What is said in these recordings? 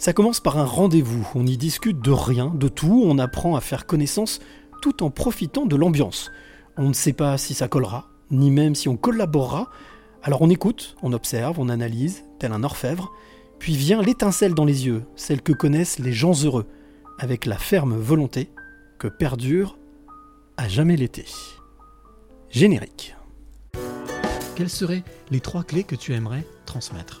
Ça commence par un rendez-vous, on y discute de rien, de tout, on apprend à faire connaissance tout en profitant de l'ambiance. On ne sait pas si ça collera, ni même si on collaborera, alors on écoute, on observe, on analyse, tel un orfèvre, puis vient l'étincelle dans les yeux, celle que connaissent les gens heureux, avec la ferme volonté que perdure à jamais l'été. Générique. Quelles seraient les trois clés que tu aimerais transmettre?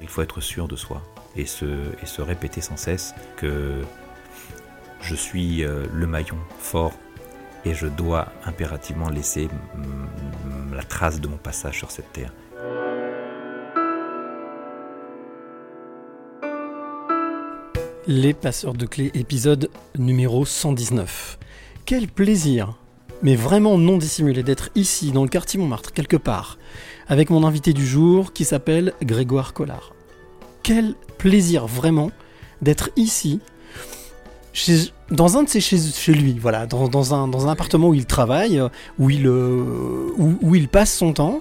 Il faut être sûr de soi et se, répéter sans cesse que je suis euh, le maillon fort et je dois impérativement laisser la trace de mon passage sur cette terre. Les passeurs de clés, épisode numéro 119. Quel plaisir, mais vraiment non dissimulé, d'être ici, dans le quartier Montmartre, quelque part, avec mon invité du jour qui s'appelle Grégoire Collard. Quel plaisir vraiment d'être ici, dans un de ses chez, chez lui, voilà, dans, dans, un, dans, un, appartement où il travaille, où il, euh, où, où il passe son temps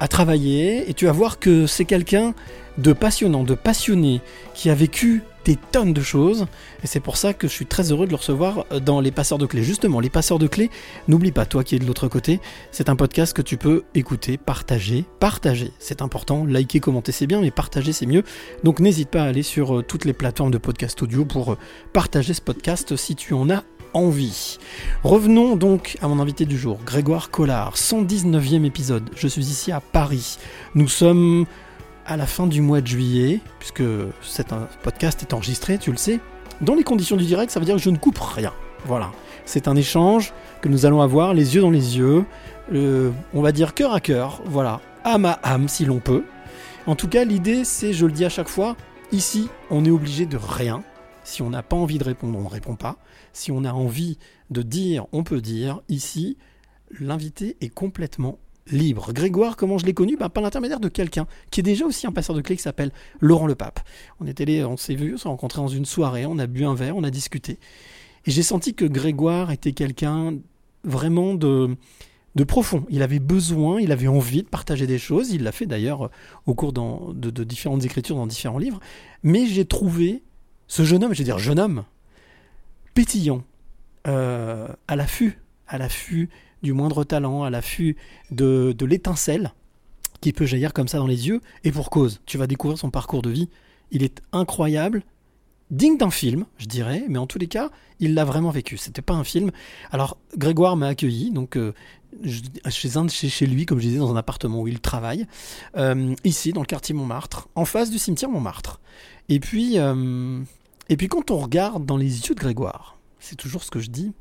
à travailler, et tu vas voir que c'est quelqu'un de passionnant, de passionné, qui a vécu des tonnes de choses. Et c'est pour ça que je suis très heureux de le recevoir dans Les Passeurs de Clés. Justement, Les Passeurs de Clés, n'oublie pas, toi qui es de l'autre côté, c'est un podcast que tu peux écouter, partager, partager. C'est important, liker, commenter c'est bien, mais partager c'est mieux. Donc n'hésite pas à aller sur euh, toutes les plateformes de podcast audio pour euh, partager ce podcast si tu en as envie. Revenons donc à mon invité du jour, Grégoire Collard, 119e épisode. Je suis ici à Paris. Nous sommes à la fin du mois de juillet, puisque cet podcast est enregistré, tu le sais. Dans les conditions du direct, ça veut dire que je ne coupe rien. Voilà. C'est un échange que nous allons avoir les yeux dans les yeux, euh, on va dire cœur à cœur, voilà, âme à âme si l'on peut. En tout cas, l'idée, c'est, je le dis à chaque fois, ici, on est obligé de rien. Si on n'a pas envie de répondre, on ne répond pas. Si on a envie de dire, on peut dire. Ici, l'invité est complètement libre. Grégoire, comment je l'ai connu? Bah, Par l'intermédiaire de quelqu'un qui est déjà aussi un passeur de clés qui s'appelle Laurent Le Pape. On allé, on s'est vu, on s'est rencontré dans une soirée, on a bu un verre, on a discuté. Et j'ai senti que Grégoire était quelqu'un vraiment de, de profond. Il avait besoin, il avait envie de partager des choses. Il l'a fait d'ailleurs au cours de, de, différentes écritures dans différents livres. Mais j'ai trouvé ce jeune homme, je veux dire jeune homme, pétillant, euh, à l'affût, à l'affût du moindre talent, à l'affût de, l'étincelle qui peut jaillir comme ça dans les yeux, et pour cause. Tu vas découvrir son parcours de vie. Il est incroyable, digne d'un film, je dirais, mais en tous les cas, il l'a vraiment vécu. C'était pas un film. Alors, Grégoire m'a accueilli, donc euh, chez lui, comme je disais, dans un appartement où il travaille, euh, ici, dans le quartier Montmartre, en face du cimetière Montmartre. Et puis, et puis quand on regarde dans les yeux de Grégoire, c'est toujours ce que je dis,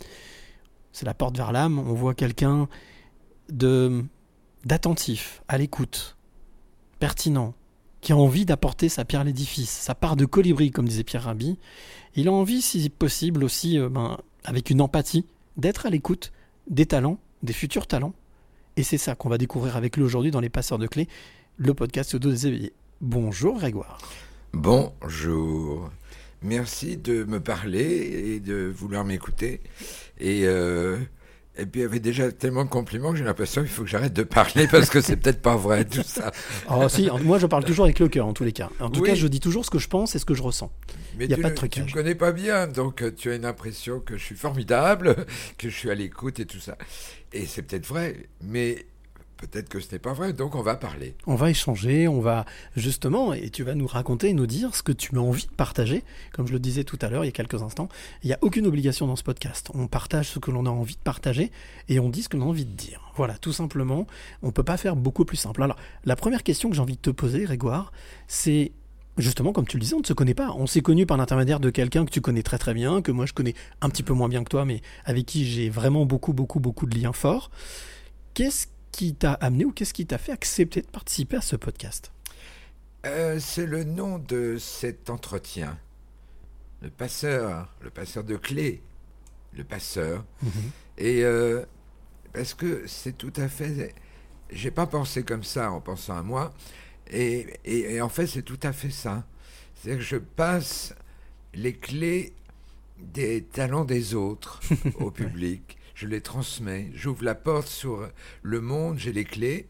c'est la porte vers l'âme, on voit quelqu'un de d'attentif, à l'écoute, pertinent, qui a envie d'apporter sa pierre à l'édifice, sa part de colibri, comme disait Pierre Rabhi. Il a envie, si possible aussi, euh, ben, avec une empathie, d'être à l'écoute des talents, des futurs talents. Et c'est ça qu'on va découvrir avec lui aujourd'hui dans Les Passeurs de Clés, le podcast de des éveillés. Bonjour Grégoire. Bonjour. Merci de me parler et de vouloir m'écouter. Et, euh, et puis il y avait déjà tellement de compliments que j'ai l'impression qu'il faut que j'arrête de parler parce que c'est peut-être pas vrai tout ça. Oh si, moi je parle toujours avec le cœur en tous les cas. En tout oui. cas, je dis toujours ce que je pense et ce que je ressens. Mais il n'y a pas de trucage. Tu me connais pas bien, donc euh, tu as une impression que je suis formidable, que je suis à l'écoute et tout ça. Et c'est peut-être vrai, mais Peut-être que ce n'est pas vrai, donc on va parler. On va échanger, on va justement, et tu vas nous raconter et nous dire ce que tu as envie de partager. Comme je le disais tout à l'heure, il y a quelques instants, il n'y a aucune obligation dans ce podcast. On partage ce que l'on a envie de partager et on dit ce que l'on a envie de dire. Voilà, tout simplement, on ne peut pas faire beaucoup plus simple. Alors, la première question que j'ai envie de te poser, Grégoire, c'est Justement, comme tu le disais, on ne se connaît pas. On s'est connu par l'intermédiaire de quelqu'un que tu connais très très bien, que moi je connais un petit peu moins bien que toi, mais avec qui j'ai vraiment beaucoup beaucoup beaucoup de liens forts. Qu'est-ce qui t'a amené ou qu'est-ce qui t'a fait accepter de participer à ce podcast? Euh, C'est le nom de cet entretien. Le passeur, le passeur de clés. le passeur. Mhm. Et euh, parce que c'est tout à fait. J'ai pas pensé comme ça en pensant à moi. Et, et- et en fait, c'est tout à fait ça. C'est-à-dire que je passe les clés des talents des autres au public. Je les transmets. J'ouvre la porte sur le monde. J'ai les clés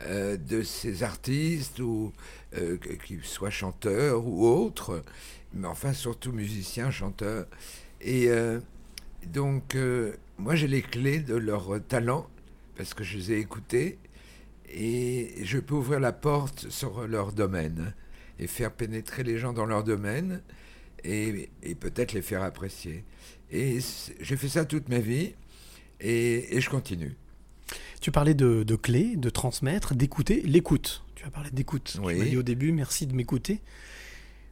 euh, de ces artistes ou euh, qu'ils soient chanteurs ou autres, mais enfin surtout musiciens, chanteurs. Et euh, donc, euh, moi, j'ai les clés de leur talent parce que je les ai écoutés et je peux ouvrir la porte sur leur domaine et faire pénétrer les gens dans leur domaine et, et peut-être les faire apprécier. Et j'ai fait ça toute ma vie et, et je continue. Tu parlais de, de clés, de transmettre, d'écouter, l'écoute. Tu as parlé d'écoute. Oui. Tu m'as dit au début, merci de m'écouter.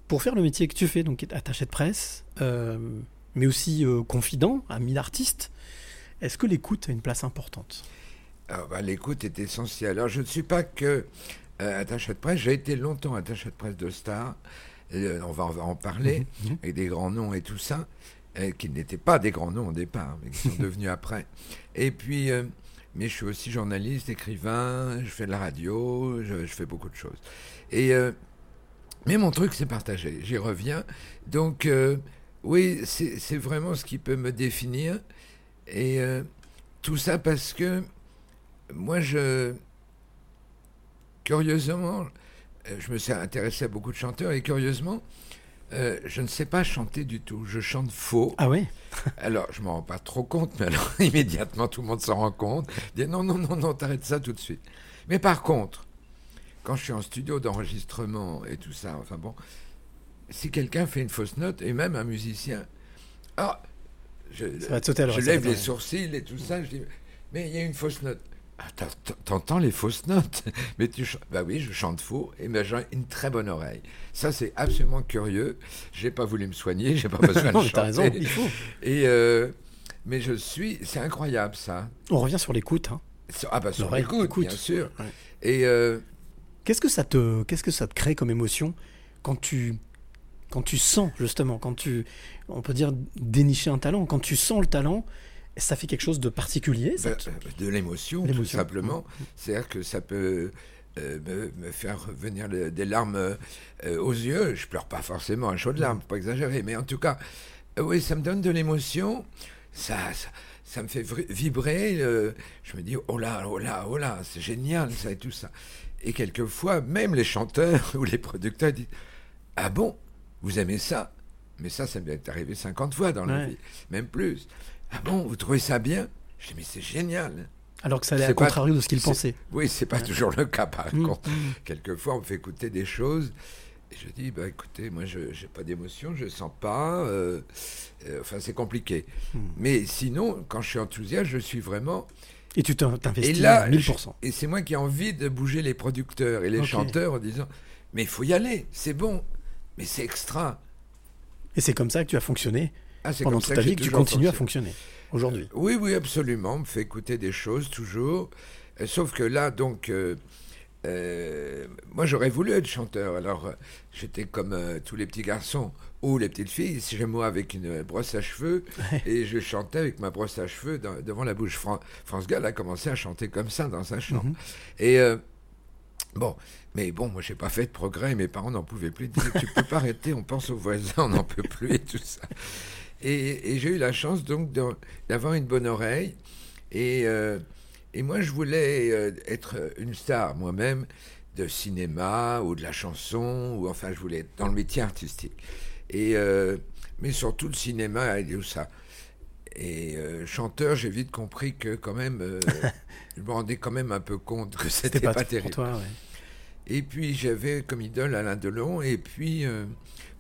Pour faire le métier que tu fais, donc attaché de presse, euh, mais aussi euh, confident, ami d'artiste, est-ce que l'écoute a une place importante? Ah, bah, L'écoute est essentielle. Alors, je ne suis pas que euh, attaché de presse, j'ai été longtemps attaché de presse de Star. Euh, on, va, on va en parler, Mhm. avec des grands noms et tout ça, qui n'étaient pas des grands noms au départ, mais qui sont devenus après. Et puis, euh, mais je suis aussi journaliste, écrivain, je fais de la radio, je, fais beaucoup de choses. Et, euh, mais mon truc, c'est partager. J'y reviens. Donc, euh, oui, c'est vraiment ce qui peut me définir. Et tout ça parce que moi, je. Curieusement, je me suis intéressé à beaucoup de chanteurs et curieusement, euh, je ne sais pas chanter du tout. Je chante faux. Ah oui Alors, je m'en rends pas trop compte, mais alors immédiatement tout le monde s'en rend compte. Dit non, non, non, non, t'arrêtes ça tout de suite. Mais par contre, quand je suis en studio d'enregistrement et tout ça, enfin bon, si quelqu'un fait une fausse note, et même un musicien, ah, je, je lève les sourcils et tout ça, je dis, mais il y a une fausse note. Ah, t'en- t'en- T'entends les fausses notes Mais tu Bah oui, je chante faux, et j'ai une très bonne oreille. Ça, c'est absolument curieux. J'ai pas voulu me soigner, j'ai pas besoin Non, de mais t'as chanter. raison, il faut. Et euh, mais je suis, c'est incroyable ça. On revient sur l'écoute. hein. Ah bah sur l'écoute, écoute. bien sûr. Ouais. Et euh, Qu'est-ce que ça te, qu'est-ce que ça te crée comme émotion quand tu, quand tu sens justement, quand tu, on peut dire dénicher un talent, quand tu sens le talent, ça fait quelque chose de particulier. Ça bah, te- de l'émotion, tout simplement. C'est-à-dire que ça peut euh, me, me faire venir le- des larmes euh, aux yeux. Je pleure pas forcément un chaud de larmes, pas exagérer, mais en tout cas, euh, oui, ça me donne de l'émotion. Ça, ça, ça me fait vibrer. je me dis, oh là, oh là, oh là, c'est génial, ça et tout ça. Et quelquefois, même les chanteurs ou les producteurs disent, ah bon, vous aimez ça? Mais ça, ça m'est arrivé 50 fois dans la vie, même plus. Ah bon, vous trouvez ça bien? Je dis, mais c'est génial. Alors que ça allait à pas- contrario de ce qu'il pensait. Oui, c'est pas toujours le cas, par Mm, contre. mm. Quelquefois, on me fait écouter des choses. Et je dis, bah écoutez, moi, je n'ai pas d'émotion, je sens pas. euh, euh, enfin, c'est compliqué. Mm. Mais sinon, quand je suis enthousiaste, je suis vraiment. Et tu t'investis là, à 1000%. Et c'est moi qui ai envie de bouger les producteurs et les chanteurs en disant, mais il faut y aller, c'est bon, mais c'est extra. Et c'est comme ça que tu as fonctionné? Ah, c'est pendant comme toute ça ta vie, que tu continues à fonctionner aujourd'hui. Oui, oui, absolument. On me fait écouter des choses toujours. Euh, sauf que là, donc, euh, euh, moi, j'aurais voulu être chanteur. Alors, euh, j'étais comme euh, tous les petits garçons ou les petites filles, j'ai moi avec une brosse à cheveux, et je chantais avec ma brosse à cheveux dans- devant la bouche. Fran- France Gall a commencé à chanter comme ça dans sa chambre. Mhm. Et euh, bon, mais bon, moi, j'ai pas fait de progrès. Mes parents n'en pouvaient plus. Ils disaient, tu peux pas arrêter, on pense aux voisins, on n'en peut plus et tout ça. Et, et j'ai eu la chance donc d'avoir une bonne oreille. Et, euh, et moi, je voulais euh, être une star moi-même de cinéma ou de la chanson, ou enfin, je voulais être dans le métier artistique. Et, euh, mais surtout le cinéma et tout ça. Et chanteur, j'ai vite compris que quand même, je me rendais quand même un peu compte que c'était pas, pour terrible. toi, ouais. Et puis j'avais comme idole Alain Delon, et puis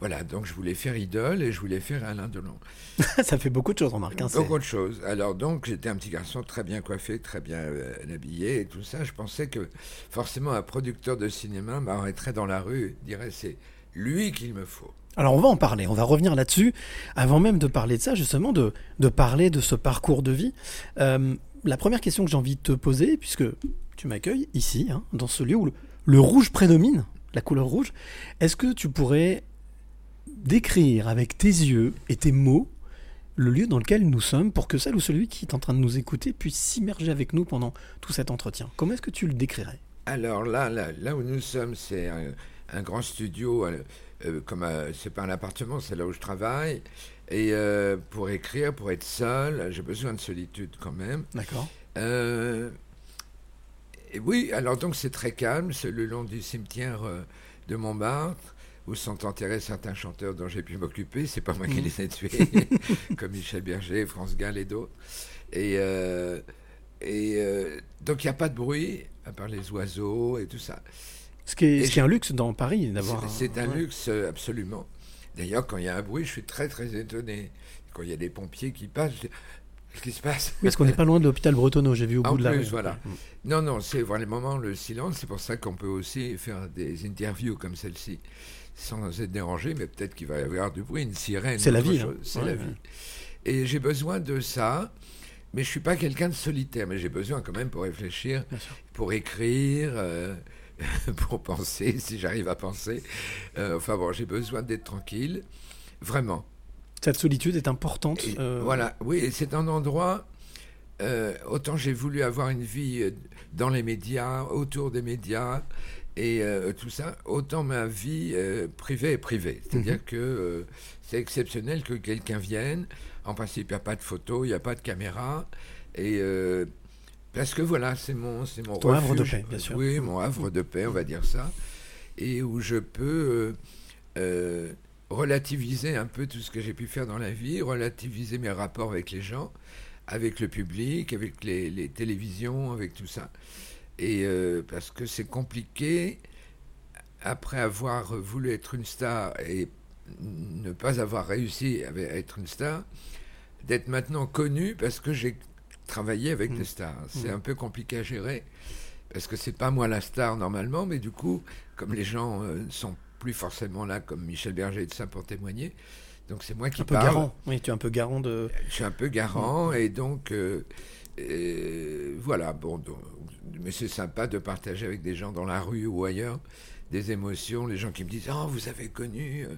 voilà, donc je voulais faire idole et je voulais faire Alain Delon. ça fait beaucoup de choses, remarque. hein, Beaucoup de choses. Alors donc j'étais un petit garçon très bien coiffé, très bien euh, habillé et tout ça. Je pensais que forcément un producteur de cinéma m'arrêterait dans la rue et dirait c'est lui qu'il me faut. Alors on va en parler, on va revenir là-dessus, avant même de parler de ça, justement, de, de parler de ce parcours de vie. Euh, la première question que j'ai envie de te poser, puisque tu m'accueilles ici, hein, dans ce lieu où le, le rouge prédomine, la couleur rouge, est-ce que tu pourrais décrire avec tes yeux et tes mots le lieu dans lequel nous sommes pour que celle ou celui qui est en train de nous écouter puisse s'immerger avec nous pendant tout cet entretien. Comment est-ce que tu le décrirais? Alors là, là, là où nous sommes, c'est un, un grand studio, euh, euh, comme euh, c'est pas un appartement, c'est là où je travaille. Et euh, pour écrire, pour être seul, j'ai besoin de solitude quand même. D'accord. Et oui, alors donc c'est très calme, c'est le long du cimetière de Montmartre, où sont enterrés certains chanteurs dont j'ai pu m'occuper. C'est pas moi qui Mhm. les ai tués, comme Michel Berger, France Gall et d'autres. Et, euh, et euh, donc il n'y a pas de bruit, à part les oiseaux et tout ça. Ce qui est, ce qui est un luxe dans Paris d'avoir. C'est un ouais. luxe, euh, absolument. D'ailleurs, quand il y a un bruit, je suis très très étonné. Quand il y a des pompiers qui passent, je dis, qu'est-ce qui se passe? Oui, parce qu'on n'est pas loin de l'hôpital Bretonneau, j'ai vu au En bout de la rue. voilà. Mm. Non, non, c'est vraiment le silence. C'est pour ça qu'on peut aussi faire des interviews comme celle-ci sans être dérangé, mais peut-être qu'il va y avoir du bruit, une sirène. C'est la vie, hein. C'est Ouais, la vie. Et j'ai besoin de ça, mais je suis pas quelqu'un de solitaire. Mais j'ai besoin quand même pour réfléchir, pour écrire, euh, pour penser, si j'arrive à penser. Euh, enfin bon, j'ai besoin d'être tranquille, vraiment. Cette solitude est importante. Et euh, Voilà, oui, et c'est un endroit. euh, autant j'ai voulu avoir une vie dans les médias, autour des médias et euh, tout ça, autant ma vie euh, privée est privée. C'est-à-dire que euh, c'est exceptionnel que quelqu'un vienne. En principe, il n'y a pas de photo, il n'y a pas de caméra. Et parce que voilà, c'est mon, c'est mon Ton havre de paix, bien sûr. Oui, mon havre de paix, on va dire ça. Et où je peux relativiser un peu tout ce que j'ai pu faire dans la vie, relativiser mes rapports avec les gens, avec le public, avec les, les télévisions, avec tout ça. Et euh, parce que c'est compliqué, après avoir voulu être une star et ne pas avoir réussi à être une star, d'être maintenant connu parce que j'ai travaillé avec Mm. des stars. C'est Mm. un peu compliqué à gérer parce que c'est pas moi la star normalement, mais du coup, comme les gens euh, ne sont plus forcément là, comme Michel Berger et tout ça pour témoigner, donc c'est moi qui un peu garant. Oui, tu es un peu garant de. Je suis un peu garant et donc euh, voilà. Bon, donc, mais c'est sympa de partager avec des gens dans la rue ou ailleurs des émotions. Les gens qui me disent oh vous avez connu euh,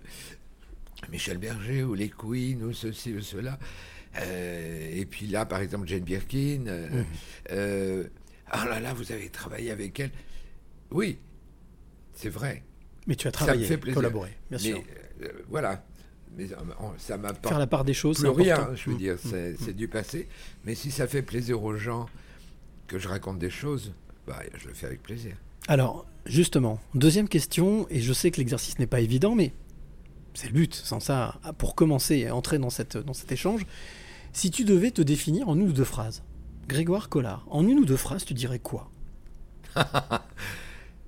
Michel Berger ou les Queen ou ceci ou cela. Euh, et puis là, par exemple, Jane Birkin. euh, Mhm. euh, oh là là, vous avez travaillé avec elle. Oui, c'est vrai. Mais tu as travaillé, collaboré, bien sûr. Mais, euh, voilà. Mais euh, ça m'apporte Faire la part des choses, plus c'est rien, important. je veux Mm, dire, c'est mm. c'est du passé. Mais si ça fait plaisir aux gens que je raconte des choses, bah, je le fais avec plaisir. Alors, justement, deuxième question, et je sais que l'exercice n'est pas évident, mais c'est le but, sans ça, pour commencer et entrer dans, cette, dans cet échange. Si tu devais te définir en une ou deux phrases, Grégoire Collard, en une ou deux phrases, tu dirais quoi?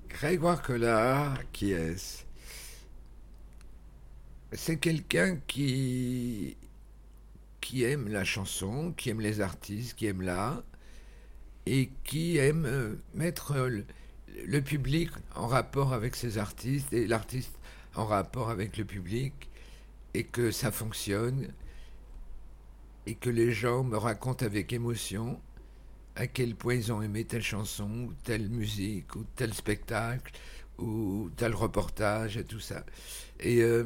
Grégoire Collard, qui est-ce? C'est quelqu'un qui qui aime la chanson, qui aime les artistes, qui aime l'art, et qui aime euh, mettre le, le public en rapport avec ses artistes et l'artiste en rapport avec le public, et que ça fonctionne, et que les gens me racontent avec émotion à quel point ils ont aimé telle chanson, ou telle musique, ou tel spectacle, ou tel reportage, et tout ça. Et euh,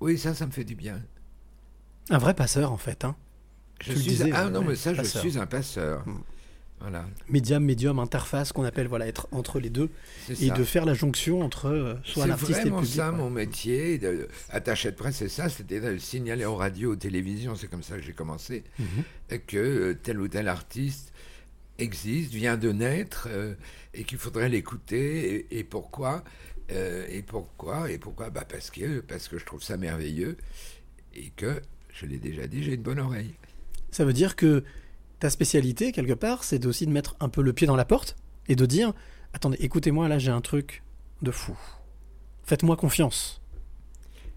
oui, ça, ça me fait du bien. Un vrai passeur, en fait. Hein. Je Tu le suis disais, ah non, ouais, mais ça, passeur. je suis un passeur. Mm. Voilà, Médium, médium, interface, qu'on appelle voilà, être entre les deux, c'est et ça. de faire la jonction entre euh, soit C'est l'artiste et le vraiment public. ça ouais. mon métier. De, attaché de presse, c'est ça. C'était de signaler aux radios, aux télévisions. C'est comme ça que j'ai commencé. Mhm. que euh, tel ou tel artiste existe, vient de naître, euh, et qu'il faudrait l'écouter. Et, et pourquoi? Euh, Et pourquoi Et pourquoi bah parce que parce que je trouve ça merveilleux et que je l'ai déjà dit, j'ai une bonne oreille. Ça veut dire que ta spécialité, quelque part, c'est aussi de mettre un peu le pied dans la porte et de dire Attendez, écoutez-moi, là j'ai un truc de fou. Faites-moi confiance.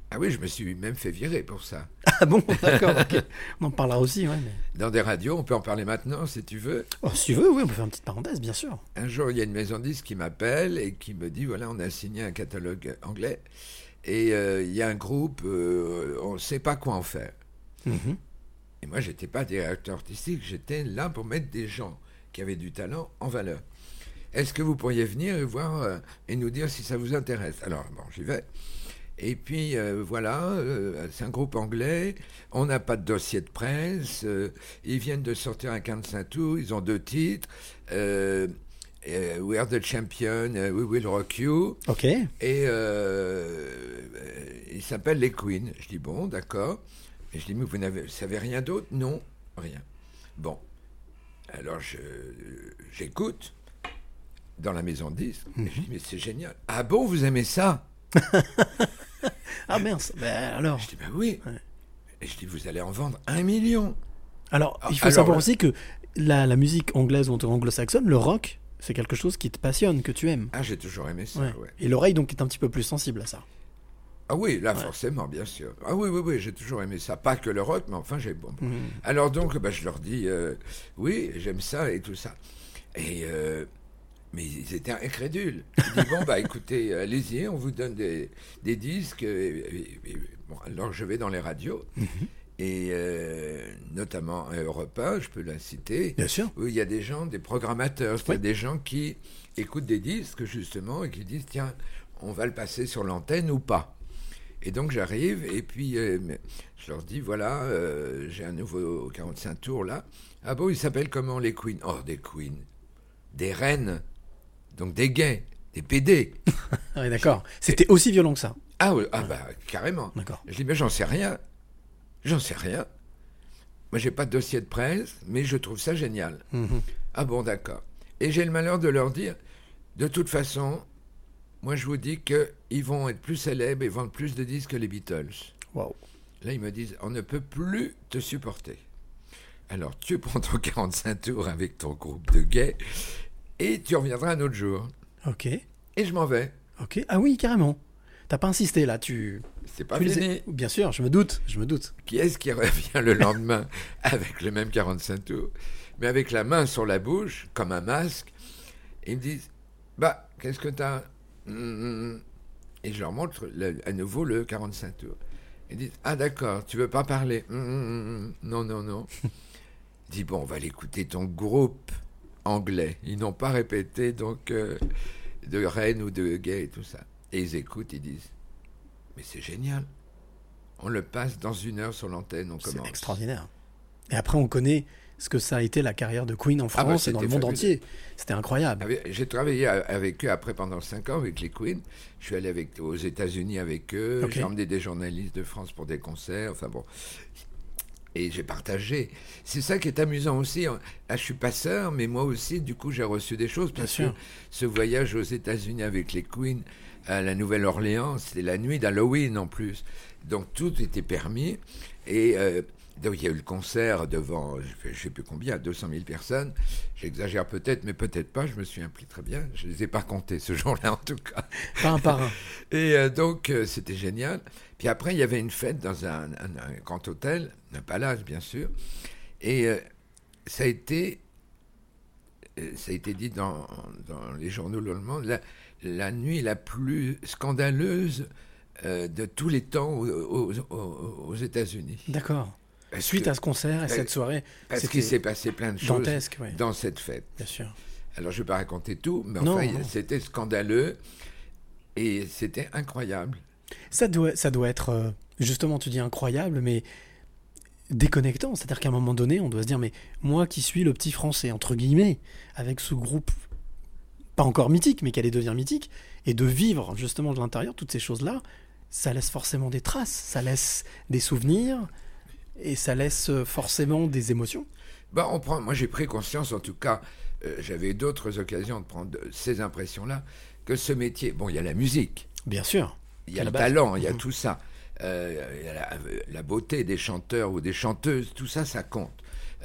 Ah oui, je me suis même fait virer pour ça. Ah bon, d'accord, ok. On en parlera aussi, ouais. Mais... Dans des radios, on peut en parler maintenant si tu veux. Oh, si tu veux, oui, on peut faire une petite parenthèse, bien sûr. Un jour, il y a une maison de disques qui m'appelle et qui me dit voilà, on a signé un catalogue anglais et euh, il y a un groupe, euh, on ne sait pas quoi en faire. Mhm. Et moi, j'étais pas directeur artistique, j'étais là pour mettre des gens qui avaient du talent en valeur. Est-ce que vous pourriez venir et voir euh, et nous dire si ça vous intéresse? Alors, bon, j'y vais. Et puis euh, voilà, euh, c'est un groupe anglais. On n'a pas de dossier de presse. euh, ils viennent de sortir un 45 tours. Ils ont deux titres. We are the champion. we will rock you. Ok. Et euh, euh, il s'appelle Les Queens. Je dis bon, d'accord. Et je dis mais vous n'avez savez rien d'autre? Non, rien. Bon, alors je j'écoute dans la maison de disques. Et je dis mais c'est génial. Ah bon, vous aimez ça? Ah mince. Ben alors. Je dis ben oui. Ouais. Et je dis vous allez en vendre un million. Alors, il faut alors, savoir aussi que la, la musique anglaise ou anglo-saxonne, le rock, c'est quelque chose qui te passionne, que tu aimes. Ah j'ai toujours aimé ça. Ouais. ouais. Et l'oreille donc est un petit peu plus sensible à ça. Ah oui, là Ouais. forcément, bien sûr. Ah oui, oui, oui, j'ai toujours aimé ça. Pas que le rock, mais enfin j'ai bon. Mhm. Alors donc, bah, je leur dis, euh, oui, j'aime ça et tout ça. Et euh, mais ils étaient incrédules. Ils disent, bon, bah écoutez, allez-y, on vous donne des, des disques. Et- et- et- bon, alors je vais dans les radios, et euh, notamment à Europe 1, je peux la citer, Bien sûr. où il y a des gens, des programmateurs, c'est-à-dire Oui. des gens qui écoutent des disques, justement, et qui disent, tiens, on va le passer sur l'antenne ou pas. Et donc j'arrive et puis euh, je leur dis voilà, euh, j'ai un nouveau 45 tours là. Ah bon, il s'appelle comment les queens Oh, des queens. Des reines. Donc des gays, des PD. Ah ouais, d'accord. C'était aussi violent que ça. Ah, ouais, ah bah carrément. D'accord. Je dis mais j'en sais rien. J'en sais rien. Moi j'ai pas de dossier de presse, mais je trouve ça génial. Mhm. Ah bon, d'accord. Et j'ai le malheur de leur dire, de toute façon, moi je vous dis qu'ils vont être plus célèbres et vendre plus de disques que les Beatles. Waouh. Là, ils me disent, on ne peut plus te supporter. Alors, tu prends ton 45 tours avec ton groupe de gays et tu reviendras un autre jour. Ok. Et je m'en vais. Ok. Ah oui, carrément. T'as pas insisté là. Tu. C'est pas tu fini. Bien sûr. Je me doute. Je me doute. Qui est-ce qui revient le lendemain avec le même 45 tours, mais avec la main sur la bouche, comme un masque et Ils me disent, bah, qu'est-ce que t'as? Hum, Et je leur montre le- à nouveau le 45 tours. Ils disent, ah d'accord, tu veux pas parler Non, non, non. Dis, bon, on va l'écouter ton groupe anglais. Ils n'ont pas répété, donc, euh, de Rennes ou de Gay et tout ça. Et ils écoutent, ils disent, mais c'est génial. On le passe dans une heure sur l'antenne, on C'est commence. extraordinaire. Et après, on connaît ce que ça a été la carrière de Queen en Ah bah, France et dans le monde fabuleux. entier. C'était incroyable. Avec- J'ai travaillé avec eux après pendant 5 ans avec les Queens. Je suis allé avec, aux États-Unis avec eux. J'ai emmené des journalistes de France pour des concerts. Enfin bon. Et j'ai partagé. C'est ça qui est amusant aussi. Là, je suis passeur, mais moi aussi, du coup, j'ai reçu des choses. Bien sûr. ce voyage aux États-Unis avec les Queens à la Nouvelle-Orléans, c'était la nuit d'Halloween en plus. Donc tout était permis. Et euh, donc il y a eu le concert devant, je ne sais plus combien, 200 000 personnes. J'exagère peut-être, mais peut-être pas. Je me souviens plus très bien. Je les ai pas comptés ce jour-là en tout cas. Pas un par un. Et euh, donc, euh, c'était génial. Puis après, il y avait une fête dans un, un- un grand hôtel, un palace, bien sûr. Et euh, ça a été, euh, ça a été dit dans, dans les journaux allemands, la, la nuit la plus scandaleuse euh, de tous les temps aux, aux- aux- aux États-Unis. D'accord. Suite que- à ce concert et parce- cette soirée, Parce qu'il s'est passé plein de choses ouais. dans cette fête. Bien sûr. Alors, je ne vais pas raconter tout, mais Non, enfin, c'était scandaleux et c'était incroyable. Ça doit, ça doit être, justement, tu dis incroyable, mais déconnectant. C'est-à-dire qu'à un moment donné, on doit se dire, mais moi qui suis le petit français, entre guillemets, avec ce groupe, pas encore mythique, mais qui allait devenir mythique, et de vivre justement de l'intérieur toutes ces choses-là, ça laisse forcément des traces, ça laisse des souvenirs, et ça laisse euh, forcément des émotions. Bah, on prend, moi, j'ai pris conscience, en tout cas, euh, j'avais d'autres occasions de prendre ces impressions-là, que ce métier, bon, il y a la musique, Bien sûr. il y a le base. talent, il y a Mhm. tout ça, Euh, la, la beauté des chanteurs ou des chanteuses, tout ça, ça compte.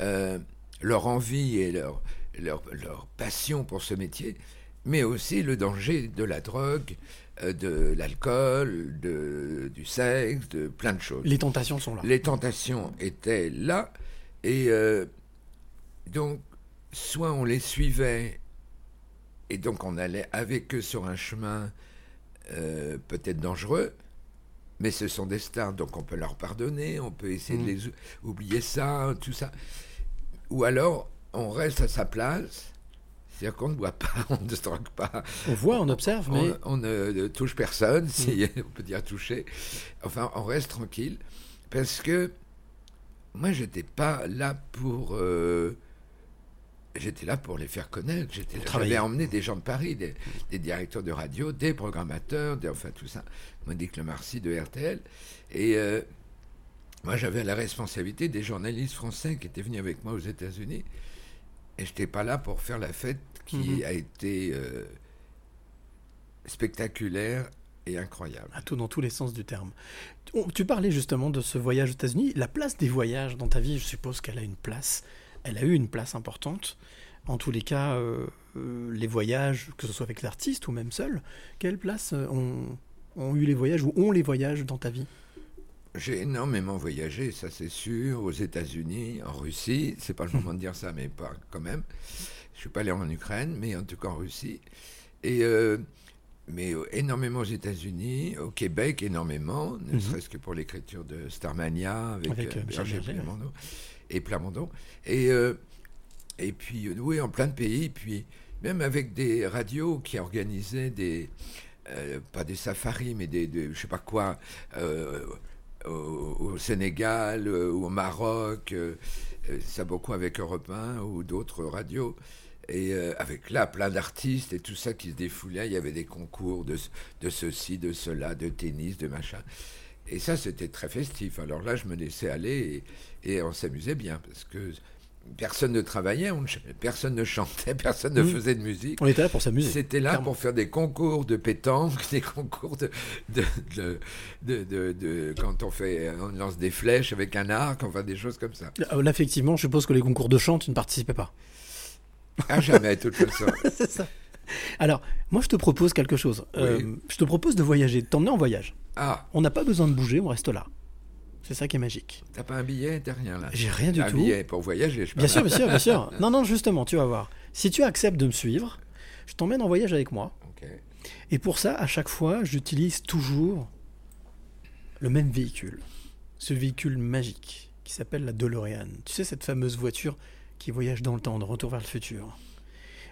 Euh, leur envie et leur, leur, leur passion pour ce métier, mais aussi le danger de la drogue, euh, de l'alcool, du sexe, de plein de choses. Les tentations sont là. Les tentations étaient là, et donc, soit on les suivait, et donc on allait avec eux sur un chemin peut-être dangereux, mais ce sont des stars, donc on peut leur pardonner, on peut essayer Mm. de les ou- oublier ça, tout ça. Ou alors, on reste à sa place, C'est-à-dire qu'on ne boit pas, on ne se drogue pas. On voit, on observe, mais On, on ne touche personne, si on peut dire toucher. Enfin, on reste tranquille. Parce que moi, j'étais pas là pour. euh, J'étais là pour les faire connaître. J'étais. J'avais emmené des gens de Paris, des, des directeurs de radio, des programmateurs, des- enfin tout ça. Monique Lemarcy de RTL. Et euh, moi, j'avais la responsabilité des journalistes français qui étaient venus avec moi aux États-Unis. Et j'étais pas là pour faire la fête qui Mhm. a été euh, spectaculaire et incroyable. à tout dans tous les sens du terme. Tu parlais justement de ce voyage aux États-Unis. La place des voyages dans ta vie, je suppose qu'elle a une place. Elle a eu une place importante. En tous les cas, euh, les voyages, que ce soit avec l'artiste ou même seul, quelle place ont, ont eu les voyages ou ont les voyages dans ta vie? J'ai énormément voyagé, ça c'est sûr, aux États-Unis, en Russie. C'est pas le moment de dire ça, mais pas quand même. Je suis pas allé en Ukraine, mais en tout cas en Russie. Et euh, mais euh, énormément aux États-Unis, au Québec énormément, ne Mhm. serait-ce que pour l'écriture de Starmania avec, Avec, euh, Berger et Plamondon. Et euh, et puis oui, en plein de pays, puis même avec des radios qui organisaient des euh, pas des safaris, mais des, des- je sais pas quoi. euh, au, Sénégal euh, ou au Maroc, ça beaucoup avec Europe 1 ou d'autres radios. Et avec là plein d'artistes et tout ça qui se défoulait, il y avait des concours de, de ceci, de cela, de tennis, de machin. Et ça, c'était très festif. Alors là, je me laissais aller et, et on s'amusait bien parce que personne ne travaillait, on ne ch- personne ne chantait, personne ne Mhm. faisait de musique. On était là pour s'amuser. C'était là clairement. pour faire des concours de pétanque, des concours de, de, de, de- de- de- quand on fait, on lance des flèches avec un arc, enfin des choses comme ça. Euh, Là, effectivement, je suppose que les concours de chant, tu ne participais pas. À jamais, de toute façon. C'est ça. Alors, moi, je te propose quelque chose. Euh, je te propose de voyager, de t'emmener en voyage. Ah, On n'a pas besoin de bouger, on reste là. C'est ça qui est magique. t'as pas un billet, t'as rien là. J'ai rien du un tout. billet pour voyager, je Bien sûr, bien sûr, bien sûr. Non, non, justement, tu vas voir. Si tu acceptes de me suivre, je t'emmène en voyage avec moi. Et pour ça, à chaque fois, j'utilise toujours le même véhicule. Ce véhicule magique qui s'appelle la DeLorean. Tu sais, cette fameuse voiture qui voyage dans le temps, de retour vers le futur.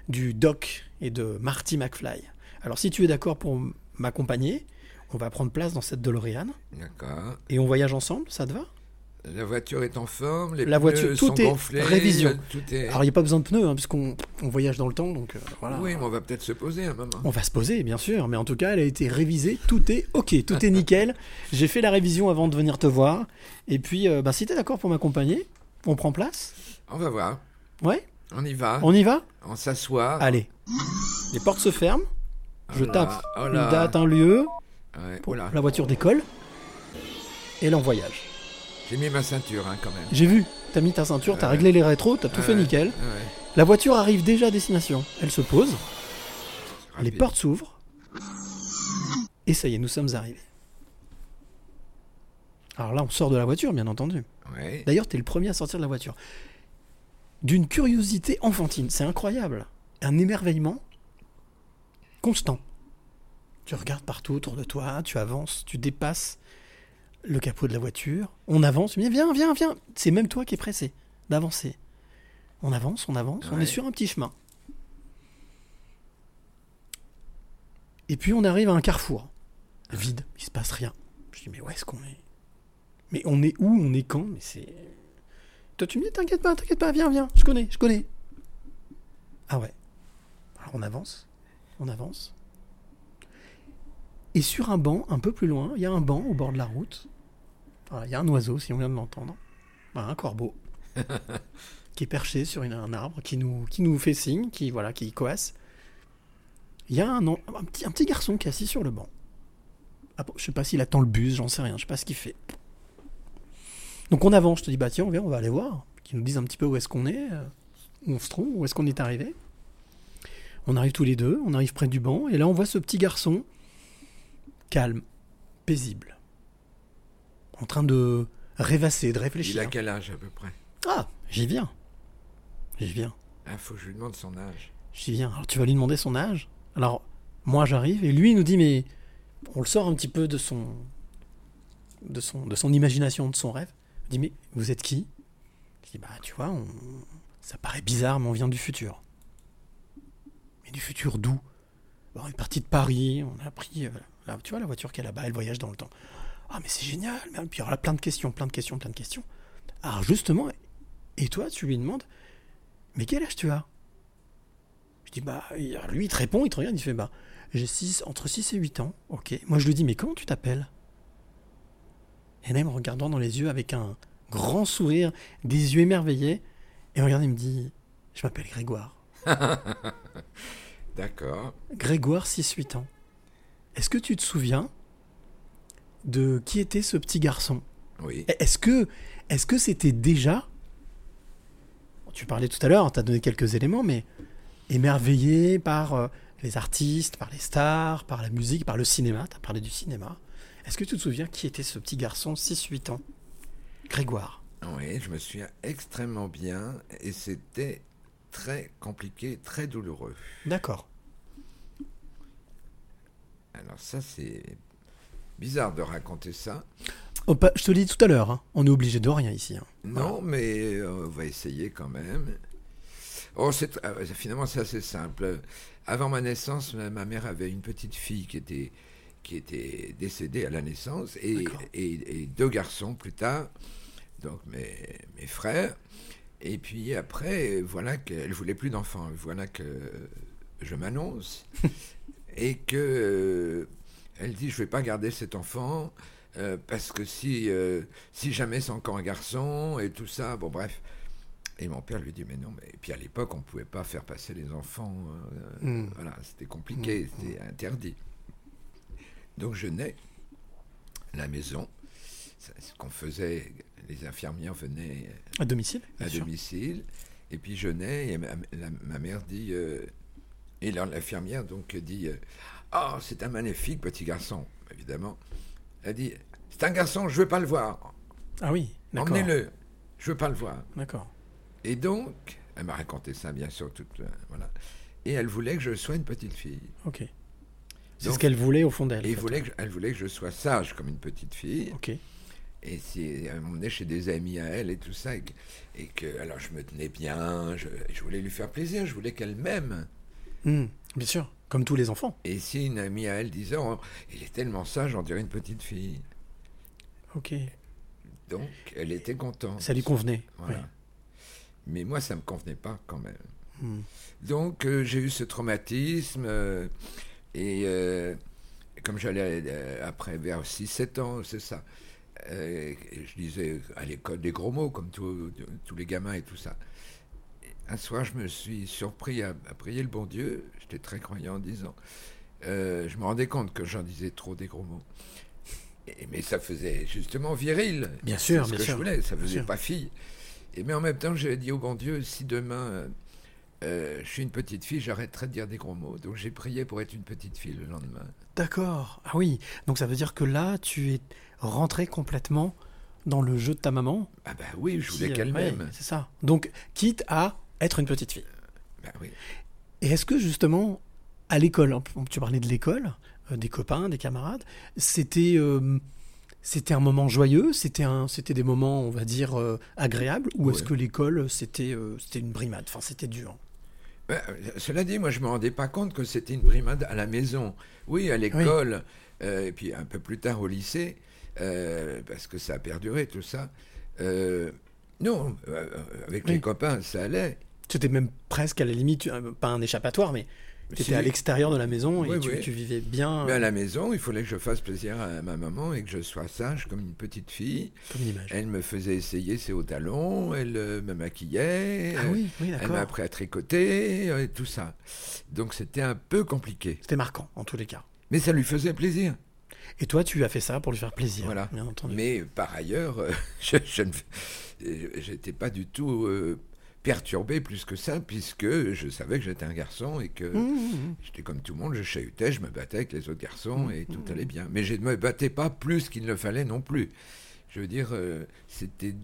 Du Doc et de Marty McFly. Alors, si tu es d'accord pour m'accompagner, on va prendre place dans cette DeLorean D'accord. et on voyage ensemble, ça te va? La voiture est en forme, les La pneus voiture, sont tout est gonflés, révision. Tout est... Alors, il n'y a pas besoin de pneus, hein, puisqu'on on voyage dans le temps, donc euh, voilà. Oui, mais on va peut-être se poser un moment. On va se poser, bien sûr, mais en tout cas, elle a été révisée, tout est ok, tout est nickel. J'ai fait la révision avant de venir te voir. Et puis, euh, bah, si tu es d'accord pour m'accompagner, on prend place? On va voir. Ouais? On y va. On y va? On s'assoit. Allez. Les portes se ferment, je Oh là, tape oh une date, un lieu, Ouais, pour- là. la voiture décolle, et là on voyage. J'ai mis ma ceinture hein, quand même. J'ai vu, t'as mis ta ceinture, t'as Ouais. réglé les rétros, t'as tout Ouais, fait nickel. La voiture arrive déjà à destination, elle se pose, les portes s'ouvrent, et ça y est, nous sommes arrivés. Alors là, on sort de la voiture, bien entendu. Ouais. D'ailleurs, t'es le premier à sortir de la voiture. D'une curiosité enfantine, c'est incroyable. Un émerveillement constant. Tu regardes partout autour de toi, tu avances, tu dépasses le capot de la voiture, on avance, tu me dis viens, viens, viens. C'est même toi qui es pressé d'avancer. On avance, on avance, on est sur un petit chemin. Et puis on arrive à un carrefour. Vide, il se passe rien. Je dis mais où est-ce qu'on est? Mais on est où On est quand? Mais c'est. Toi tu me dis t'inquiète pas, t'inquiète pas, viens, viens, je connais, je connais. Ah ouais. Alors on avance, on avance. Et sur un banc, un peu plus loin, il y a un banc au bord de la route. Voilà, il y a un oiseau, si on vient de l'entendre. Voilà, un corbeau. qui est perché sur une- un arbre, qui nous, qui nous fait signe, qui, voilà, qui coasse. Il y a un, petit, un petit garçon qui est assis sur le banc. Ah je sais pas s'il attend le bus, j'en sais rien, je sais pas ce qu'il fait. Donc on avance, je te dis, bah tiens, on, vient, on va aller voir. Qu'ils nous disent un petit peu où est-ce qu'on est, euh, où on se trouve, où est-ce qu'on est arrivé. On arrive tous les deux, on arrive près du banc, et là on voit ce petit garçon, calme, paisible, en train de rêvasser, de Il réfléchir. a quel âge à peu près? Ah, j'y viens. J'y viens. Il faut que je lui demande son âge. J'y viens. Alors tu vas lui demander son âge? Alors moi j'arrive et lui il nous dit mais on le sort un petit peu de son de son de son imagination, de son rêve. Il dit mais vous êtes qui? Je dis bah tu vois, on- ça paraît bizarre mais on vient du futur. Mais du futur d'où? On est parti de Paris, on a pris, euh, tu vois, la voiture qui est là-bas, elle voyage dans le temps. Ah, mais c'est génial. Mais, puis alors là, plein de questions, plein de questions, plein de questions. Alors justement, et toi, tu lui demandes, mais quel âge tu as? Je dis, bah, il- lui, il te répond, il te regarde, il fait, bah, j'ai six- entre 6 et 8 ans. Ok. Moi, je lui dis, mais comment tu t'appelles? Et là, il me regardant dans les yeux avec un grand sourire, des yeux émerveillés, et regarde, il me dit, je m'appelle Grégoire. D'accord. Grégoire, 6-8 ans. Est-ce que tu te souviens de qui était ce petit garçon? Oui. Est-ce que est-ce que c'était déjà Tu parlais tout à l'heure, tu as donné quelques éléments, mais émerveillé par euh, les artistes, par les stars, par la musique, par le cinéma, tu as parlé du cinéma. Est-ce que tu te souviens qui était ce petit garçon 6-8 ans? Grégoire. Oui, je me souviens extrêmement bien et c'était très compliqué, très douloureux. D'accord. Alors ça, c'est bizarre de raconter ça. Oh, pas- je te l'ai dit tout à l'heure, hein, on est obligé de rien ici. hein. Non, mais euh, on va essayer quand même. Oh, c'est ah, finalement c'est assez simple. Avant ma naissance, ma mère avait une petite fille qui était qui était décédée à la naissance et- et deux garçons plus tard, donc mes, mes frères. Et puis après, voilà qu'elle voulait plus d'enfants. Voilà que je m'annonce et que euh, elle dit je vais pas garder cet enfant euh, parce que si euh, si jamais c'est encore un garçon et tout ça, bon bref. Et mon père lui dit mais non, mais et puis à l'époque on pouvait pas faire passer les enfants, euh, Mm. voilà, c'était compliqué, c'était interdit. Donc je nais à la maison, C'est ce qu'on faisait, les infirmières venaient À domicile à sûr. domicile. Et puis je nais et ma, la- ma mère dit et l'infirmière donc dit ah c'est un magnifique petit garçon évidemment. Elle dit c'est un garçon je veux pas le voir Ah oui, d'accord. emmenez-le je veux pas le voir. D'accord. Et donc elle m'a raconté ça bien sûr toute euh, voilà et elle voulait que je sois une petite fille. Ok. C'est ce qu'elle voulait au fond d'elle. Fait. voulait que, elle voulait que je sois sage comme une petite fille. Ok. Et si elle m'emmenait chez des amis à elle et tout ça, et que, et que- alors je me tenais bien, je, je voulais lui faire plaisir, je voulais qu'elle m'aime. Hmm, bien sûr, comme tous les enfants. Et si une amie à elle disait, oh, il est tellement sage, on dirait une petite fille. Ok. Donc elle était contente. Ça lui convenait. Voilà. oui. Mais moi, ça me convenait pas quand même. Hmm. Donc euh, j'ai eu ce traumatisme euh, et euh, comme j'allais après vers 6-7 ans, c'est ça. je disais à l'école des gros mots comme tous les gamins et tout ça. Un soir, je me suis surpris à, à prier le bon Dieu. J'étais très croyant en disant. euh, je me rendais compte que j'en disais trop des gros mots. Et- mais ça faisait justement viril. Bien C'est sûr, ce bien que sûr, je voulais. Ça faisait pas fille. Et mais en même temps, j'ai dit au bon Dieu, si demain euh, euh, je suis une petite fille, j'arrêterai de dire des gros mots. Donc j'ai prié pour être une petite fille le lendemain. D'accord. Ah oui. Donc ça veut dire que là, tu es rentré complètement dans le jeu de ta maman. Ah bah oui, je voulais qu'elle m'aime. c'est ça. Donc, quitte à être une petite fille. Bah oui. Et est-ce que justement, à l'école, hein, tu parlais de l'école, euh, des copains, des camarades, c'était euh, c'était un moment joyeux, c'était un c'était des moments, on va dire euh, agréables, ou est-ce que l'école c'était c'était une brimade, enfin c'était dur. Bah, cela dit, moi je me rendais pas compte que c'était une brimade à la maison. Oui, à l'école, et puis un peu plus tard au lycée, parce que ça a perduré tout ça. Non, avec Oui. les copains, ça allait. C'était même presque à la limite, euh, pas un échappatoire, mais tu étais à l'extérieur de la maison et Oui, tu, oui. tu vivais bien Mais à euh, la maison, il fallait que je fasse plaisir à ma maman et que je sois sage comme une petite fille. comme une image. Elle me faisait essayer ses hauts talons, elle euh, me maquillait, Ah oui, elle m'a appris à tricoter, et tout ça. Donc c'était un peu compliqué. C'était marquant en tous les cas. Mais ça lui faisait plaisir. Et toi, tu as fait ça pour lui faire plaisir, Voilà. bien entendu. Mais par ailleurs, je, j'étais pas du tout euh, perturbé plus que ça, puisque je savais que j'étais un garçon et que Mmh, mmh, mmh. j'étais comme tout le monde, je chahutais, je me battais avec les autres garçons Mmh, et tout allait bien. Mais je ne me battais pas plus qu'il ne le fallait non plus. Je veux dire, euh, c'était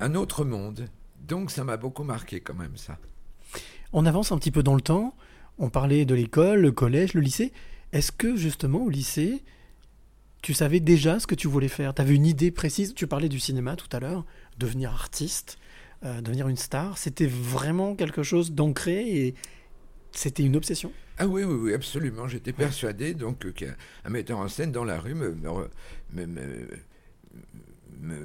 un autre monde. Donc ça m'a beaucoup marqué quand même ça. On avance un petit peu dans le temps. On parlait de l'école, le collège, le lycée. Est-ce que justement au lycée, tu savais déjà ce que tu voulais faire? Tu avais une idée précise? Tu parlais du cinéma tout à l'heure, devenir artiste, euh, devenir une star. C'était vraiment quelque chose d'ancré et C'était une obsession Ah oui, oui, oui, absolument. J'étais persuadé donc euh, qu'un un metteur en scène dans la rue me, me, me-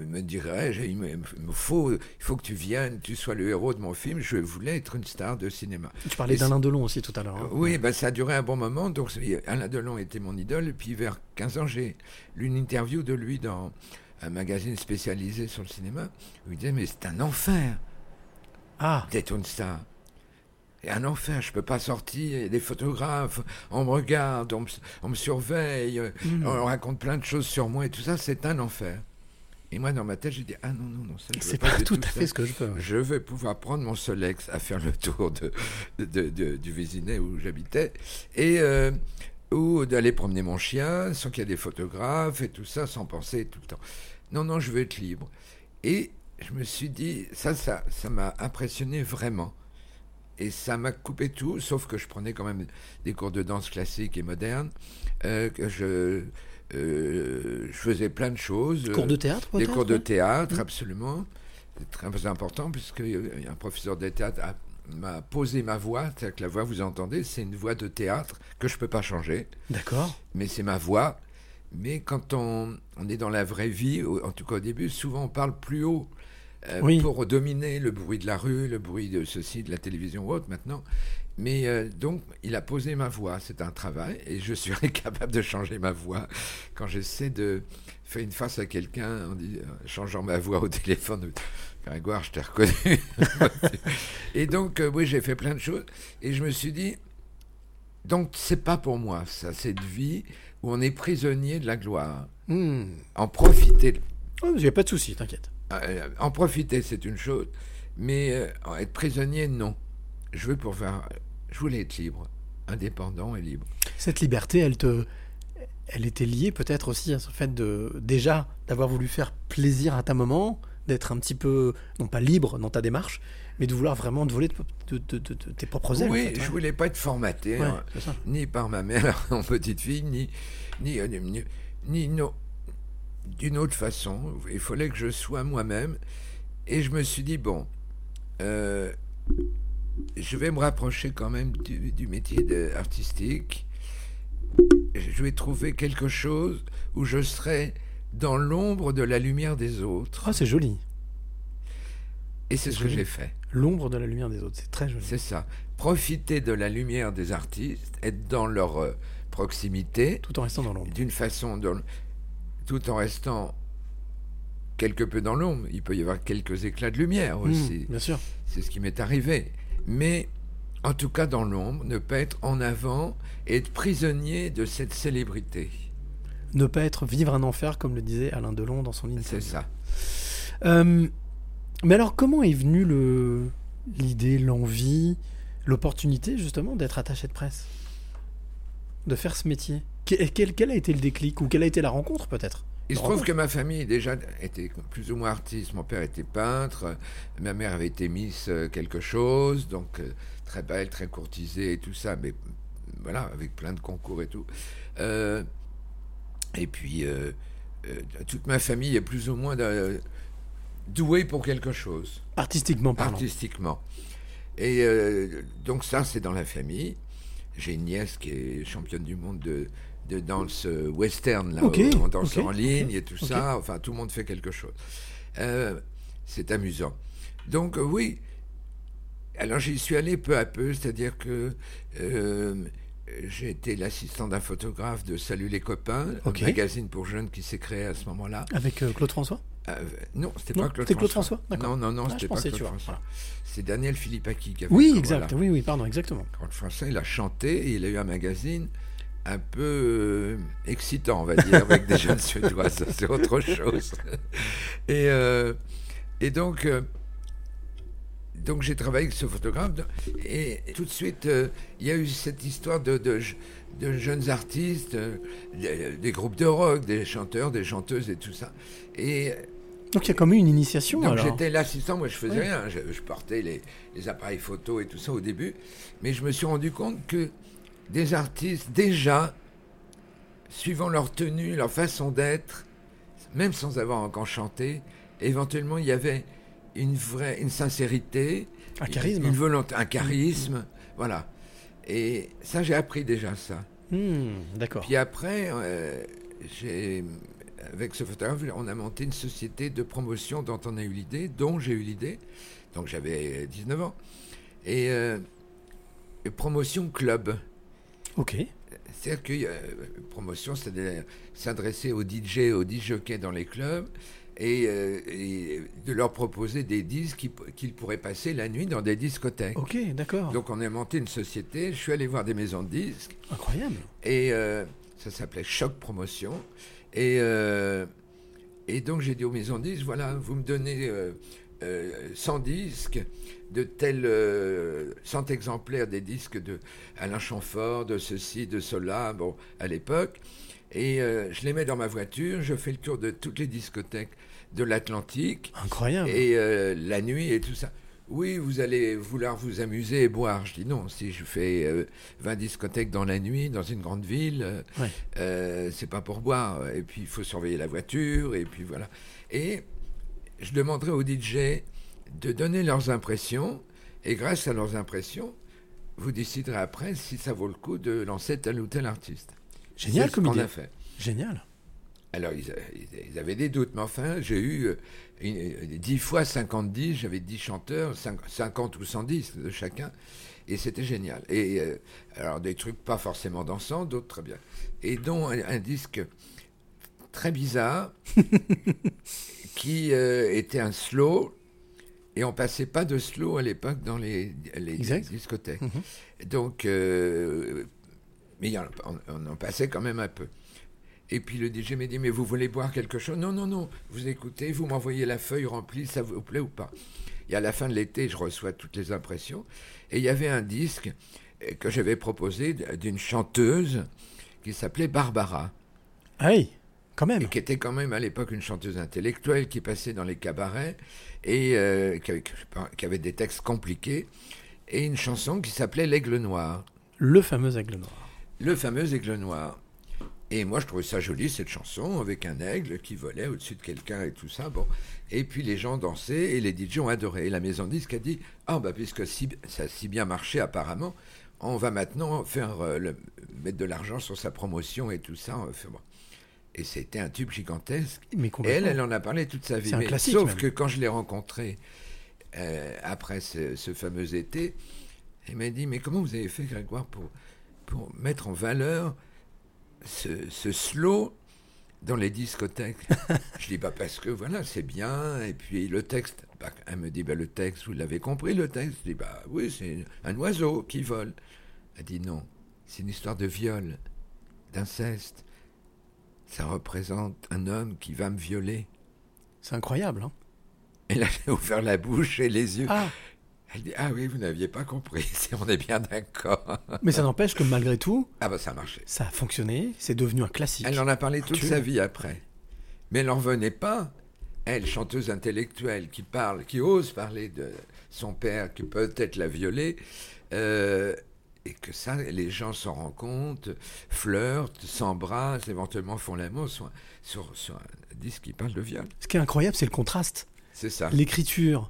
me- dirait il me, faut, il faut que tu viennes, tu sois le héros de mon film. Je voulais être une star de cinéma. Tu parlais d'Alain Delon aussi tout à l'heure. hein. Oui, ben, ça a duré un bon moment. Donc, Alain Delon était mon idole. Et puis, vers 15 ans, j'ai lu une interview de lui dans un magazine spécialisé sur le cinéma. Où il disait Mais c'est un enfer Ah, d'être une star. Et un enfer, je peux pas sortir. il y a Des photographes, on me regarde, on me, on me surveille, euh, Hmm. on raconte plein de choses sur moi et tout ça. C'est un enfer. Et moi, dans ma tête, j'ai dit Ah non, non, non, ça, je c'est pas pas tout tout à ça. fait ce que je veux. Je vais pouvoir prendre mon Solex à faire le tour de, de- de- du Vésinet où j'habitais et euh, ou d'aller promener mon chien sans qu'il y ait des photographes et tout ça, sans penser tout le temps. Non, non, je veux être libre. Et je me suis dit, ça, ça, ça m'a impressionné vraiment. Et ça m'a coupé tout, sauf que je prenais quand même des cours de danse classique et moderne, euh, que je, euh, je faisais plein de choses. Cours de théâtre Des cours de théâtre, Mm. absolument. C'est très important puisque euh, un professeur de théâtre a- m'a posé ma voix. C'est-à-dire que la voix, vous entendez, c'est une voix de théâtre que je ne peux pas changer, D'accord. mais c'est ma voix. Mais quand on, on est dans la vraie vie, en tout cas au début, souvent on parle plus haut euh, Oui. pour dominer le bruit de la rue, le bruit de ceci, de la télévision ou autre maintenant. Mais euh, donc, il a posé ma voix, c'est un travail, et je suis incapable de changer ma voix. Quand j'essaie de faire une face à quelqu'un en en changeant ma voix au téléphone, Grégoire, je t'ai reconnu. et donc, euh, oui, j'ai fait plein de choses, et je me suis dit, donc, c'est pas pour moi, ça, cette vie où on est prisonnier de la gloire. Hmm. En profiter, Oh, Il n'y a pas de souci, t'inquiète. euh, en profiter, c'est une chose, mais euh, être prisonnier, non. Je veux pouvoir, je voulais être libre, indépendant et libre. Cette liberté, elle te, elle était liée peut-être aussi à ce fait de déjà d'avoir voulu faire plaisir à ta maman, d'être un petit peu non pas libre dans ta démarche, mais de vouloir vraiment te voler de, de- de- de- de tes propres ailes. en oui, fait, je ouais. voulais pas être formaté, Ouais, hein, ni par ma mère en petite fille, ni ni euh, ni, ni no- d'une autre façon. Il fallait que je sois moi-même, et je me suis dit bon, euh, je vais me rapprocher quand même du, du métier de- artistique. Je vais trouver quelque chose où je serai dans l'ombre de la lumière des autres. Ah, c'est joli. Et c'est ce que j'ai fait. L'ombre de la lumière des autres, c'est très joli. C'est ça. Profiter de la lumière des artistes, être dans leur euh, proximité, Tout en restant dans l'ombre. d'une façon, dans- tout en restant quelque peu dans l'ombre. Il peut y avoir quelques éclats de lumière aussi. Hmm, bien sûr. C'est ce qui m'est arrivé. Mais en tout cas, dans l'ombre, ne pas être en avant et être prisonnier de cette célébrité. Ne pas être vivre un enfer, comme le disait Alain Delon dans son interview. C'est ça. Euh, mais alors, comment est venue le l'idée, l'envie, l'opportunité justement d'être attaché de presse, de faire ce métier? Que- quel, quel a été le déclic ou quelle a été la rencontre peut-être? Il se trouve que ma famille déjà était plus ou moins artiste. Mon père était peintre, ma mère avait été Miss euh, quelque chose, donc euh, très belle, très courtisée et tout ça, mais voilà, avec plein de concours et tout. Euh, et puis, toute ma famille est plus ou moins douée pour quelque chose Artistiquement parlant. artistiquement. Et euh, donc ça, c'est dans la famille. J'ai une nièce qui est championne du monde de, de danse euh, western, là, Ok, où on danse en ligne et tout ça. Enfin, tout le monde fait quelque chose. Euh, c'est amusant. Donc oui. Alors j'y suis allé peu à peu, c'est-à-dire que euh, j'ai été l'assistant d'un photographe de Salut les copains, un magazine pour jeunes qui s'est créé à ce moment-là. Avec Claude François? Euh, non, c'était pas Claude c'était Claude François. Non, non, non, Ah, c'était pas Claude François. voilà. C'est Daniel Philippaki qui avait Oui, fait, exact. voilà. Oui, oui, pardon, exactement. Claude François, il a chanté et il a eu un magazine un peu euh, excitant, on va dire, avec des jeunes Suédois. Ça, c'est autre chose. Et, euh, et donc, donc j'ai travaillé avec ce photographe et tout de suite, il y a eu cette histoire de, de, de jeunes artistes, euh, des, des groupes de rock, des chanteurs, des chanteuses et tout ça. Et Donc il y a comme eu une initiation donc j'étais l'assistant, moi je faisais Oui. rien, je, je portais les, les appareils photo et tout ça au début, mais je me suis rendu compte que des artistes déjà, suivant leur tenue, leur façon d'être, même sans avoir encore chanté, éventuellement il y avait une vraie, une sincérité, Un charisme. une volonté, un charisme, voilà. Et ça, j'ai appris déjà ça. Hmm, D'accord. Puis après, euh, j'ai, avec ce photographe, on a monté une société de promotion dont on a eu l'idée, dont j'ai eu l'idée. Donc j'avais 19 ans. Et euh, promotion club. Ok. C'est-à-dire que euh, promotion, c'est-à-dire s'adresser aux DJ, aux DJ dans les clubs et, euh, et de leur proposer des disques qui- qu'ils pourraient passer la nuit dans des discothèques. Ok, d'accord. Donc on a monté une société, je suis allé voir des maisons de disques Incroyable. et euh, ça s'appelait Choc Promotion. Et, euh, et donc j'ai dit aux maisons de disques, voilà, vous me donnez euh, euh, 100 disques de tels euh, 100 exemplaires des disques de Alain Chamfort, de ceci, de cela, bon, à l'époque. Et je les mets dans ma voiture, je fais le tour de toutes les discothèques de l'Atlantique. Incroyable. Et euh, la nuit et tout ça. Oui, vous allez vouloir vous amuser et boire. Je dis non, si je fais euh, 20 discothèques dans la nuit, dans une grande ville, euh, Ouais. euh, c'est pas pour boire. Et puis, il faut surveiller la voiture, et puis voilà. Et je demanderai aux DJ de donner leurs impressions, et grâce à leurs impressions, vous déciderez après si ça vaut le coup de lancer tel ou tel artiste. Génial C'est ce comme qu'on a fait. Génial. Alors, ils, ils- avaient des doutes, mais enfin, j'ai eu euh, une- euh, 10 fois 50 disques, j'avais 10 chanteurs, cinq- 50 ou 110 de chacun, et c'était génial. Et euh, alors, des trucs pas forcément dansants, d'autres très bien. Et dont un, un disque très bizarre, qui euh, était un slow, et on passait pas de slow à l'époque dans les, discothèques. Mhm. Donc, euh, mais on en passait quand même un peu. Et puis le DJ m'a dit, mais vous voulez boire quelque chose? Non, non, non, vous écoutez, vous m'envoyez la feuille remplie, ça vous plaît ou pas? Et à la fin de l'été, je reçois toutes les impressions. Et il y avait un disque euh, que j'avais proposé d'une chanteuse qui s'appelait Barbara, Ah oui, quand même. et qui était quand même à l'époque une chanteuse intellectuelle qui passait dans les cabarets et euh, qui, avait, qui avait des textes compliqués, et une chanson qui s'appelait L'Aigle Noir. Le fameux aigle noir. le fameux aigle noir. Et moi, je trouvais ça joli, cette chanson, avec un aigle qui volait au-dessus de quelqu'un et tout ça. Bon. Et puis les gens dansaient et les DJ ont adoré. Et la maison de disques a dit Ah, bah, puisque si- ça a si bien marché apparemment, on va maintenant faire euh, le- mettre de l'argent sur sa promotion et tout ça. bon. Et c'était un tube gigantesque. Mais elle, elle en a parlé toute sa vie. Un Mais sauf même. que quand je l'ai rencontrée euh, après ce, ce fameux été, elle m'a dit Mais comment vous avez fait, Grégoire, pour, pour mettre en valeur ce, ce slow dans les discothèques Je dis Bah, parce que voilà, c'est bien. Et puis le texte, bah, elle me dit bah, Le texte, vous l'avez compris, le texte? Je dis Bah oui, c'est un oiseau qui vole. Elle dit Non, c'est une histoire de viol, d'inceste. Ça représente un homme qui va me violer. C'est incroyable. Hein Et là, j'ai ouvert la bouche et les yeux. ah, Elle dit Ah oui, vous n'aviez pas compris. On est bien d'accord. mais ça n'empêche que malgré tout, Ah bah ça marchait. ça a fonctionné. C'est devenu un classique. Elle en a parlé toute sa vie après. Mais elle n'en revenait pas. Elle, chanteuse intellectuelle, qui parle, qui ose parler de son père, qui peut-être l'a violée, euh, et que ça, les gens s'en rendent compte, flirtent, s'embrassent, éventuellement font l'amour sur, sur, sur un disque qui parle de viol. Ce qui est incroyable, c'est le contraste. C'est ça. L'écriture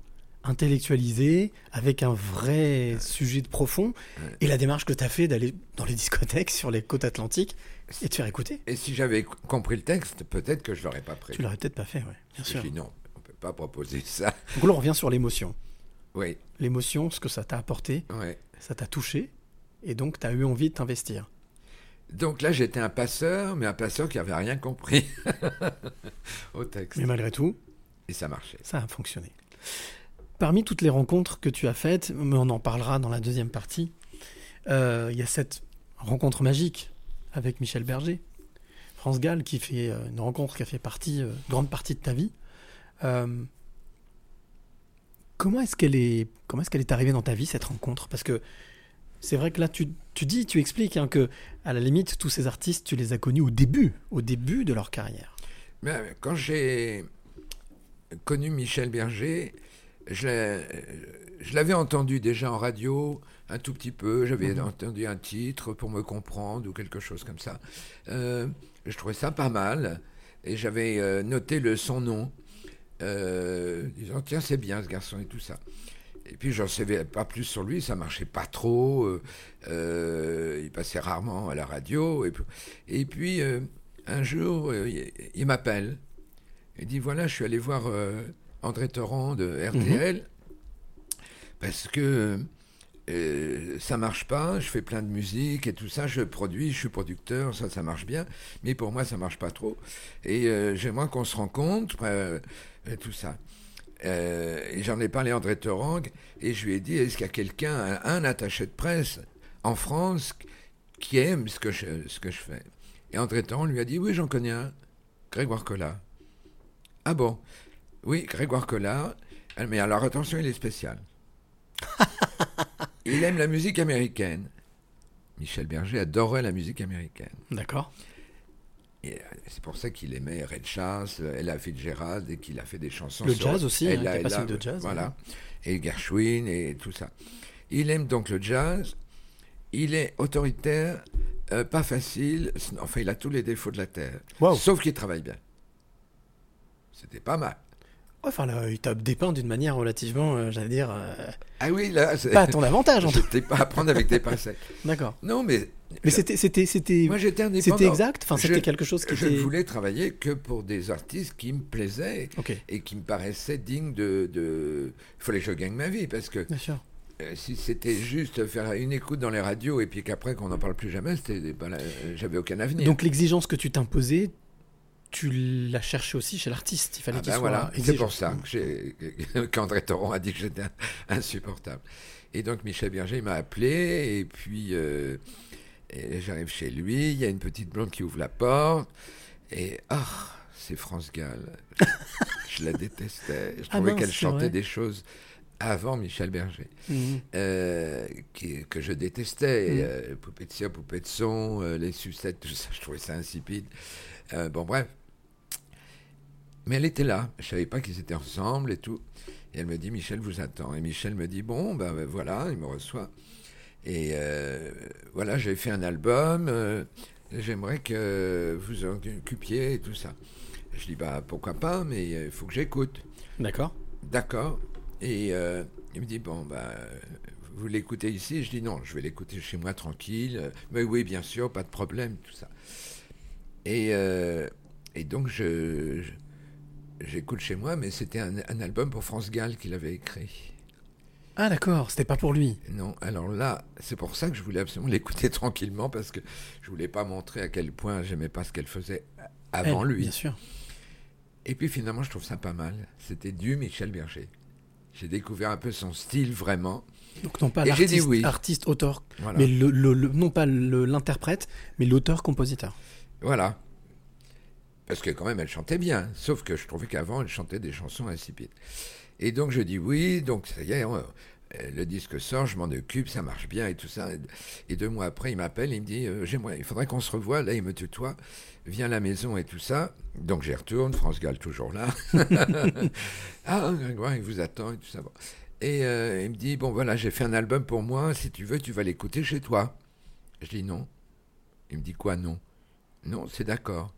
intellectualisée, avec un vrai sujet de profond, Ouais. et la démarche que tu as fait d'aller dans les discothèques sur les côtes atlantiques et de faire écouter. Et si j'avais compris le texte, peut-être que je l'aurais pas pris. Tu l'aurais peut-être pas fait, ouais, bien sûr. dis non, on peut pas proposer ça. Donc là, on revient sur l'émotion. Oui, L'émotion, ce que ça t'a apporté, ouais. ça t'a touché, et donc tu as eu envie de t'investir. Donc là, j'étais un passeur, mais un passeur qui avait rien compris au texte. Mais malgré tout, Et ça marchait. ça a fonctionné. Parmi toutes les rencontres que tu as faites, mais on en parlera dans la deuxième partie, euh, il y a cette rencontre magique avec Michel Berger, France Gall, qui fait euh, une rencontre qui a fait partie, euh, grande partie de ta vie. Comment est-ce qu'elle est, comment est-ce qu'elle est arrivée dans ta vie cette rencontre? Parce que c'est vrai que là, tu, tu dis, tu expliques hein, que à la limite, tous ces artistes, tu les as connus au début, au début de leur carrière. Quand j'ai connu Michel Berger, je l'ai- je l'avais entendu déjà en radio un tout petit peu. J'avais Mhm. entendu un titre pour me comprendre ou quelque chose comme ça. Euh, je trouvais ça pas mal. Et j'avais euh, noté le son nom, euh, disant tiens c'est bien ce garçon et tout ça. Et puis j'en savais pas plus sur lui, ça marchait pas trop. euh, euh, il passait rarement à la radio. Et puis, et puis, euh, un jour, euh, il, il m'appelle. Il dit voilà, je suis allé voir euh, André Torrent de RTL parce que euh, ça marche pas. Je fais plein de musique et tout ça. Je produis, je suis producteur, ça, ça marche bien. Mais pour moi, ça marche pas trop. Et euh, j'aimerais qu'on se rencontre, euh, tout ça. Euh, et j'en ai parlé à André Torrang et je lui ai dit est-ce qu'il y a quelqu'un, un, un attaché de presse en France qui aime ce que je, ce que je fais? Et André Torrang lui a dit oui, j'en connais un, Grégoire Collard. Ah bon? Oui, Grégoire Collard. Ah, Mais alors attention, il est spécial. il aime la musique américaine. Michel Berger adorait la musique américaine. D'accord. Et euh, c'est pour ça qu'il aimait Red Charles, Ella Fitzgerald et qu'il a fait des chansons Le sur jazz aussi, hein, Ella- il était passionné Ella, de jazz, Voilà. Et Gershwin et tout ça. Il aime donc le jazz. Il est autoritaire, euh, pas facile. Enfin, il a tous les défauts de la terre. Wow. Sauf qu'il travaille bien. C'était pas mal. Ouais, Enfin, là, il t'a dépeint d'une manière relativement, euh, j'allais dire, euh, Ah oui, là, c'est- pas à ton avantage. en tout- pas à prendre avec des pincettes. D'accord. Non, mais. Mais c'était, c'était, c'était, Moi, j'étais indépendant. c'était exact? Enfin, c'était Je- quelque chose qui Je était. ne voulais travailler que pour des artistes qui me plaisaient Ok, et qui me paraissaient dignes de. de... Il fallait que je gagne ma vie parce que bien sûr. euh, si c'était juste faire une écoute dans les radios et puis qu'après qu'on n'en parle plus jamais, c'était la- j'avais aucun avenir. Donc l'exigence que tu t'imposais, tu l'as cherchée aussi chez l'artiste. Il fallait Ah qu'il ben soit voilà, c'est exigeant. pour ça qu'André Torrent a dit que j'étais insupportable. Et donc Michel Berger m'a appelé et puis euh, j'arrive chez lui, il y a une petite blonde qui ouvre la porte et ah c'est France Gall. je la détestais. Je Ah trouvais qu'elle c'est chantait vrai. des choses avant Michel Berger Mhm. euh, qui- que je détestais. Mm. euh, poupée de cire, poupée de son, euh, les sucettes, tout ça, je trouvais ça insipide. Bon, bref. Mais elle était là. Je savais pas qu'ils étaient ensemble et tout. Et elle me dit, Michel vous attend. Et Michel me dit, bon, ben, ben, voilà, il me reçoit. Et euh, voilà, j'ai fait un album. euh, J'aimerais que vous en occupiez et tout ça. Je dis, bah pourquoi pas, mais il faut que j'écoute. D'accord. D'accord. Et euh, il me dit, bon, bah, vous l'écoutez ici? Je dis, non, je vais l'écouter chez moi tranquille. Mais oui, bien sûr, pas de problème, tout ça. Et, euh, et donc, je, je- j'écoute chez moi, mais c'était un, un album pour France Gall qu'il avait écrit. Ah d'accord, c'était pas pour lui. Non, alors là, c'est pour ça que je voulais absolument l'écouter tranquillement, parce que je voulais pas montrer à quel point j'aimais pas ce qu'elle faisait avant Elle, lui. Bien sûr. Et puis finalement, je trouve ça pas mal. C'était du Michel Berger. J'ai découvert un peu son style vraiment. Donc non pas l'artiste, oui. artiste, auteur, Voilà. mais le, le- le- non pas l'interprète, mais l'auteur-compositeur. Voilà. Parce que quand même, elle chantait bien. Sauf que je trouvais qu'avant, elle chantait des chansons insipides. Et donc, je dis oui. Donc, ça y est, on- euh, le disque sort, je m'en occupe, ça marche bien et tout ça. Et deux mois après, il m'appelle, il me dit euh, J'aimerais, il faudrait qu'on se revoie. Là, il me tutoie. Viens à la maison et tout ça. Donc, j'y retourne. France Gall, toujours là. ah, Grégoire, il vous attend et tout ça. Bon. Et euh, il me dit Bon, voilà, j'ai fait un album pour moi. Si tu veux, tu vas l'écouter chez toi. Je dis non. Il me dit quoi, non? Non, c'est d'accord.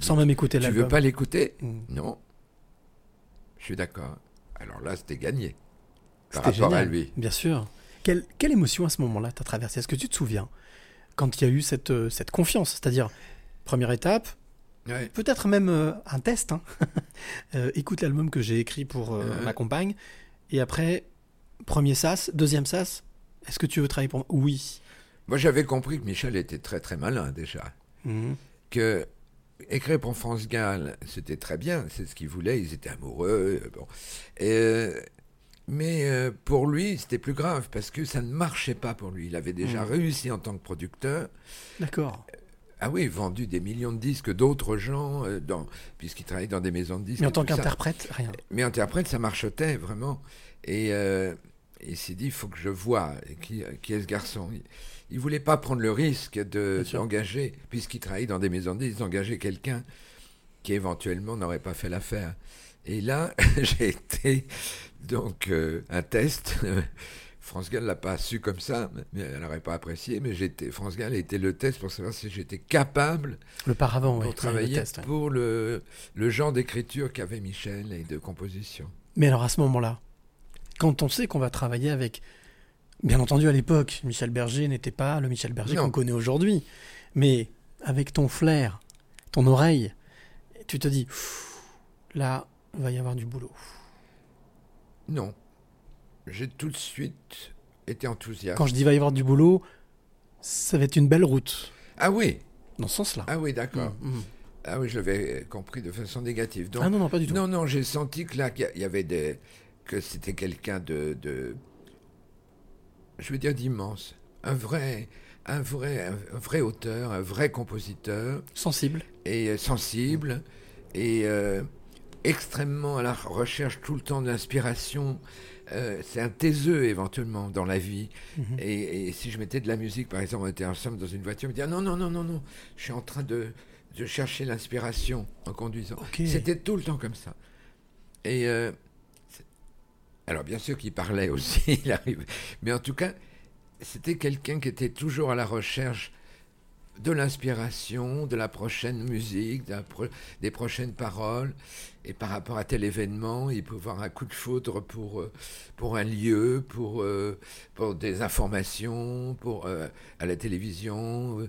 Sans même écouter Tu l'album. veux pas l'écouter? Mm. Non. Je suis d'accord. Alors là, c'était gagné. Par rapport à lui. Bien sûr. Quelle, quelle émotion à ce moment-là t'as traversé? Est-ce que tu te souviens? Quand il y a eu cette, euh, cette confiance C'est-à-dire, première étape, Ouais. peut-être même euh, un test. hein. Euh, écoute l'album que j'ai écrit pour euh, ma compagne. Et après, premier sas, deuxième sas. Est-ce que tu veux travailler pour moi? Oui. Moi, j'avais compris que Michel était très très malin déjà. Mhm. Que écrire pour France Gall, c'était très bien. C'est ce qu'il voulait. Ils étaient amoureux. euh, Bon. Et, euh, mais euh, pour lui, c'était plus grave parce que ça ne marchait pas pour lui. Il avait déjà Mhm. réussi en tant que producteur. D'accord. Ah oui, vendu des millions de disques d'autres gens, dans, puisqu'il travaillait dans des maisons de disques. Mais en tant qu'interprète, rien. Mais interprète, ça marchotait vraiment. Et euh, il s'est dit, il faut que je vois qui, qui est ce garçon? Il, il voulait pas prendre le risque de d'engager, puisqu'il travaillait dans des maisons de d'engager quelqu'un qui éventuellement n'aurait pas fait l'affaire. Et là, j'ai été donc euh, un test. France Gall l'a pas su comme ça, mais elle n'aurait pas apprécié. Mais j'étais, France Gall a été le test pour savoir si j'étais capable Le paravent, pour oui. le travailler test, pour le, le genre d'écriture qu'avait Michel et de composition. Mais alors à ce moment-là, quand on sait qu'on va travailler avec. Bien entendu, à l'époque, Michel Berger n'était pas le Michel Berger qu'on connaît aujourd'hui. Mais avec ton flair, ton oreille, tu te dis, là, il va y avoir du boulot. Non. J'ai tout de suite été enthousiaste. Quand je dis va y avoir du boulot, ça va être une belle route. Ah oui, Dans ce sens-là. ah oui, d'accord. Mm, mm. Ah oui, je l'avais compris de façon négative. Donc, Ah non, non, pas du tout. non, non, j'ai senti que là, qu'il y avait des, que c'était quelqu'un de, de, je veux dire d'immense, un vrai, un vrai, un vrai auteur, un vrai compositeur Sensible. et euh, sensible et euh, extrêmement à la recherche tout le temps d'inspiration. Euh, c'est un taiseux éventuellement dans la vie. Mhm. Et, et si je mettais de la musique, par exemple, on était ensemble dans une voiture, me ah, non, non, non, non, non, je suis en train de, de chercher l'inspiration en conduisant. C'était tout le temps comme ça. Et euh, alors, bien sûr qu'il parlait aussi, il arrive. Mais en tout cas, c'était quelqu'un qui était toujours à la recherche de l'inspiration, de la prochaine musique, des prochaines paroles. Et par rapport à tel événement, il peut avoir un coup de foudre pour, euh, pour un lieu, pour, euh, pour des informations, pour, euh, à la télévision,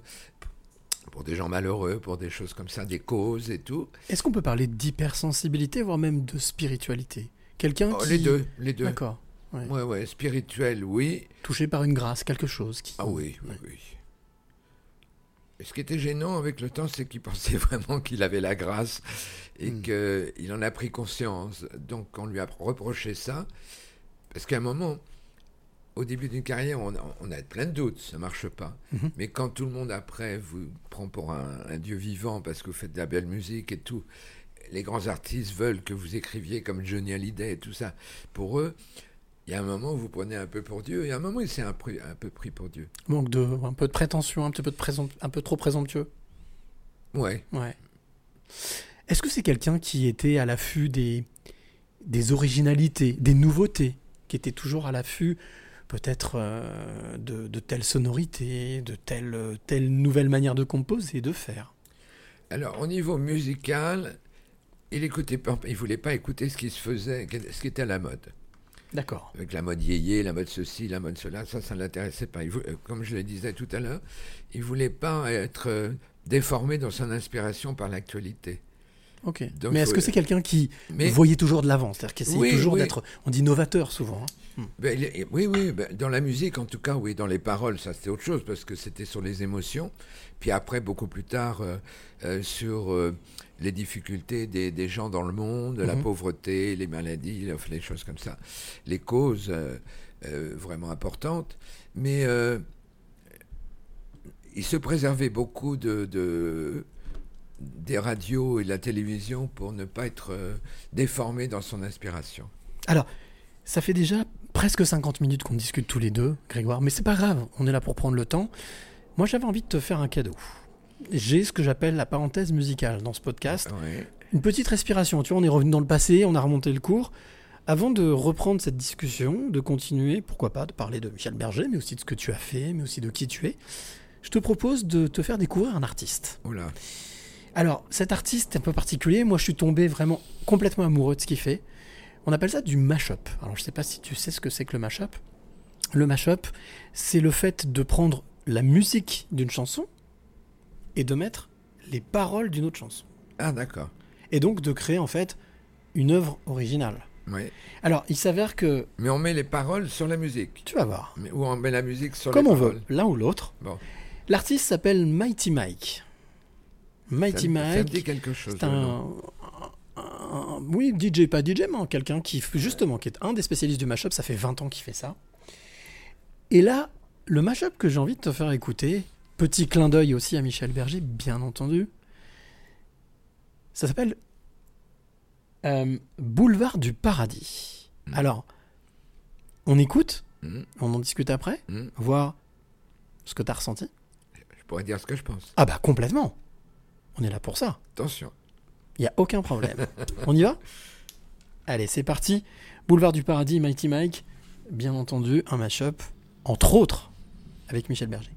pour des gens malheureux, pour des choses comme ça, des causes et tout. Est-ce qu'on peut parler d'hypersensibilité, voire même de spiritualité? Quelqu'un Oh, qui... Les deux, les deux. D'accord. ouais. Ouais, ouais, spirituel, oui. Touché par une grâce, quelque chose qui... Ah oui, oui, oui. Et ce qui était gênant avec le temps, c'est qu'il pensait vraiment qu'il avait la grâce et Hmm. qu'il en a pris conscience. Donc on lui a reproché ça. Parce qu'à un moment, au début d'une carrière, on a, on a plein de doutes, ça marche pas. Mhm. Mais quand tout le monde après vous prend pour un, un dieu vivant parce que vous faites de la belle musique et tout, les grands artistes veulent que vous écriviez comme Johnny Hallyday et tout ça. Pour eux, il y a un moment où vous prenez un peu pour Dieu, et à un moment, il s'est un, peu- un peu pris pour Dieu. Manque de... Un peu de prétention, un petit peu, de présent- un peu trop présomptueux. Ouais. Ouais. Est-ce que c'est quelqu'un qui était à l'affût des, des originalités, des nouveautés, qui était toujours à l'affût peut-être euh, de, de telle sonorité, de telle, telle nouvelle manière de composer et de faire? Alors, au niveau musical, il écoutait pas, il voulait pas écouter ce qui se faisait, ce qui était à la mode. D'accord. Avec la mode yéyé, la mode ceci, la mode cela, ça, ça ne l'intéressait pas. Il euh, comme je le disais tout à l'heure, il voulait pas être euh, déformé dans son inspiration par l'actualité. Ok. Donc, Mais est-ce faut- que c'est quelqu'un qui Mais voyait toujours de l'avant? C'est-à-dire qui essayait Oui, toujours oui. d'être, on dit novateur souvent. hein. Ben, il est- oui, oui, ben, dans la musique en tout cas, oui, dans les paroles, ça c'était autre chose parce que c'était sur les émotions. Puis après, beaucoup plus tard, euh, euh, sur euh, les difficultés des, des gens dans le monde, la Mhm. pauvreté, les maladies, les choses comme ça, les causes euh, euh, vraiment importantes. Mais euh, il se préservait beaucoup de, de- des radios et de la télévision pour ne pas être euh, déformé dans son inspiration. Ça fait déjà presque 50 minutes qu'on discute tous les deux, Grégoire, mais c'est pas grave, on est là pour prendre le temps. Moi, j'avais envie de te faire un cadeau. J'ai ce que j'appelle la parenthèse musicale dans ce podcast. Ouais. Une petite respiration, tu vois, on est revenu dans le passé, on a remonté le cours. Avant de reprendre cette discussion, de continuer, pourquoi pas, de parler de Michel Berger, mais aussi de ce que tu as fait, mais aussi de qui tu es, je te propose de te faire découvrir un artiste. Oula. Alors, cet artiste est un peu particulier, moi je suis tombé vraiment complètement amoureux de ce qu'il fait. On appelle ça du mash-up. Alors, je sais pas si tu sais ce que c'est que le mash-up. Le mash-up, c'est le fait de prendre la musique d'une chanson et de mettre les paroles d'une autre chanson. Ah d'accord. Et donc de créer en fait une œuvre originale. Oui. Alors, il s'avère que, Mais on met les paroles sur la musique. tu vas voir, Mais, ou on met la musique sur comme les on paroles. veut, l'un ou l'autre. Bon. L'artiste s'appelle Mighty Mike. Ça Mighty me, ça me dit Mike, quelque chose. c'est un- un- Oui, DJ, pas DJ, mais quelqu'un qui, justement, qui est un des spécialistes du mashup. Ça fait 20 ans qu'il fait ça. Et là, le mashup que j'ai envie de te faire écouter, petit clin d'œil aussi à Michel Berger, bien entendu, ça s'appelle euh, Boulevard du Paradis. Mhm. Alors, on écoute, Mhm. on en discute après, Mhm. voir ce que tu as ressenti. Je pourrais dire ce que je pense. Ah bah complètement. On est là pour ça. Attention. Il n'y a aucun problème. On y va? Allez, c'est parti. Boulevard du Paradis, Mighty Mike. Bien entendu, un mash-up, entre autres, avec Michel Berger.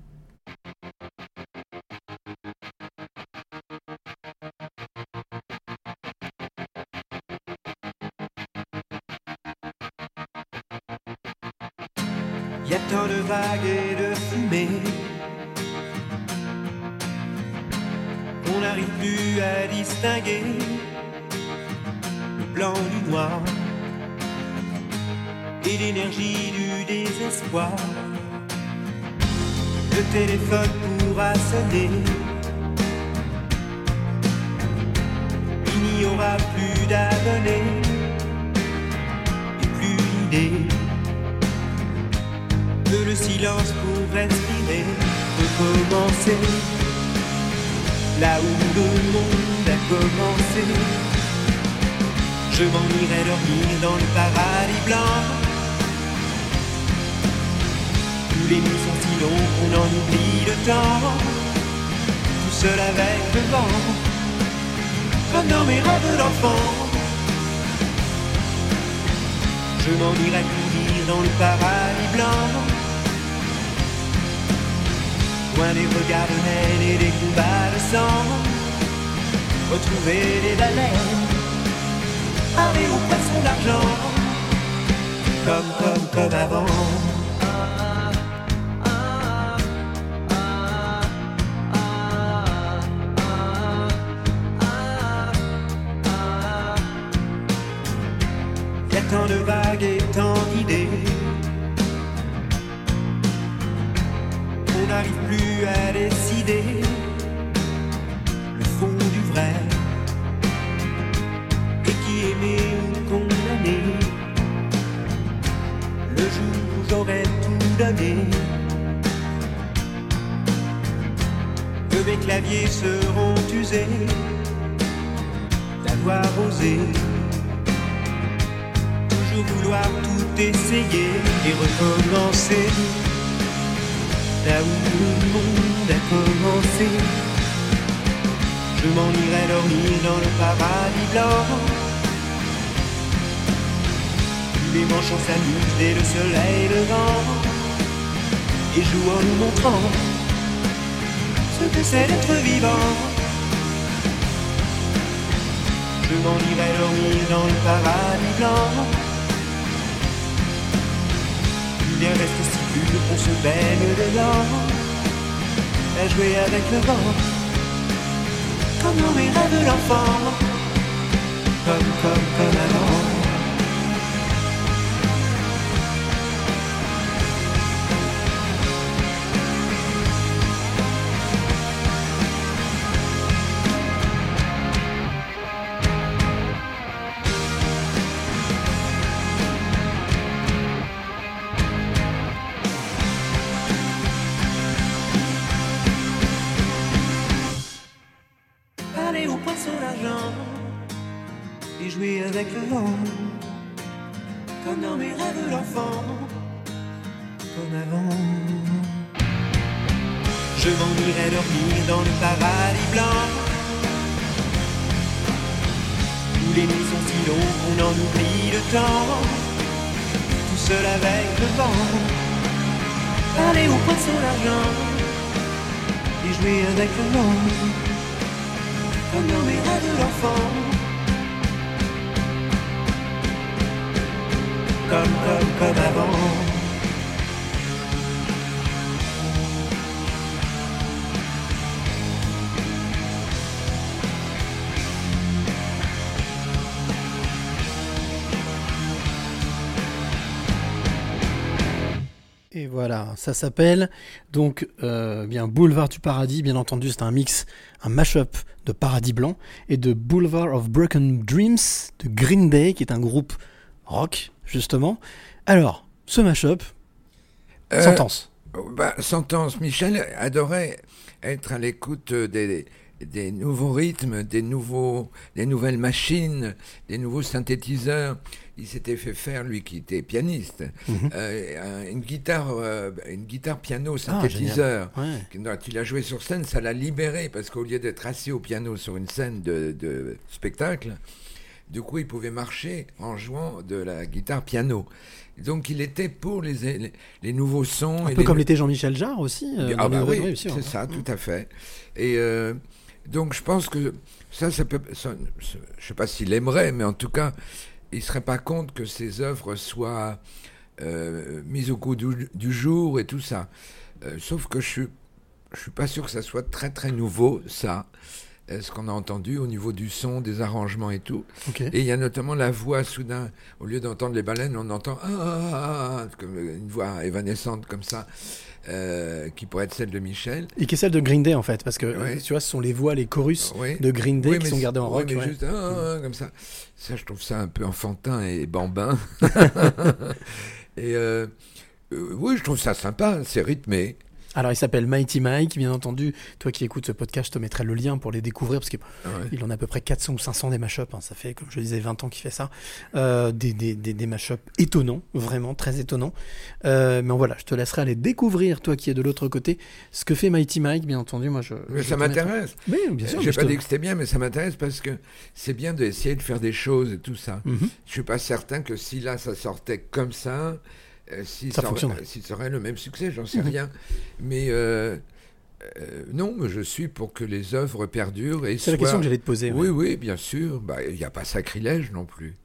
Le blanc du noir et l'énergie du désespoir. Le téléphone pourra sonner. Il n'y aura plus d'abonnés et plus d'idées que le silence pour respirer, recommencer là où le monde Je m'en irai dormir dans le paradis blanc. Tous les nuits sont si longs qu'on en oublie le temps. Tout seul avec le vent, comme dans mes rêves d'enfant. Je m'en irai courir dans le paradis blanc. Loin des regards de haine et des combats de sang. Retrouver les baleines, aller au poisson d'argent. Comme, comme, comme avant. Tous les manchons s'amusent dès le soleil levant et jouent en nous montrant ce que c'est d'être vivant. Je m'en irai dormir dans le paradis blanc. Il reste si pur qu'on se baigne dedans À jouer avec le vent Comme dans rêves d'enfant Comme, comme, comme avant et jouer avec le voilà, ça s'appelle donc euh, bien Boulevard du Paradis. Bien entendu, c'est un mix, un mash-up de Paradis Blanc et de Boulevard of Broken Dreams de Green Day, qui est un groupe rock justement. Alors, ce mash-up, Euh, sentence. Bah, sentence. Michel adorait être à l'écoute des, des nouveaux rythmes, des, nouveaux, des nouvelles machines, des nouveaux synthétiseurs. Il s'était fait faire, lui qui était pianiste, Mhm. euh, un- une guitare, euh, une guitare piano Ah, synthétiseur. génial. Ouais. Quand il a joué sur scène, ça l'a libéré parce qu'au lieu d'être assis au piano sur une scène de, de spectacle, du coup, il pouvait marcher en jouant de la guitare piano. Donc, il était pour les, les, les nouveaux sons. Un et peu les- comme l'était Jean-Michel Jarre aussi. euh, ah bah oui, c'est ça, tout à fait. Et euh, donc je pense que ça, ça peut, ça- je sais pas s'il aimerait, mais en tout cas, il serait pas contre que ses œuvres soient euh, mise au goût du, du jour et tout ça. Euh, sauf que je suis, je suis pas sûr que ça soit très très nouveau, ça. euh, Ce qu'on a entendu au niveau du son, des arrangements et tout. Et il y a notamment la voix soudain, au lieu d'entendre les baleines, on entend ah, ah, ah, une voix évanescente comme ça, euh, qui pourrait être celle de Michel. Et qui est celle de Green Day en fait, parce que Ouais. tu vois, ce sont les voix, les chorus de Green Day Oui, qui sont gardés en rock. mais juste, ah, ah, comme ça. Ça, je trouve ça un peu enfantin et bambin. et euh, euh, oui, je trouve ça sympa, c'est rythmé. Alors il s'appelle Mighty Mike, bien entendu. Toi qui écoutes ce podcast, je te mettrai le lien pour les découvrir parce qu'il Ouais. en a à peu près 400 ou 500 des mashups. hein. Ça fait, comme je disais, 20 ans qu'il fait ça. Euh, des, des, des, des mashups étonnants, vraiment très étonnants. Euh, mais voilà, je te laisserai aller découvrir, toi qui es de l'autre côté, ce que fait Mighty Mike, bien entendu. Moi, je, Mais je ça m'intéresse. Oui, bien sûr. J'ai pas te- dit que c'était bien, mais ça m'intéresse parce que c'est bien d'essayer de faire des choses et tout ça. Mhm. Je suis pas certain que si là ça sortait comme ça, euh, si Ça si ça aurait le même succès, j'en sais rien. Mais euh, euh, non, mais je suis pour que les œuvres perdurent et C'est la question que j'allais te poser. Oui, ouais. oui, bien sûr. Bah, Il n'y a pas sacrilège non plus.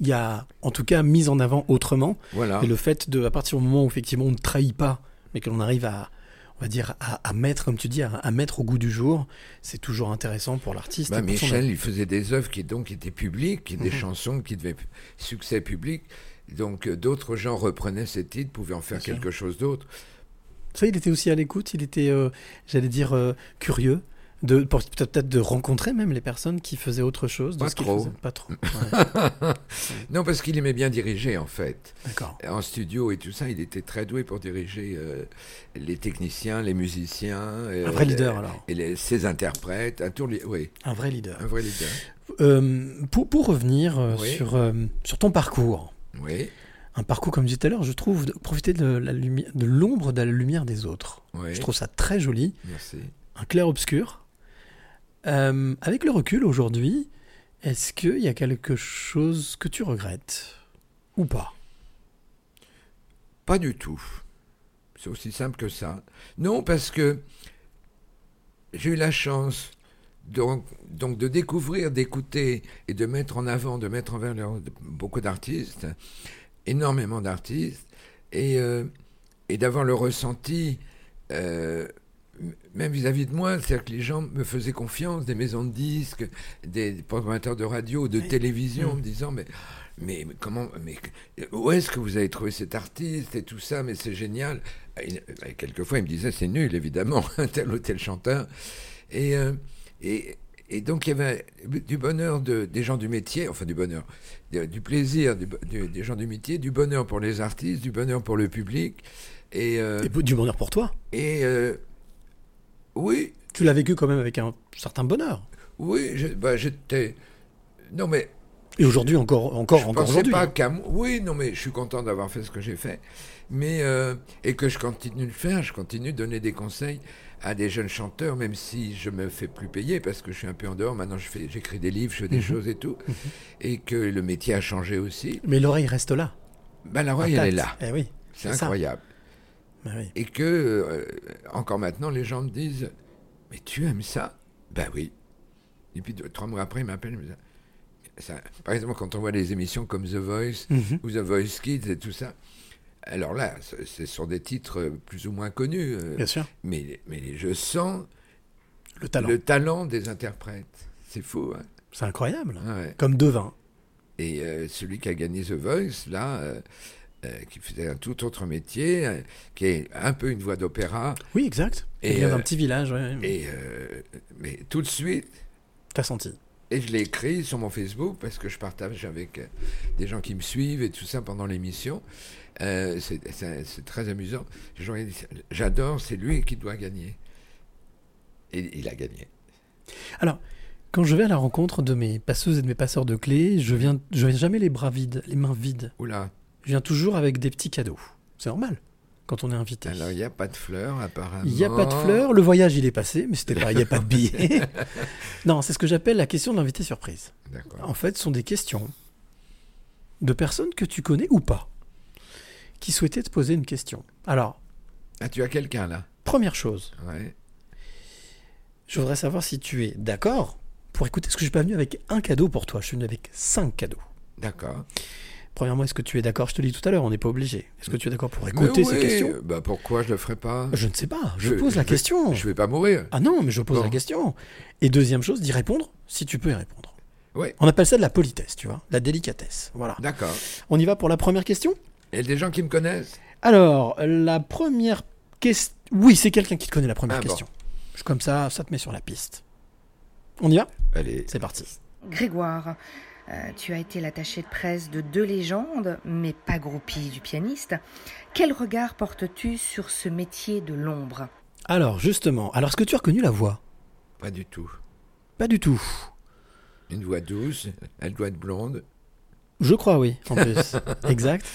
Il y a, en tout cas, mise en avant autrement. Voilà. Et le fait de, à partir du moment où effectivement on ne trahit pas, mais que l'on arrive à, on va dire, à, à mettre, comme tu dis, à, à mettre au goût du jour, c'est toujours intéressant pour l'artiste. Bah, son Michel, il faisait des œuvres qui donc étaient publiques, des Mhm. chansons qui devaient succès public. Donc euh, d'autres gens reprenaient ces titres, pouvaient en faire Bien sûr. quelque chose d'autre. Ça, il était aussi à l'écoute, il était, euh, j'allais dire, euh, curieux. De, peut-être de rencontrer même les personnes qui faisaient autre chose. de Pas ce trop. Pas trop. ouais. non, parce qu'il aimait bien diriger en fait. D'accord. En studio et tout ça, il était très doué pour diriger euh, les techniciens, les musiciens. euh, Un vrai leader alors. Et les- ses interprètes, un tour, oui, Un vrai leader. un vrai leader. Pour, pour revenir Oui. sur, sur ton parcours, Oui, un parcours comme je disais tout à l'heure, je trouve de profiter de la lumière, de l'ombre de la lumière des autres. oui. Je trouve ça très joli. Merci. un clair-obscur. Euh, avec le recul aujourd'hui, est-ce qu'il y a quelque chose que tu regrettes ou pas? Pas du tout. C'est aussi simple que ça. Non, parce que j'ai eu la chance donc, donc de découvrir, d'écouter et de mettre en avant, de mettre en valeur beaucoup d'artistes, énormément d'artistes, et, euh, et d'avoir le ressenti, euh, même vis-à-vis de moi, c'est-à-dire que les gens me faisaient confiance, des maisons de disques, des programmateurs de radio, de Oui. télévision, Mm. en me disant, mais, mais comment, mais où est-ce que vous avez trouvé cet artiste et tout ça, mais c'est génial. Et, et quelquefois, il me disait, c'est nul, évidemment, tel ou tel chanteur. Et, euh, et, et donc, il y avait du bonheur de, des gens du métier, enfin du bonheur, du plaisir du- du- des gens du métier, du bonheur pour les artistes, du bonheur pour le public. Et, euh, Et du bonheur pour toi. et euh, oui, Tu l'as vécu quand même avec un certain bonheur. oui, bah, j'étais. Non, mais Et aujourd'hui encore, encore, je encore aujourd'hui. pas hein. qu'à moi. Oui, non, mais je suis content d'avoir fait ce que j'ai fait. Mais, euh, et que je continue de le faire, je continue de donner des conseils à des jeunes chanteurs, même si je me fais plus payer parce que je suis un peu en dehors. Maintenant, je fais, j'écris des livres, je fais des Mhm. choses et tout. Et que le métier a changé aussi. Mais l'oreille reste là. Ben, la royale, elle est là. Eh oui. C'est incroyable. Bah oui. Et que, euh, encore maintenant, les gens me disent Mais tu aimes ça? Ben oui. Et puis, trois mois après, ils m'appellent. ça- Par exemple, quand on voit des émissions comme The Voice Mhm. ou The Voice Kids et tout ça, alors là, c'est sur des titres plus ou moins connus. euh, Bien sûr. mais, mais je sens Le talent. le talent des interprètes. C'est fou, hein C'est incroyable. Ouais. Comme devin. Et euh, celui qui a gagné The Voice, là, euh, euh, qui faisait un tout autre métier, qui est un peu une voix d'opéra, Oui, exact. Et, Il vient d'un petit village. Ouais. et mais tout de suite, T'as senti. Et je l'ai écrit sur mon Facebook parce que je partage avec euh, des gens qui me suivent et tout ça pendant l'émission. Euh, c'est très amusant. J'adore, c'est lui qui doit gagner. Et il a gagné. Alors, quand je vais à la rencontre de mes passeuses et de mes passeurs de clés, je viens, je viens jamais les bras vides, les mains vides. Oula, Je viens toujours avec des petits cadeaux. C'est normal quand on est invité. alors il n'y a pas de fleurs apparemment. Il n'y a pas de fleurs, le voyage il est passé, mais c'était pas, il n'y a pas de billets. non, c'est ce que j'appelle la question de l'invité surprise. D'accord. En fait, ce sont des questions de personnes que tu connais ou pas, qui souhaitaient te poser une question. Alors, Ah, tu as quelqu'un là? première chose, Ouais. je voudrais savoir si tu es d'accord pour écouter, parce que je suis pas venu avec un cadeau pour toi, je suis venu avec cinq cadeaux. D'accord. Premièrement, est-ce que tu es d'accord Je te l'ai dit tout à l'heure, on n'est pas obligé. Est-ce que tu es d'accord pour écouter ces questions? Bah pourquoi je le ferais pas? Je ne sais pas, je, Je- pose la je vais- question. Je vais pas mourir. Ah non, mais je pose Bon. la question. Et deuxième chose, d'y répondre si tu peux y répondre. Ouais. On appelle ça de la politesse, tu vois, la délicatesse. Voilà. D'accord. On y va pour la première question? Il y a des gens qui me connaissent. Alors, la première question. Oui, c'est quelqu'un qui te connaît la première Ah, question. Comme ça, ça te met sur la piste. On y va? Allez. C'est parti. Grégoire, euh, tu as été l'attaché de presse de deux légendes, mais pas groupie du pianiste. Quel regard portes-tu sur ce métier de l'ombre? Alors, justement, alors est-ce que tu as reconnu la voix? Pas du tout. Pas du tout. Une voix douce, elle doit être blonde. Je crois, oui, en plus. exact.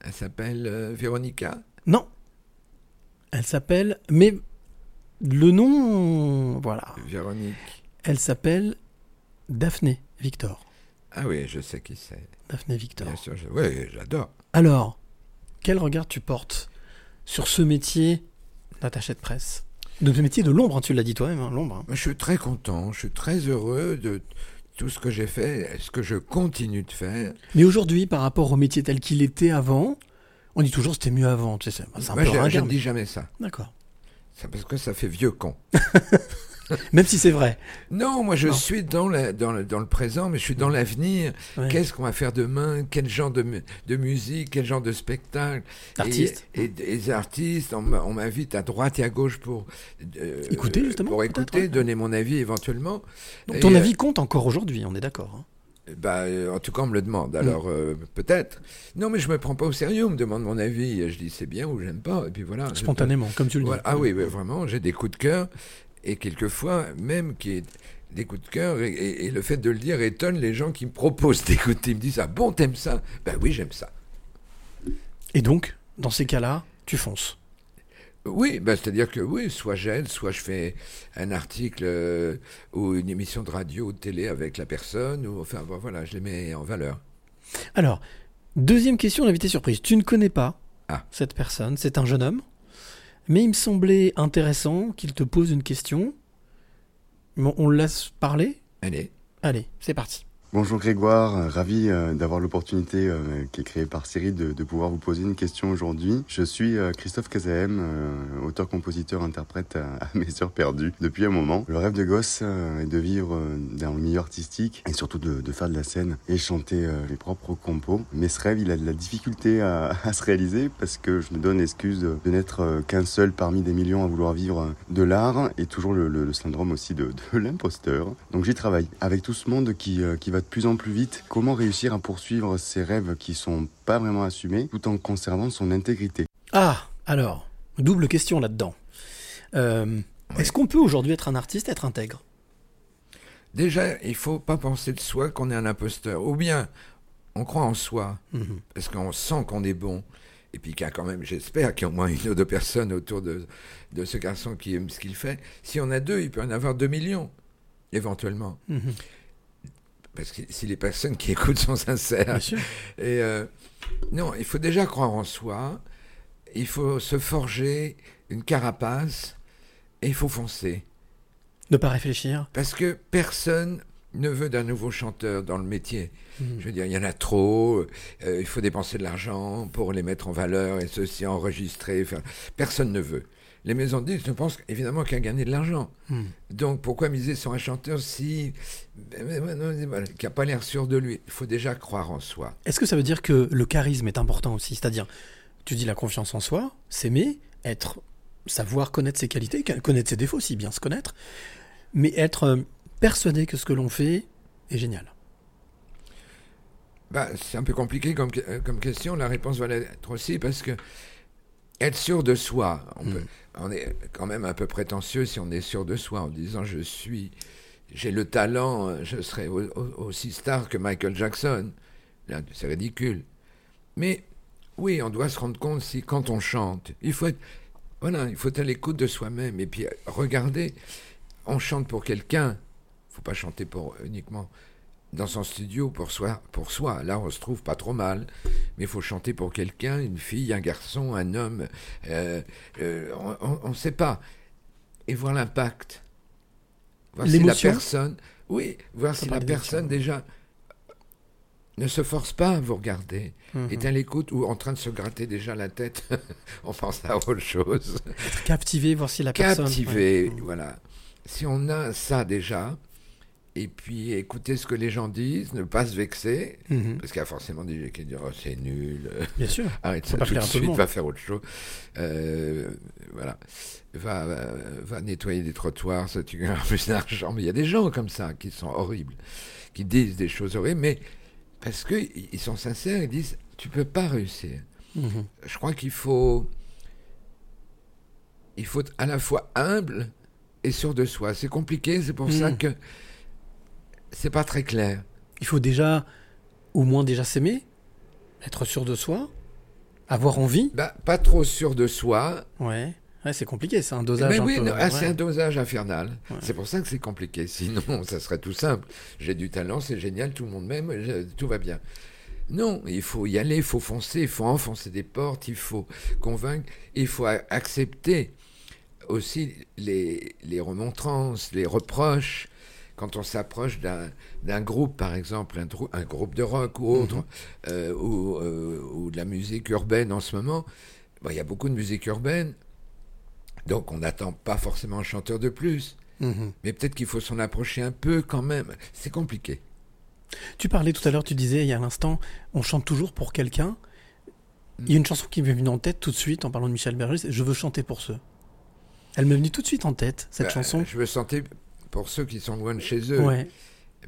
Elle s'appelle euh, Véronica? Non. Elle s'appelle. Mais le nom. Voilà. Véronique. Elle s'appelle Daphné Victor. Ah oui, je sais qui c'est. Daphné Victor. Bien sûr, je... oui, j'adore. Alors, quel regard tu portes sur ce métier d'attaché de presse? De ce métier de l'ombre, hein, tu l'as dit toi-même, hein, l'ombre. hein. Je suis très content, je suis très heureux de tout ce que j'ai fait, ce que je continue de faire. Mais aujourd'hui, par rapport au métier tel qu'il était avant, on dit toujours c'était mieux avant. Tu sais, c'est un peu je, ne dis jamais ça. D'accord. C'est parce que ça fait vieux con. Même si c'est vrai. Non, moi je Non. suis dans, la- dans, le, dans le présent, mais je suis dans l'avenir. Ouais. Qu'est-ce qu'on va faire demain? Quel genre de, mu- de musique? Quel genre de spectacle? Artiste. Et, et- et les artistes, on m'invite à droite et à gauche pour euh, Écouter, justement, Pour écouter, ouais. donner mon avis éventuellement. Donc ton euh, avis compte encore aujourd'hui, on est d'accord. hein. Bah, euh, en tout cas, on me le demande. Mm. Alors, euh, peut-être. Non, mais je me prends pas au sérieux. On me demande mon avis. Je dis c'est bien ou j'aime pas. Et puis voilà. Spontanément, comme tu le dis. Ah oui, oui, vraiment. J'ai des coups de cœur. Et quelquefois, même qui est des coups de cœur. Et, et- et le fait de le dire étonne les gens qui me proposent d'écouter. Ils me disent Ah bon, t'aimes ça? Ben oui, j'aime ça. Et donc, dans ces cas-là, tu fonces. Oui, ben, c'est-à-dire que oui, soit j'aide, soit je fais un article euh, ou une émission de radio ou de télé avec la personne. Ou, enfin, voilà, je les mets en valeur. Alors, deuxième question d'invité surprise. Tu ne connais pas Ah. cette personne, c'est un jeune homme, mais il me semblait intéressant qu'il te pose une question. Bon, on le laisse parler Allez. Allez, c'est parti. Bonjour Grégoire, euh, ravi euh, d'avoir l'opportunité euh, qui est créée par Cyril de, pouvoir vous poser une question aujourd'hui. Je suis Christophe euh, auteur, compositeur, interprète à, Mes Heures Perdues depuis un moment. Le rêve de gosse est de vivre dans le milieu artistique et surtout de, faire de la scène et chanter les propres compos. Mais ce rêve, il a de la difficulté à, se réaliser parce que je me donne l'excuse de, n'être qu'un seul parmi des millions à vouloir vivre de l'art et toujours le, le- syndrome aussi de, l'imposteur. Donc j'y travaille. Avec tout ce monde qui, qui va de plus en plus vite, comment réussir à poursuivre ces rêves qui sont pas vraiment assumés tout en conservant son intégrité? Ah, alors, double question là-dedans. Euh, Est-ce qu'on peut aujourd'hui être un artiste, être intègre? Déjà, il faut pas penser de soi qu'on est un imposteur. Ou bien, on croit en soi, Mhm. parce qu'on sent qu'on est bon. Et puis qu'il y a quand même, j'espère qu'il y a au moins une ou deux personnes autour de, de ce garçon qui aime ce qu'il fait. Si on a deux, il peut en avoir deux millions, éventuellement. Mhm. Parce que si les personnes qui écoutent sont sincères. Bien sûr. Et euh, non, il faut déjà croire en soi. Il faut se forger une carapace et il faut foncer. Ne pas réfléchir. Parce que personne ne veut d'un nouveau chanteur dans le métier. Mhm. Je veux dire, il y en a trop, euh, il faut dépenser de l'argent pour les mettre en valeur et ceci, enregistrer. faire- Personne ne veut. Les maisons de disques ne pensent évidemment qu'à gagner de l'argent. Mhm. Donc pourquoi miser sur un chanteur si qui n'a pas l'air sûr de lui? Il faut déjà croire en soi. Est-ce que ça veut dire que le charisme est important aussi? C'est-à-dire, tu dis la confiance en soi, s'aimer, être, savoir connaître ses qualités, connaître ses défauts, si bien se connaître, mais être euh, persuadé que ce que l'on fait est génial. Bah, c'est un peu compliqué comme, euh, comme question. La réponse va l'être aussi parce que être sûr de soi, on, peut- on est quand même un peu prétentieux si on est sûr de soi en disant je suis, j'ai le talent, euh, je serai au- au- aussi star que Michael Jackson. Là, C'est ridicule. Mais oui, on doit se rendre compte si quand on chante, il faut être, voilà, il faut être à l'écoute de soi-même et puis euh, regarder. On chante pour quelqu'un. Faut pas chanter pour uniquement dans son studio pour soi, pour soi. Là, on se trouve pas trop mal. Mais il faut chanter pour quelqu'un, une fille, un garçon, un homme. euh, euh, on ne sait pas. Et voir l'impact. Voir si la personne. Oui, voir si la personne déjà ne se force pas à vous regarder. Mhm. Est à l'écoute ou en train de se gratter déjà la tête. on pense à autre chose. Captivé, voir si la personne. Captivé, ouais. voilà. Si on a ça déjà, et puis écouter ce que les gens disent, ne pas se vexer, Mhm. parce qu'il y a forcément des gens qui disent oh, c'est nul, Bien sûr. arrête ça tout de suite, va faire autre chose. Euh, voilà. Va, va, nettoyer des trottoirs, ça tu gagnes plus d'argent. Mais il y a des gens comme ça qui sont horribles, qui disent des choses horribles, mais parce qu'ils sont sincères, ils disent tu peux pas réussir. Mhm. Je crois qu'il faut, il faut être à la fois humble et sûr de soi. C'est compliqué, c'est pour ça Mhm. que c'est pas très clair. Il faut déjà, au moins déjà s'aimer, être sûr de soi, avoir envie. Bah, pas trop sûr de soi. Ouais. Ouais, c'est compliqué, c'est un dosage Mais un oui, peu. ah, c'est un dosage infernal. Ouais. C'est pour ça que c'est compliqué. Sinon, ça serait tout simple. J'ai du talent, c'est génial, tout le monde m'aime, tout va bien. Non, il faut y aller, il faut foncer, il faut enfoncer des portes, il faut convaincre, il faut accepter aussi les, les remontrances, les reproches. Quand on s'approche d'un groupe, par exemple, un, un groupe de rock ou autre, euh, ou, euh, ou de la musique urbaine en ce moment, bon, il y a beaucoup de musique urbaine, donc on n'attend pas forcément un chanteur de plus. Mhm. Mais peut-être qu'il faut s'en approcher un peu quand même. C'est compliqué. Tu parlais tout à l'heure, tu disais il y a l'instant, on chante toujours pour quelqu'un. Il y a une chanson qui m'est venue en tête tout de suite en parlant de Michel Berger, c'est Je veux chanter pour ceux. Elle m'est venue tout de suite en tête, cette Bah, chanson. Je veux sentir pour ceux qui sont loin de chez eux. Ouais.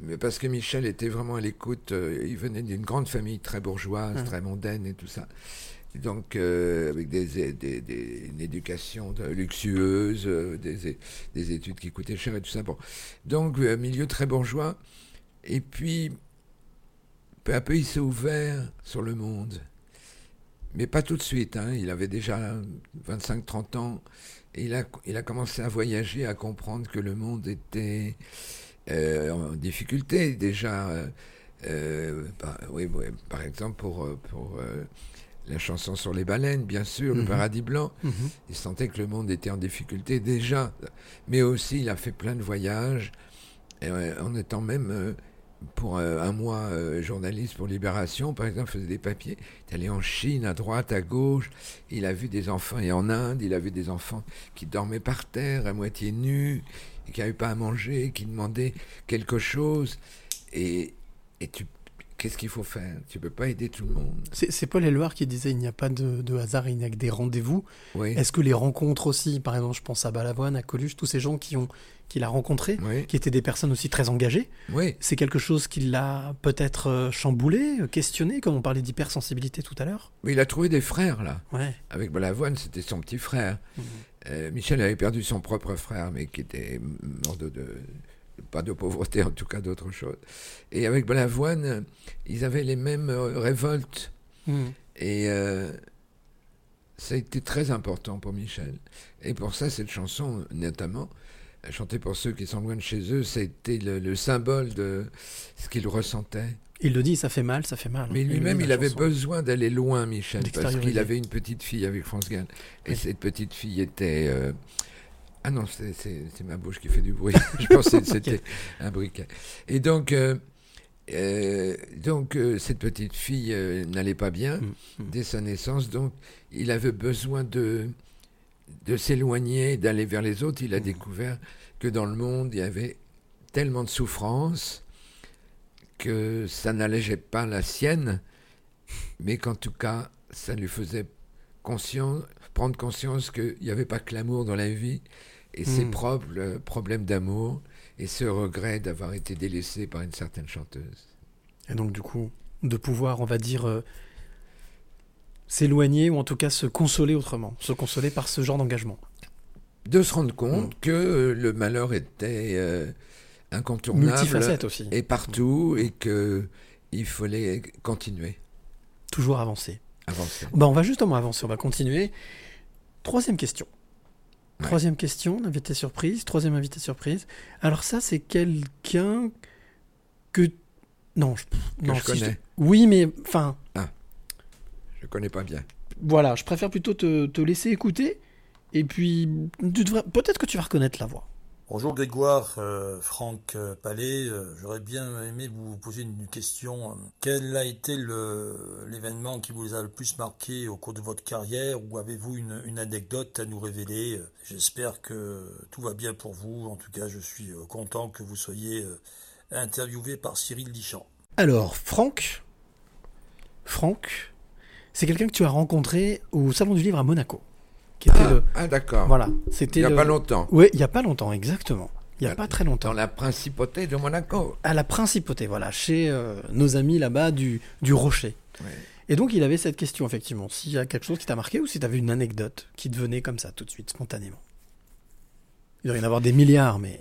Mais parce que Michel était vraiment à l'écoute. euh, il venait d'une grande famille très bourgeoise, Hum. très mondaine et tout ça. Donc, euh, avec des, des- des- une éducation de- luxueuse, euh, des, des études qui coûtaient cher et tout ça. Bon. Donc, un milieu très bourgeois. Et puis, peu à peu, il s'est ouvert sur le monde. Mais pas tout de suite. hein. Il avait déjà 25-30 ans. Il a, il a commencé à voyager, à comprendre que le monde était euh, en difficulté déjà. euh, euh, par, oui, oui, par exemple, pour, pour euh, la chanson sur les baleines, bien sûr, le Mhm. paradis blanc. Mhm. Il sentait que le monde était en difficulté déjà. Mais aussi, il a fait plein de voyages, en étant même, pour euh, un mois, euh, journaliste pour Libération, par exemple, faisait des papiers. Il allé en Chine, à droite, à gauche. Il a vu des enfants, et en Inde, il a vu des enfants qui dormaient par terre, à moitié nus, et qui n'avaient pas à manger, qui demandaient quelque chose. Et, et tu, qu'est-ce qu'il faut faire? Tu peux pas aider tout le monde. C'est c'est Paul Éluard qui disait il n'y a pas de, de hasard, il n'y a que des rendez-vous. Oui. Est-ce que les rencontres aussi, par exemple, je pense à Balavoine, à Coluche, tous ces gens qui ont qu'il a rencontrés, Oui. qui étaient des personnes aussi très engagées, Oui. c'est quelque chose qui l'a peut-être euh, chamboulé, questionné, comme on parlait d'hypersensibilité tout à l'heure. Mais il a trouvé des frères, là. Ouais. Avec Balavoine, c'était son petit frère. Mhm. Euh, Michel avait perdu son propre frère, mais qui était mort de, de- pas de pauvreté, en tout cas d'autre chose. Et avec Balavoine, ils avaient les mêmes euh, révoltes. Mhm. Et euh, ça a été très important pour Michel. Et pour ça, cette chanson, notamment, chantée pour ceux qui sont loin de chez eux, c'était le, le symbole de ce qu'il ressentait. Il le dit, ça fait mal, ça fait mal. Mais le dit lui-même, il avait chanson. besoin d'aller loin, Michel, parce qu'il avait une petite fille avec France Gall. Et Oui. cette petite fille était... euh, Ah non, c'est- ma bouche qui fait du bruit. Je pensais que c'était un briquet. Et donc, euh, euh, donc euh, cette petite fille euh, n'allait pas bien Mm, mm. dès sa naissance. Donc, il avait besoin de, de s'éloigner, d'aller vers les autres. Il a découvert que dans le monde, il y avait tellement de souffrance que ça n'allégeait pas la sienne, mais qu'en tout cas, ça lui faisait conscience, prendre conscience qu'il n'y avait pas que l'amour dans la vie, et ses Mm. propres euh, problèmes d'amour, et ce regret d'avoir été délaissé par une certaine chanteuse. Et donc, du coup, de pouvoir, on va dire, euh, s'éloigner ou en tout cas se consoler autrement, se consoler par ce genre d'engagement. De se rendre compte Mm. que euh, le malheur était euh, incontournable aussi. et partout, et que il fallait continuer, Toujours avancer. avancer. Bah, on va justement avancer, on va continuer. Troisième question. Ouais. Troisième question, invité surprise. Troisième invité surprise. Alors ça, c'est quelqu'un que... Non, je... non, je si connais. Oui, mais enfin, Je connais pas bien. voilà, je préfère plutôt te, te laisser écouter. Et puis, tu devrais... peut-être que tu vas reconnaître la voix. Bonjour Grégoire, euh, Franck euh, Palais, euh, j'aurais bien aimé vous poser une question. Quel a été le- l'événement qui vous a le plus marqué au cours de votre carrière ou avez-vous une, une anecdote à nous révéler? J'espère que tout va bien pour vous. En tout cas, je suis content que vous soyez interviewé par Cyril Dichamp. Alors, Franck, Franck, c'est quelqu'un que tu as rencontré au Salon du Livre à Monaco. Qui était Ah, le... ah, d'accord. Voilà, c'était Il y a le- pas longtemps. Oui, il n'y a pas longtemps, exactement. Il n'y a pas très longtemps. Dans la principauté de Monaco. À la principauté, voilà, chez euh, nos amis là-bas du, du Rocher. Et donc, il avait cette question, effectivement. S'il y a quelque chose qui t'a marqué ou si tu avais une anecdote qui te venait comme ça, tout de suite, spontanément? Il doit y en avoir des milliards, mais.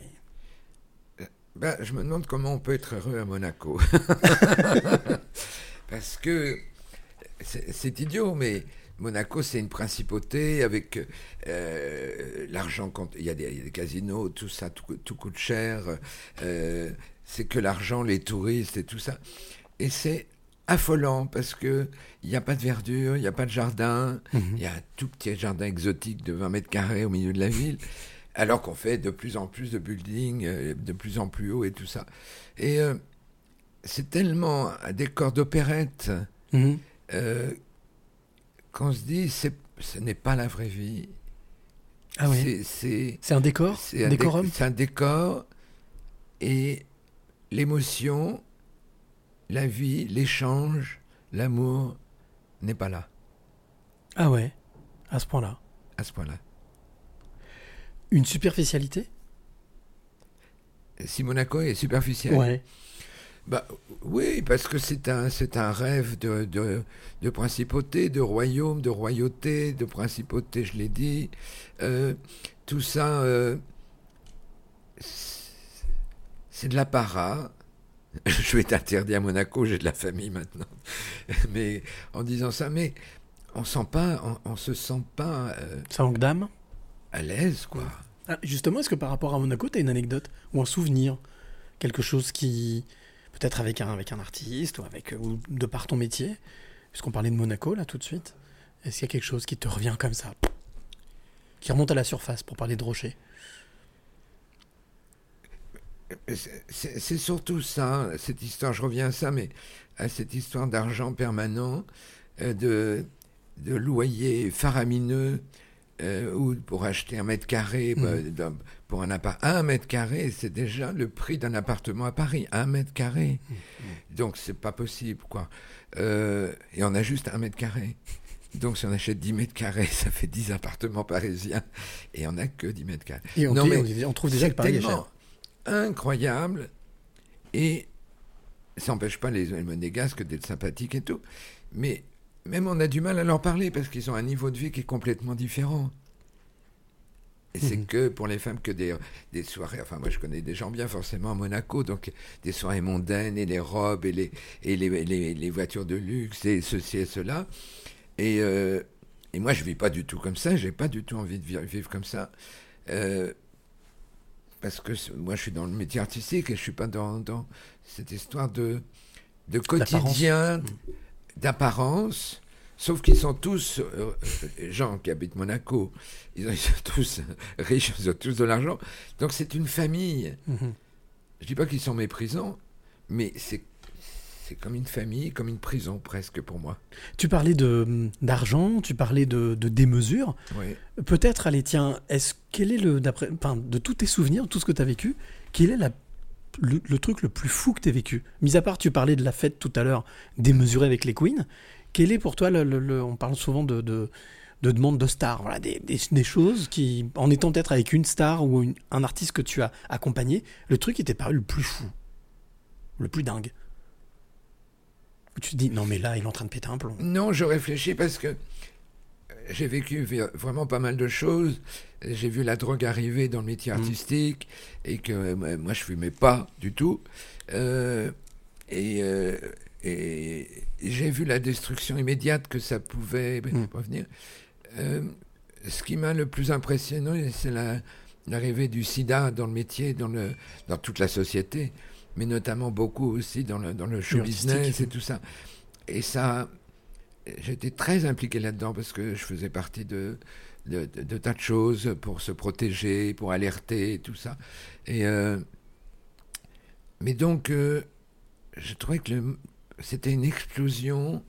Ben, je me demande comment on peut être heureux à Monaco. Parce que c'est idiot, mais Monaco, c'est une principauté avec euh, l'argent. Il y, a des, il y a des casinos, tout ça, tout, tout coûte cher. euh, c'est que l'argent, les touristes et tout ça. Et c'est affolant parce que il n'y a pas de verdure, il n'y a pas de jardin. Il y a un tout petit jardin exotique de 20 mètres carrés au milieu de la ville. Alors qu'on fait de plus en plus de buildings, euh, de plus en plus haut et tout ça. Et euh, c'est tellement un décor d'opérette Mhm. Euh, qu'on se dit ce n'est pas la vraie vie. Ah oui. C'est, un décor c'est Un un, déc- décorum c'est un décor et l'émotion, la vie, l'échange, l'amour n'est pas là, Ah ouais, à ce point-là. à ce point-là. Une superficialité? Si Monaco est superficiel. Ouais. Bah, oui, parce que c'est un, c'est un rêve de, de, de principauté, de royaume, de royauté, de principauté, je l'ai dit. Euh, tout ça, euh, c'est- de l'apparat. Je vais t'interdire à Monaco, j'ai de la famille maintenant. Mais en disant ça, mais on sent pas, on, on se sent pas euh, Ça manque d'âme? à l'aise, quoi. Ah, Justement, est-ce que par rapport à Monaco, tu as une anecdote ou un souvenir? Quelque chose qui. Peut-être avec un, artiste ou, avec, ou de par ton métier Puisqu'on parlait de Monaco là tout de suite. Est-ce qu'il y a quelque chose qui te revient comme ça Qui remonte à la surface pour parler de Rocher? C'est- surtout ça, cette histoire, je reviens à ça, mais à cette histoire d'argent permanent, euh, de, de loyer faramineux, euh, ou pour acheter un mètre carré, Mhm. bah, pour un appart, un mètre carré, c'est déjà le prix d'un appartement à Paris, un mètre carré. Donc c'est pas possible, quoi. Euh, et on a juste un mètre carré. Donc si on achète 10 mètres carrés, ça fait 10 appartements parisiens, et on n'a que 10 mètres carrés. Et on, Non, dit- mais on dit- on trouve déjà que Paris est tellement cher. incroyable et ça n'empêche pas les, les monégasques d'être sympathiques et tout. Mais même on a du mal à leur parler parce qu'ils ont un niveau de vie qui est complètement différent. Et c'est Mhm. que pour les femmes que des, des soirées, enfin moi je connais des gens bien forcément à Monaco, donc des soirées mondaines et les robes et les, et les, les- les voitures de luxe et ceci et cela. Et, euh, et moi je vis pas du tout comme ça, j'ai pas du tout envie de vi- vivre comme ça. Euh, parce que moi je suis dans le métier artistique et je suis pas dans, dans cette histoire de, de quotidien, d'apparence. Sauf qu'ils sont tous, euh, euh, gens qui habitent Monaco, ils, ont- ils sont tous riches, ils ont tous de l'argent. Donc c'est une famille. Mhm. Je dis pas qu'ils sont méprisants, mais c'est c'est comme une famille, comme une prison presque pour moi. Tu parlais de d'argent, tu parlais de, de démesure. Oui. Peut-être, allez, tiens, est-ce quel est le d'après, enfin, de tous tes souvenirs, de tout ce que tu as vécu, quel est la, le, truc le plus fou que tu vécu Mis à part, tu parlais de la fête tout à l'heure, démesurée avec les queens. Quel est pour toi le, on parle souvent de, de, de demandes de stars, voilà, des, des- choses qui, en étant peut-être avec une star ou un artiste que tu as accompagné, le truc qui t'est paru le plus fou, le plus dingue. Tu te dis non mais là il est en train de péter un plomb. Non, je réfléchis parce que j'ai vécu vraiment pas mal de choses. J'ai vu la drogue arriver dans le métier artistique et que moi je fumais pas du tout. Euh, et euh, et j'ai vu la destruction immédiate que ça pouvait revenir. Euh, ce qui m'a le plus impressionné, c'est la- l'arrivée du sida dans le métier, dans, le, dans toute la société, mais notamment beaucoup aussi dans le, dans le show business et tout ça. Et ça, j'étais très impliqué là-dedans parce que je faisais partie de, de, de- de tas de choses pour se protéger, pour alerter, et tout ça. Et euh, mais donc, euh, je trouvais que c'était une explosion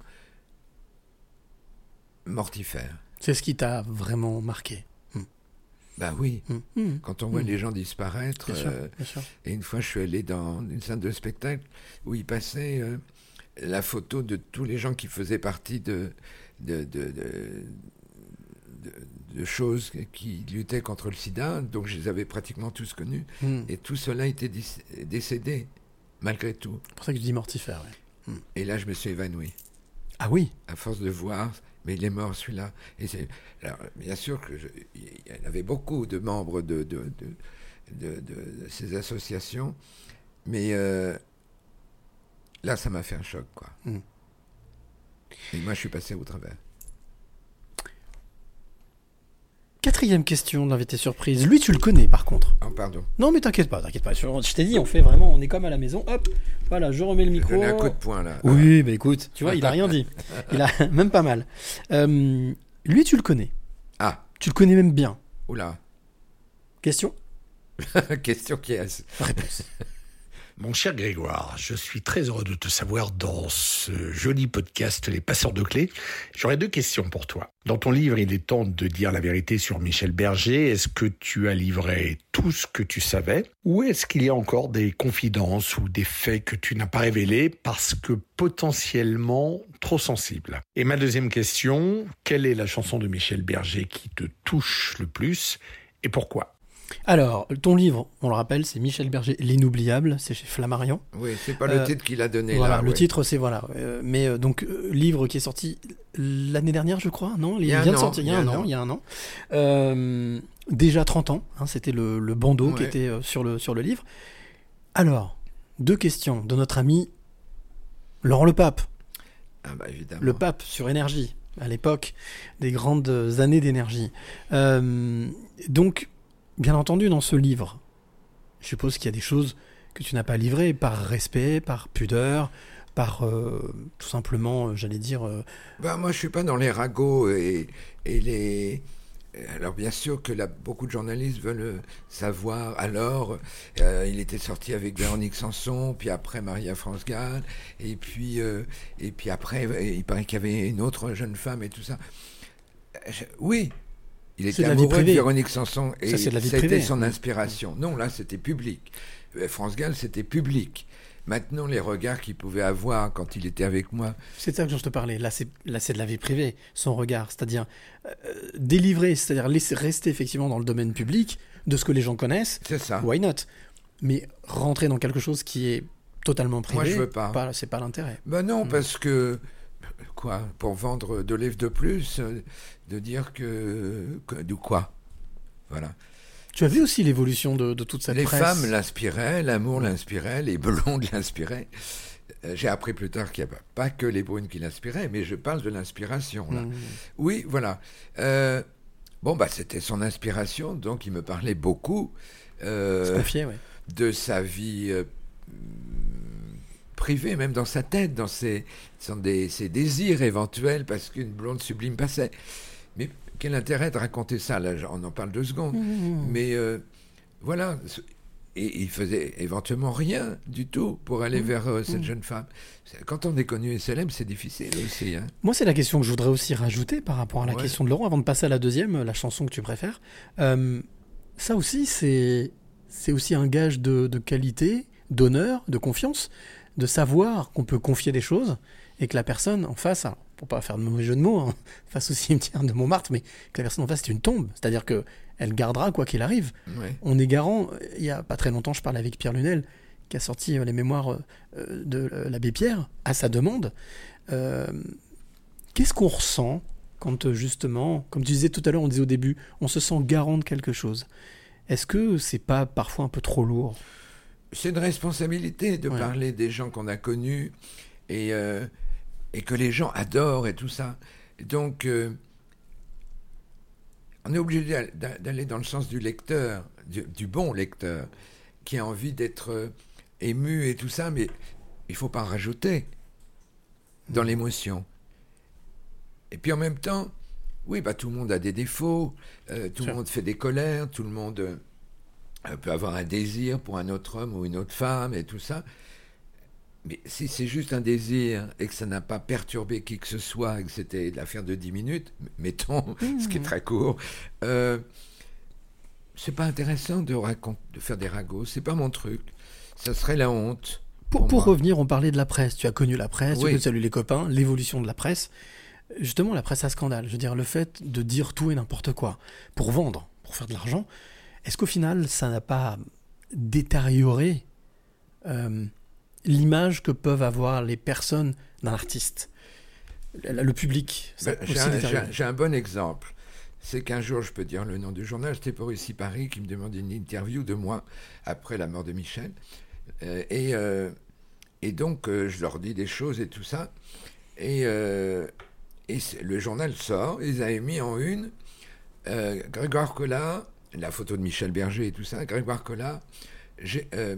mortifère. C'est ce qui t'a vraiment marqué. Ben oui. Mm. Quand on voit Mm. les gens disparaître. Bien sûr, euh, bien sûr. Et une fois, je suis allé dans une salle de spectacle où il passait la photo de tous les gens qui faisaient partie de, de, choses qui luttaient contre le sida. Donc, je les avais pratiquement tous connus. Mm. Et tout cela était décédé, malgré tout. C'est pour ça que je dis mortifère. ouais. Et là, je me suis évanoui. Ah oui? À force de voir, mais il est mort celui-là. Et c'est, alors, bien sûr que je- il y en avait beaucoup de membres de, de, de, de- de ces associations, mais euh, là, ça m'a fait un choc, quoi. Mm. Et moi, je suis passé au travers. Quatrième question de l'invité surprise. Lui, tu le connais par contre. Oh, pardon. Non, mais t'inquiète pas, t'inquiète pas. Je t'ai dit, on fait vraiment, on est comme à la maison. Hop, voilà, je remets le micro. donné un coup de poing, là. Oui, bah écoute, tu vois, il a rien dit. Il a même pas mal. Euh, lui, tu le connais. Ah. Tu le connais même bien. Oula. Question? Question qui est. Réponse. Mon cher Grégoire, je suis très heureux de te savoir dans ce joli podcast Les Passeurs de Clés. J'aurais deux questions pour toi. Dans ton livre, il est temps de dire la vérité sur Michel Berger. Est-ce que tu as livré tout ce que tu savais? Ou est-ce qu'il y a encore des confidences ou des faits que tu n'as pas révélés parce que potentiellement trop sensibles? Et ma deuxième question, quelle est la chanson de Michel Berger qui te touche le plus et pourquoi? Alors, ton livre, on le rappelle, c'est Michel Berger, L'inoubliable, c'est chez Flammarion. Oui, c'est pas le titre qu'il a donné, Voilà, là, le ouais. titre, c'est voilà. Euh, mais euh, donc, euh, livre qui est sorti l'année dernière, je crois, non? Il y a vient un de sortir il y a un an. Il y a un an. Euh, déjà 30 ans, hein, c'était le, le bandeau qui était euh, sur, le, sur le livre. Alors, deux questions de notre ami Laurent Le Pape. Ah bah évidemment. Le pape sur énergie, à l'époque des grandes années d'énergie. Euh, donc, bien entendu, dans ce livre, je suppose qu'il y a des choses que tu n'as pas livrées par respect, par pudeur, par euh, tout simplement, euh, j'allais dire. Ben, moi, je suis pas dans les ragots et, les. Alors, bien sûr que beaucoup de journalistes veulent savoir. Alors, il était sorti avec Véronique Sanson, puis après Maria France Gall, et puis, et puis après, il paraît qu'il y avait une autre jeune femme et tout ça. Oui, il était de la vie amoureux de. Véronique Sanson et c'était son inspiration. Non, là, c'était public. Euh, France Gall, c'était public. Maintenant, les regards qu'il pouvait avoir quand il était avec moi, C'est ça que je te parlais. Là, c'est de la vie privée, son regard, c'est-à-dire euh, délivrer, c'est-à-dire laisser rester effectivement dans le domaine public de ce que les gens connaissent. C'est ça. Why not? Mais rentrer dans quelque chose qui est totalement privé. Moi, je veux pas. c'est pas l'intérêt. Ben non, parce que, quoi, pour vendre deux livres de plus, euh, de dire que, que- de quoi Voilà. Tu as vu aussi l'évolution de, de toute cette Les presse femmes l'inspiraient, l'amour l'inspirait, les blondes l'inspiraient. Euh, J'ai appris plus tard qu'il n'y a pas, pas que les brunes qui l'inspiraient, mais je parle de l'inspiration. là. Mhm. Oui, voilà. Euh, bon, bah, c'était son inspiration, donc il me parlait beaucoup euh, Se confier, ouais. de sa vie euh, privée, même dans sa tête, dans ses, dans des- ses désirs éventuels, parce qu'une blonde sublime passait. Quel intérêt de raconter ça? Là, on en parle deux secondes. Mhm. Mais euh, voilà. Et il faisait éventuellement rien du tout pour aller vers euh, cette jeune femme. Quand on est connu et célèbre, c'est difficile aussi. hein. Moi, c'est la question que je voudrais aussi rajouter par rapport à la Ouais. question de Laurent, avant de passer à la deuxième, la chanson que tu préfères. Euh, ça aussi, c'est c'est aussi un gage de, de qualité, d'honneur, de confiance, de savoir qu'on peut confier des choses et que la personne en face, alors, pour pas faire de mauvais jeu de mots, hein, face au cimetière de Montmartre, mais que la personne en face, c'est une tombe. C'est-à-dire que elle gardera quoi qu'il arrive. Ouais. On est garant. Il y a pas très longtemps, je parlais avec Pierre Lunel, qui a sorti euh, les mémoires euh, de euh, l'abbé Pierre à sa demande. Euh, Qu'est-ce qu'on ressent quand justement, comme tu disais tout à l'heure, on disait au début, on se sent garant de quelque chose Est-ce que c'est pas parfois un peu trop lourd? C'est une responsabilité de Ouais. parler des gens qu'on a connus et, euh, et que les gens adorent et tout ça. Donc, euh, on est obligé d'al- d'a- d'aller dans le sens du lecteur, du, du bon lecteur, qui a envie d'être euh, ému et tout ça, mais il faut pas en rajouter dans l'émotion. Et puis en même temps, oui, bah, tout le monde a des défauts, euh, tout le monde fait des colères, tout le monde euh, peut avoir un désir pour un autre homme ou une autre femme et tout ça. Mais si c'est juste un désir et que ça n'a pas perturbé qui que ce soit et que c'était l'affaire de 10 minutes, mettons, ce qui est Mhm. très court, euh, c'est pas intéressant de, de faire des ragots, c'est pas mon truc. Ça serait la honte. Pour, pour revenir, on parlait de la presse. Tu as connu la presse, Oui. tu as salué les copains, l'évolution de la presse. Justement, la presse à scandale. Je veux dire, le fait de dire tout et n'importe quoi pour vendre, pour faire de l'argent, est-ce qu'au final, ça n'a pas détérioré euh, l'image que peuvent avoir les personnes d'un artiste le, public Ben, J'ai un, bon exemple. C'est qu'un jour, je peux dire le nom du journal, c'était pour ici Paris qui me demandait une interview de moi après la mort de Michel. Euh, et, euh, et donc, euh, je leur dis des choses et tout ça. Et, et le journal sort, ils avaient mis en une Grégoire Collat, la photo de Michel Berger et tout ça, Grégoire Collat, euh,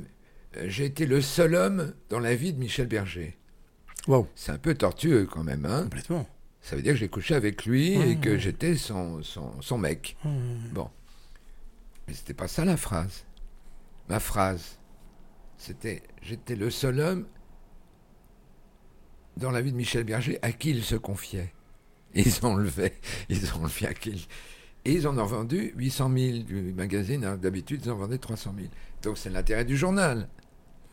j'ai été le seul homme dans la vie de Michel Berger. Wow. C'est un peu tortueux quand même, hein Complètement. Ça veut dire que j'ai couché avec lui et que j'étais son, son, son mec. Mmh. Bon. Mais c'était pas ça la phrase. Ma phrase, c'était j'étais le seul homme dans la vie de Michel Berger à qui il se confiait. Ils ont enlevé, ils ont à qui Et ils en ont vendu 800 000 du magazine. hein. D'habitude, ils en vendaient 300 000. Donc c'est l'intérêt du journal.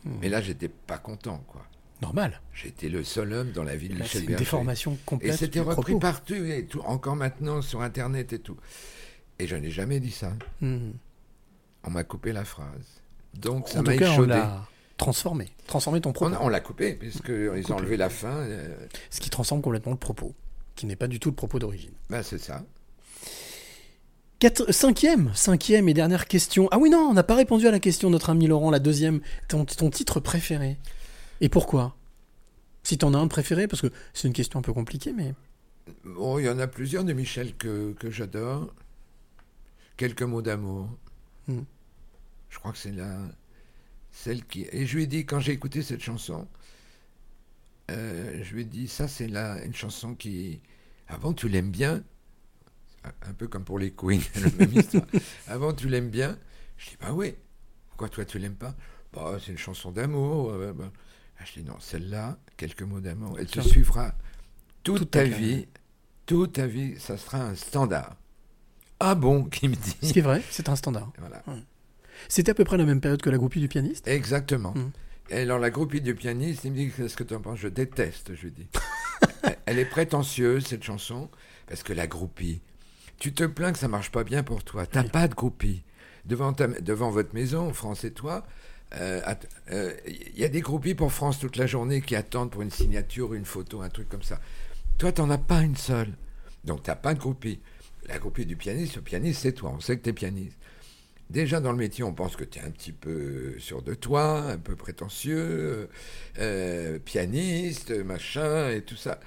Mais là, j'étais pas content, quoi. Normal. J'étais le seul homme dans la vie de Là, Michel c'est une déformation complète Et c'était repris propos. partout, et tout, encore maintenant sur Internet et tout. Et je n'ai jamais dit ça. Mhm. On m'a coupé la phrase. Donc ça m'a cas, on échaudé. l'a transformé. Transformé ton propos. On, on l'a coupé, puisqu'ils ont enlevé la fin. euh, Ce qui transforme complètement le propos, qui n'est pas du tout le propos d'origine. ben, c'est ça. Quatre- cinquième, cinquième et dernière question. Ah oui, non, on n'a pas répondu à la question, de notre ami Laurent, la deuxième. Ton, ton titre préféré. Et pourquoi? Si t'en as un préféré, parce que c'est une question un peu compliquée, mais. Bon, il y en a plusieurs de Michel que, que j'adore. Quelques mots d'amour. Hmm. Je crois que c'est la celle qui. Et je lui ai dit quand j'ai écouté cette chanson, euh, je lui ai dit ça c'est la une chanson qui. Avant tu l'aimes bien, un peu comme pour les Queens, la même histoire. Avant tu l'aimes bien, je dis bah oui. Pourquoi toi tu l'aimes pas? Bah c'est une chanson d'amour. euh, bah. Ah, je dis non celle-là, quelques mots d'amour, elle te suivra toute, Toute ta ta carrière. vie. Toute ta vie, ça sera un standard. Ah bon, qui me dit Ce qui est vrai, c'est un standard. Voilà. C'était à peu près la même période que la groupie du pianiste? Exactement. Mm. Et alors la groupie du pianiste, il me dit qu'est-ce que tu en penses? Je déteste, je lui dis. Elle- Elle est prétentieuse cette chanson parce que la groupie, tu te plains que ça marche pas bien pour toi. T'as pas de groupie devant ta- devant votre maison, France et toi. euh, att- euh, Il y a des groupies pour France toute la journée qui attendent pour une signature, une photo, un truc comme ça. Toi, t'en as pas une seule. Donc, t'as pas de groupie. La groupie du pianiste, le pianiste, c'est toi. On sait que tu es pianiste. Déjà dans le métier, on pense que tu es un petit peu sûr de toi, un peu prétentieux, euh, pianiste, machin, et tout ça.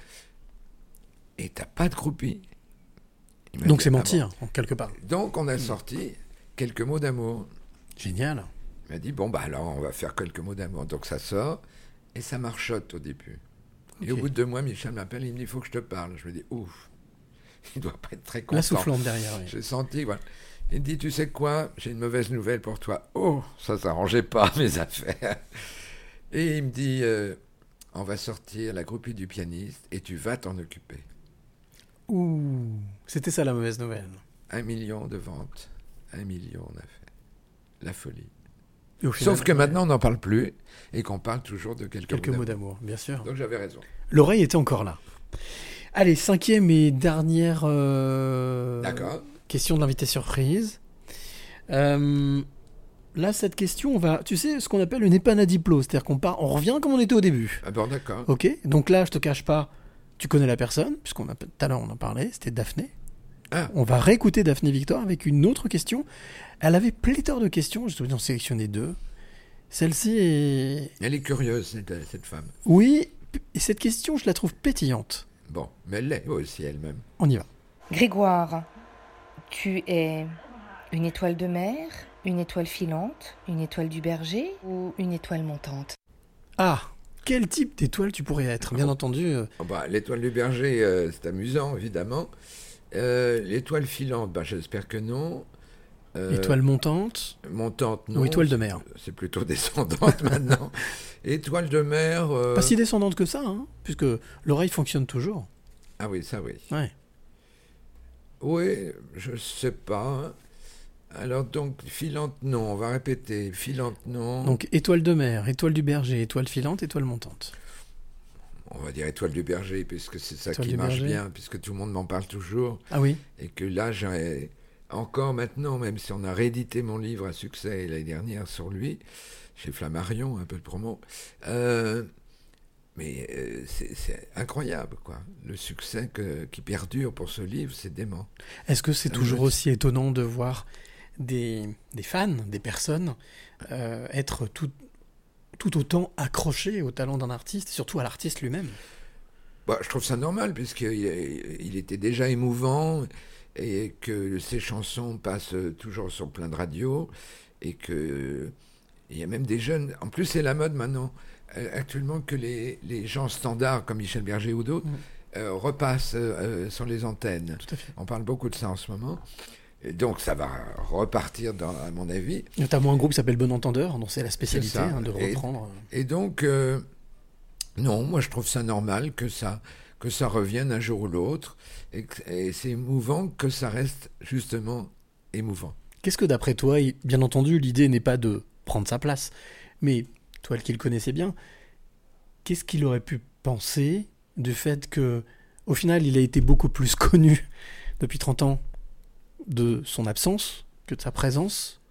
Et t'as pas de groupie. Donc c'est mentir, en quelque part. Donc on a sorti quelques mots d'amour. Génial. Il m'a dit, bon, bah alors on va faire quelques mots d'amour. Donc ça sort, et ça marchote au début. Et au bout de deux mois, Michel m'appelle, il me dit, il faut que je te parle. Je me dis, ouf, il doit pas être très content. La soufflante derrière, oui. J'ai senti, voilà. Il me dit, tu sais quoi, j'ai une mauvaise nouvelle pour toi. Oh, ça s'arrangeait pas, mes affaires. Et il me dit, euh, on va sortir la groupie du pianiste et tu vas t'en occuper. Ouh, c'était ça la mauvaise nouvelle. Un million de ventes. Un million, on a fait. La folie. Final, Sauf que ouais. maintenant, on n'en parle plus et qu'on parle toujours de quelques, Quelques mots d'amour, bien sûr. Donc j'avais raison. L'oreille était encore là. Allez, cinquième et dernière euh, question de l'invité surprise. Euh, là, cette question, on va, tu sais, ce qu'on appelle une épanadiplo, c'est-à-dire qu'on part, on revient comme on était au début. Ah bon, d'accord. Ok, donc là, je te cache pas, tu connais la personne, puisqu'on a tout à l'heure on en parlait, c'était Daphné. Ah. On va réécouter Daphné Victoire avec une autre question. Elle avait pléthore de questions, je vais en sélectionner deux. Celle-ci est. Elle est curieuse, cette, cette femme. Oui, et cette question, je la trouve pétillante. Bon, mais elle l'est aussi elle-même. On y va. Grégoire, tu es une étoile de mer, une étoile filante, une étoile du berger ou une étoile montante? Ah quel type d'étoile tu pourrais être Bien entendu. euh, Oh, bah, L'étoile du berger, euh, c'est amusant, évidemment. Euh, L'étoile filante, bah, j'espère que non. Euh, étoile montante Montante, non. ou étoile de mer? C'est plutôt descendante maintenant. Étoile de mer. Pas si descendante que ça, hein, puisque l'oreille fonctionne toujours. Ah oui, ça oui. Ouais. Oui, je sais pas. Alors donc, filante, non, on va répéter. Filante, non. Donc étoile de mer, étoile du berger, étoile filante, étoile montante. On va dire étoile du berger, puisque c'est ça Étoile qui marche berger. bien, puisque tout le monde m'en parle toujours. Ah oui Et que là, j'ai encore maintenant, même si on a réédité mon livre à succès l'année dernière sur lui, chez Flammarion, un peu de promo, euh, mais euh, c'est incroyable, quoi. Le succès que- qui perdure pour ce livre, c'est dément. Est-ce que c'est Euh, toujours aussi étonnant de voir des, des fans, des personnes, euh, être tout, tout autant accrochés au talent d'un artiste, surtout à l'artiste lui-même Bah, je trouve ça normal, puisqu'il il était déjà émouvant et que ses chansons passent toujours sur plein de radios et que il y a même des jeunes. En plus, c'est la mode maintenant, euh, actuellement, que les, les gens standards comme Michel Berger ou d'autres euh, repassent euh, sur les antennes. On parle beaucoup de ça en ce moment. Et donc, ça va repartir, dans, à mon avis. Notamment un groupe qui s'appelle Bon Entendeur, dont c'est la spécialité hein, de reprendre. Et, donc, euh, non, moi je trouve ça normal que ça, que ça revienne un jour ou l'autre. Et, et c'est émouvant que ça reste justement émouvant. Qu'est-ce que d'après toi, bien entendu, l'idée n'est pas de prendre sa place, mais toi qui le connaissais bien, qu'est-ce qu'il aurait pu penser du fait que, au final, il a été beaucoup plus connu depuis 30 ans de son absence que de sa présence,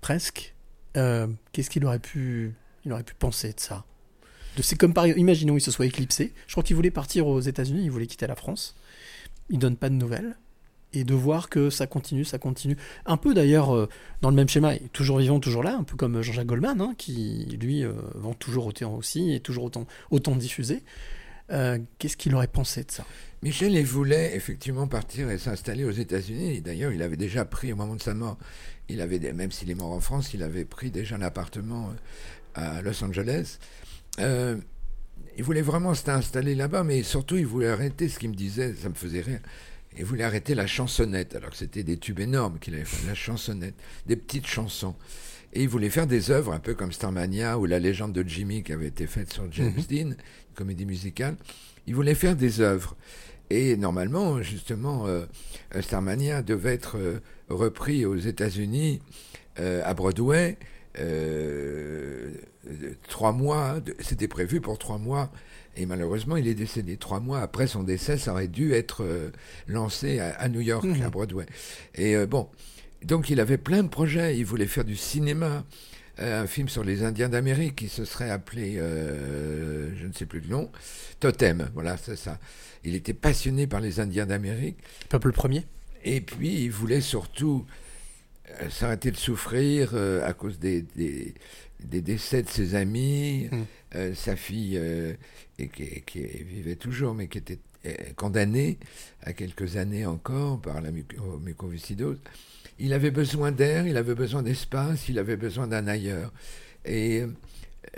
presque. Euh, qu'est-ce qu'il aurait pu, il aurait pu penser de ça? De, C'est comme par imaginons il se soit éclipsé. Je crois qu'il voulait partir aux États-Unis, il voulait quitter la France. Il donne pas de nouvelles et de voir que ça continue, ça continue. Un peu d'ailleurs euh, dans le même schéma, toujours vivant, toujours là, un peu comme Jean-Jacques Goldman, hein, qui lui euh, vend toujours autant aussi et toujours autant, autant diffusé. Euh, Qu'est-ce qu'il aurait pensé de ça? Michel il voulait effectivement partir et s'installer aux États-Unis. D'ailleurs, il avait déjà pris au moment de sa mort, il avait même s'il est mort en France, il avait pris déjà un appartement euh, à Los Angeles. Euh, il voulait vraiment s'installer là-bas, mais surtout il voulait arrêter ce qu'il me disait, ça me faisait rire. Il voulait arrêter la chansonnette, alors que c'était des tubes énormes qu'il avait fait, la chansonnette, des petites chansons. Et il voulait faire des œuvres un peu comme Starmania ou La légende de Jimmy qui avait été faite sur James Mhm. Dean, une comédie musicale. Il voulait faire des œuvres. Et normalement, justement, euh, Starmania devait être euh, repris aux États-Unis euh, à Broadway. euh, trois mois, c'était prévu pour trois mois, et malheureusement il est décédé. Trois mois après son décès, ça aurait dû être euh, lancé à, à New York, Mhm. à Broadway. Et euh, bon, donc il avait plein de projets, il voulait faire du cinéma, euh, un film sur les Indiens d'Amérique qui se serait appelé, euh, je ne sais plus le nom, Totem, voilà, c'est ça. Il était passionné par les Indiens d'Amérique. Peuple premier Et puis il voulait surtout euh, s'arrêter de souffrir euh, à cause des, des, des décès de ses amis, Mm. euh, sa fille et qui, qui vivait toujours, mais qui était condamnée à quelques années encore par la muco- mucoviscidose. Il avait besoin d'air, il avait besoin d'espace, il avait besoin d'un ailleurs. Et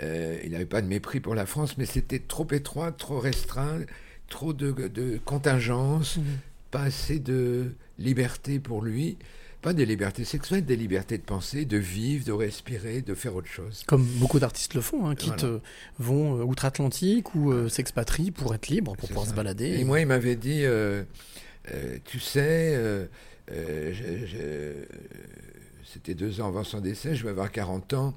euh, il n'avait pas de mépris pour la France, mais c'était trop étroit, trop restreint, trop de, de contingences, pas assez de liberté pour lui. Pas des libertés sexuelles, des libertés de penser, de vivre, de respirer, de faire autre chose. Comme beaucoup d'artistes le font, hein, Voilà. euh, vont euh, outre-Atlantique ou euh, s'expatrient pour être libres, pour pouvoir ça. se balader. Et moi, il m'avait dit, euh, tu sais, euh, euh, c'était deux ans avant son décès, je vais avoir 40 ans,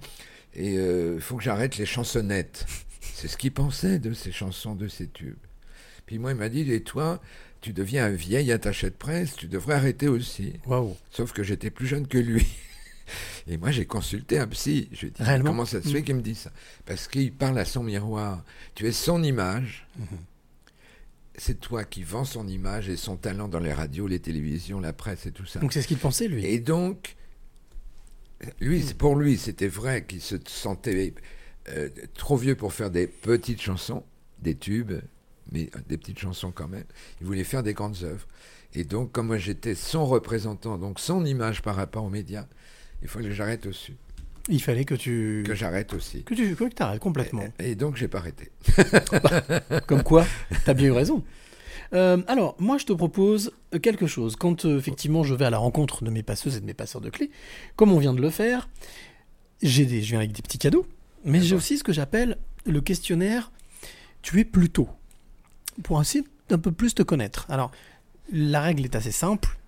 et il faut que j'arrête les chansonnettes. C'est ce qu'il pensait de ces chansons, de ces tubes. Puis moi, il m'a dit, et toi, tu deviens un vieil attaché de presse, tu devrais arrêter aussi. Sauf que j'étais plus jeune que lui. Et moi, j'ai consulté un psy. Je lui ai dit, Réellement comment ça se fait Mm. qu'il me dit ça? Parce qu'il parle à son miroir. Tu es son image. C'est toi qui vends son image et son talent dans les radios, les télévisions, la presse et tout ça. Donc c'est ce qu'il pensait, lui. Et donc, lui, pour lui, c'était vrai qu'il se sentait euh, trop vieux pour faire des petites chansons, des tubes, mais des petites chansons quand même. Il voulait faire des grandes œuvres. Et donc, comme moi j'étais son représentant, donc son image par rapport aux médias, il fallait que j'arrête aussi. Il fallait que tu. Que j'arrête aussi. Que tu que tu arrêtes complètement. Et donc, j'ai pas arrêté. Comme quoi, t'as bien eu raison. Euh, alors, moi, je te propose quelque chose. Quand euh, effectivement je vais à la rencontre de mes passeuses et de mes passeurs de clés, comme on vient de le faire, j'ai des, je viens avec des petits cadeaux, mais j'ai aussi ce que j'appelle le questionnaire Tu es plutôt, pour ainsi d'un peu plus te connaître. Alors, la règle est assez simple.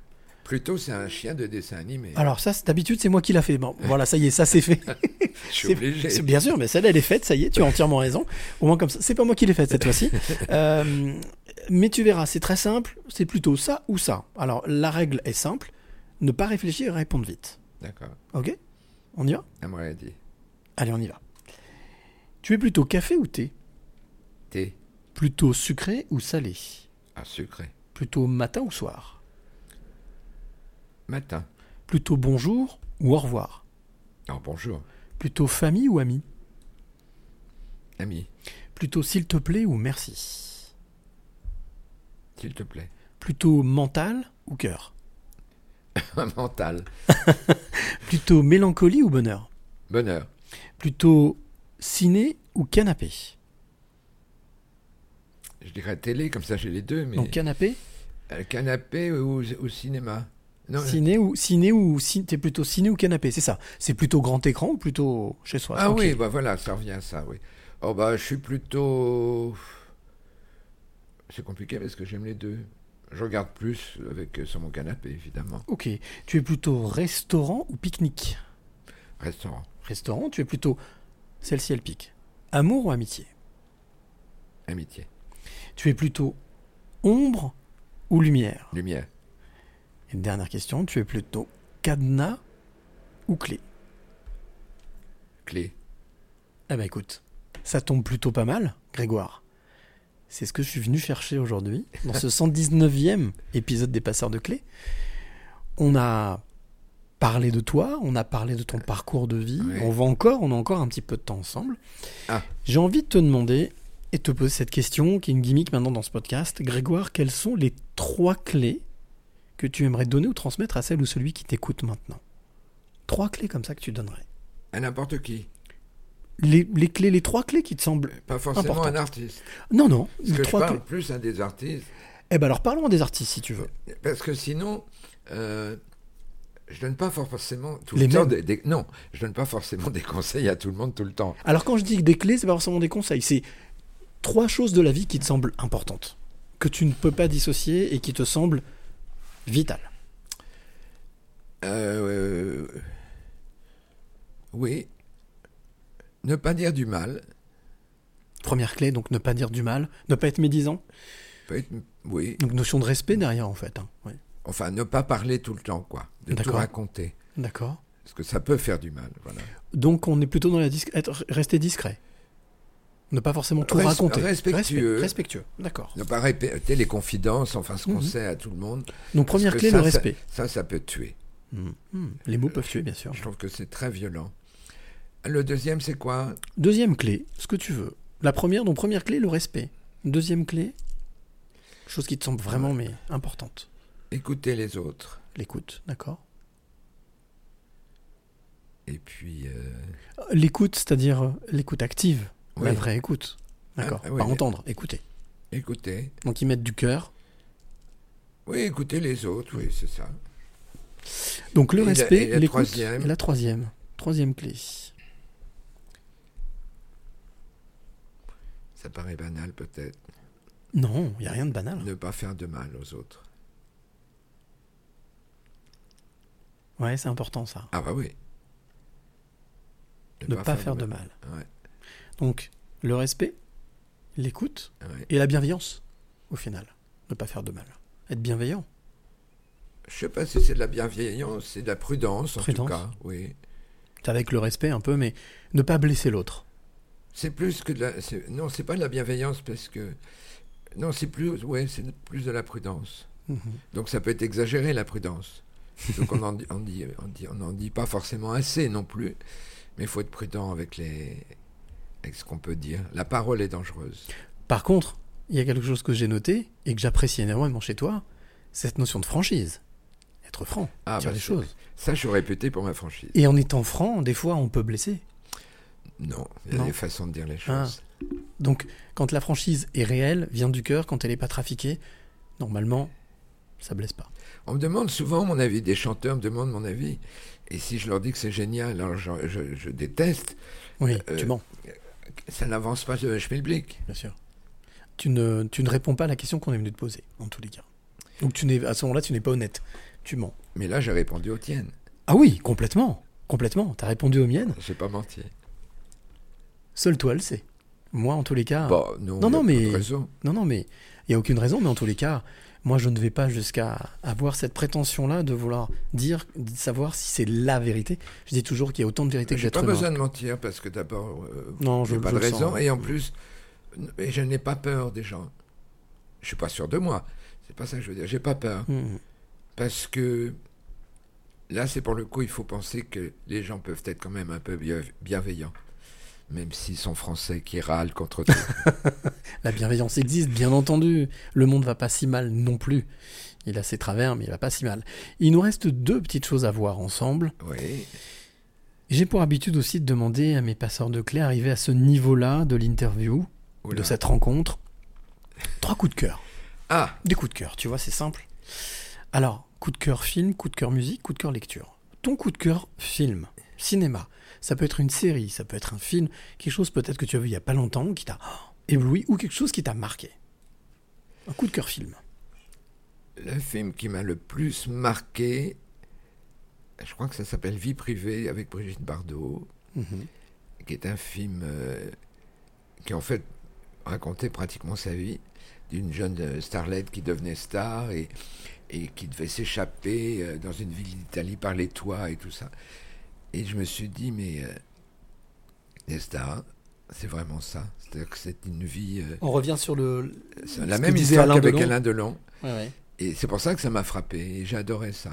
Plutôt, c'est un chien de dessin animé. Alors ça, d'habitude, c'est moi qui l'a fait. Bon, voilà, ça y est, ça c'est fait. Je suis obligé. Bien sûr, mais celle-là, elle est faite, ça y est, tu as entièrement raison. Au moins comme ça, c'est pas moi qui l'ai faite cette fois-ci. Euh, mais tu verras, c'est très simple, c'est plutôt ça ou ça. Alors, la règle est simple, ne pas réfléchir et répondre vite. D'accord. Ok? On y va? Dit. Allez, on y va. Tu es plutôt café ou thé? Thé. Plutôt sucré ou salé? Ah, sucré. Plutôt matin ou soir? Matin. Plutôt bonjour ou au revoir Alors, bonjour. Plutôt famille ou ami? Ami, Plutôt s'il te plaît ou merci? S'il te plaît. Plutôt mental ou cœur? Mental. Plutôt mélancolie ou bonheur? Bonheur. Plutôt ciné ou canapé? Je dirais télé, comme ça j'ai les deux. Mais... Donc canapé? Euh, canapé ou, ou cinéma Non, Ciné ou ciné ou ci- t'es plutôt ciné ou canapé, c'est ça. C'est plutôt grand écran ou plutôt chez soi Ah tranquille oui, bah voilà, ça revient à ça, oui. Oh bah je suis plutôt... C'est compliqué parce que j'aime les deux. Je regarde plus avec sur mon canapé, évidemment. Ok. Tu es plutôt restaurant ou pique-nique? Restaurant. Restaurant, tu es plutôt celle-ci elle pique. Amour ou amitié? Amitié. Tu es plutôt ombre ou lumière? Lumière. Et dernière question, tu es plutôt cadenas ou clé Clé. Eh ben écoute, ça tombe plutôt pas mal, Grégoire. C'est ce que je suis venu chercher aujourd'hui, dans ce 119e épisode des Passeurs de Clés. On a parlé de toi, on a parlé de ton parcours de vie, on va encore, on a encore un petit peu de temps ensemble. Ah. J'ai envie de te demander et te poser cette question, qui est une gimmick maintenant dans ce podcast. Grégoire, quelles sont les trois clés que tu aimerais donner ou transmettre à celle ou celui qui t'écoute maintenant Trois clés comme ça que tu donnerais. À n'importe qui. Les, les clés, les trois clés qui te semblent Pas forcément importantes. un artiste. Non, non. Parce je trois parle clés. plus à des artistes. Eh ben alors parlons des artistes si tu veux. Parce que sinon, euh, je donne pas forcément tout Les le temps mêmes. des, des- Non, je donne pas forcément des conseils à tout le monde tout le temps. Alors quand je dis que des clés, c'est pas forcément des conseils, c'est trois choses de la vie qui te semblent importantes, que tu ne peux pas dissocier et qui te semblent vitales. Euh, oui. Ne pas dire du mal. Première clé, donc ne pas dire du mal, ne pas être médisant. Peut être- oui. Donc notion de respect derrière en fait. hein. Ouais. Enfin, ne pas parler tout le temps, quoi. De tout D'accord. raconter. D'accord. Parce que ça peut faire du mal, voilà. Donc on est plutôt dans la dis- être rester discret. Ne pas forcément tout Res- raconter. respectueux. Respect- respectueux. D'accord. Ne pas répéter les confidences, enfin ce qu'on Mhm. sait à tout le monde. Donc, première clé, ça, le respect. Ça, ça, peut tuer. Mhm. Mhm. Les mots peuvent tuer, bien sûr. Je trouve que c'est très violent. Le deuxième, c'est quoi? Deuxième clé, ce que tu veux. La première, donc première clé, le respect. Deuxième clé, chose qui te semble vraiment mais importante. Écouter les autres. L'écoute, d'accord. Et puis. euh, L'écoute, c'est-à-dire euh, l'écoute active, la Oui. vraie écoute. D'accord. Ah, oui, Pas entendre, écouter. Écouter. Donc ils mettent du cœur. Oui, écouter les autres, oui, c'est ça. Donc le Et la- respect, et la l'écoute troisième et la troisième. Troisième clé. Ça paraît banal peut-être. Non, il n'y a rien de banal. Ne pas faire de mal aux autres. Ouais, c'est important ça. Ah bah oui. Ne pas, faire de mal. Ouais. Donc le respect, l'écoute Ouais. et la bienveillance au final. Ne pas faire de mal. Être bienveillant. Je sais pas si c'est de la bienveillance, c'est de la prudence, en tout cas. Oui. C'est avec le respect un peu, mais ne pas blesser l'autre. C'est plus que de la. Non, c'est pas de la bienveillance parce que. Non, c'est plus. Ouais, c'est plus de la prudence. Mhm. Donc ça peut être exagéré la prudence. Donc on n'en dit, on dit, on dit, on en dit pas forcément assez non plus. Mais il faut être prudent avec les. Avec ce qu'on peut dire. La parole est dangereuse. Par contre, il y a quelque chose que j'ai noté et que j'apprécie énormément chez toi, cette notion de franchise. Être franc, Ah, dire bah, les c'est- choses. Ça, je répété pour ma franchise. Et en étant franc, des fois, on peut blesser. Non, il y a Non. des façons de dire les Ah. choses. Donc, quand la franchise est réelle, vient du cœur, quand elle n'est pas trafiquée, normalement, ça blesse pas. On me demande souvent mon avis, des chanteurs me demandent mon avis. Et si je leur dis que c'est génial, alors je, je- je déteste. Oui, euh, tu mens. Ça n'avance pas le schmilblick. Bien sûr. Tu ne, tu ne réponds pas à la question qu'on est venu te poser, en tous les cas. Donc, tu n'es, à ce moment-là, tu n'es pas honnête. Tu mens. Mais là, j'ai répondu aux tiennes. Ah oui, complètement. Complètement. Tu as répondu aux miennes. J'ai pas menti. Seul toi le sais. Moi, en tous les cas. Non, non, a non, mais. Non, non, mais il n'y a aucune raison, mais en tous les cas, moi, je ne vais pas jusqu'à avoir cette prétention-là de vouloir dire, de savoir si c'est la vérité. Je dis toujours qu'il y a autant de vérité que J'ai d'être pas humain. besoin de mentir parce que d'abord, euh, Non, pas je de sens, raison et en plus, et je n'ai pas peur des gens. Je suis pas sûr de moi. C'est pas ça que je veux dire. J'ai pas peur Mhm. parce que là, c'est pour le coup, il faut penser que les gens peuvent être quand même un peu bien- bienveillants, même s'ils sont français qui râlent contre tout. La bienveillance existe, bien entendu. Le monde va pas si mal non plus. Il a ses travers, mais il va pas si mal. Il nous reste deux petites choses à voir ensemble. oui. J'ai pour habitude aussi de demander à mes passeurs de clés, arrivés à ce niveau-là de l'interview, de cette rencontre, trois coups de cœur. Ah Des coups de cœur, tu vois, c'est simple. Alors, coup de cœur film, coup de cœur musique, coup de cœur lecture. Ton coup de cœur film, cinéma, ça peut être une série, ça peut être un film, quelque chose peut-être que tu as vu il y a pas longtemps, qui t'a ébloui, ou quelque chose qui t'a marqué. Un coup de cœur film. Le film qui m'a le plus marqué, je crois que ça s'appelle Vie privée avec Brigitte Bardot, Mhm. qui est un film euh, qui en fait racontait pratiquement sa vie d'une jeune euh, starlette qui devenait star et, et qui devait s'échapper euh, dans une ville d'Italie par les toits et tout ça. Et je me suis dit, mais euh, les stars, c'est vraiment ça. C'est-à-dire que c'est une vie... euh, On revient sur le. la même histoire qu'avec Delon. Alain Delon. Ouais, ouais. Et c'est pour ça que ça m'a frappé. Et adoré ça.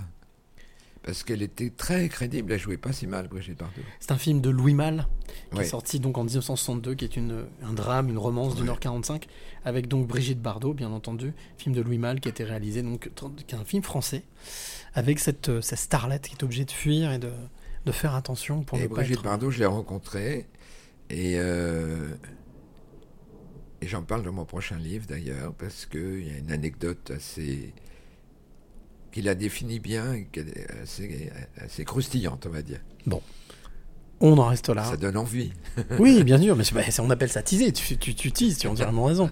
Parce qu'elle était très crédible. Elle jouait pas si mal, Brigitte Bardot. C'est un film de Louis Malle, qui Ouais. est sorti donc en 1962, qui est une, un drame, une romance d'une heure 45, avec donc Brigitte Bardot, bien entendu, film de Louis Malle qui a été réalisé, donc qui est un film français, avec cette, euh, cette starlette qui est obligée de fuir et de, de faire attention pour Et ne pas Brigitte être... Bardot, je l'ai rencontrée. Et, euh, et j'en parle dans mon prochain livre, d'ailleurs, parce qu'il y a une anecdote assez. qui la définit bien, et qui est assez, assez croustillante, on va dire. Bon, on en reste là. Ça donne envie. Oui, bien sûr, mais on appelle ça teaser, tu, tu, tu teases, tu as entièrement raison.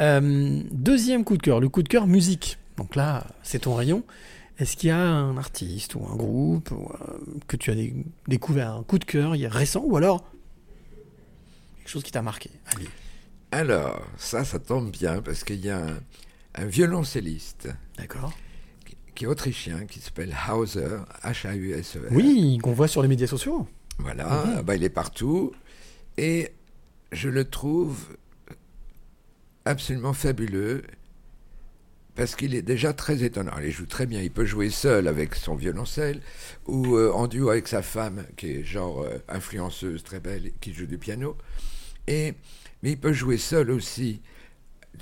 Euh, deuxième coup de cœur, le coup de cœur musique. Donc là, c'est ton rayon. Est-ce qu'il y a un artiste ou un groupe ou, euh, que tu as dé- découvert un coup de cœur il y a récent ou alors quelque chose qui t'a marqué Allez. Alors, ça, ça tombe bien, parce qu'il y a un, un violoncelliste. D'accord. Qui, qui est autrichien, qui s'appelle Hauser, H-A-U-S-E-R. Oui, qu'on voit sur les médias sociaux. Voilà, Mhm. bah, il est partout. Et je le trouve absolument fabuleux parce qu'il est déjà très étonnant. Il joue très bien. Il peut jouer seul avec son violoncelle ou euh, en duo avec sa femme, qui est genre euh, influenceuse très belle, qui joue du piano. Et, mais il peut jouer seul aussi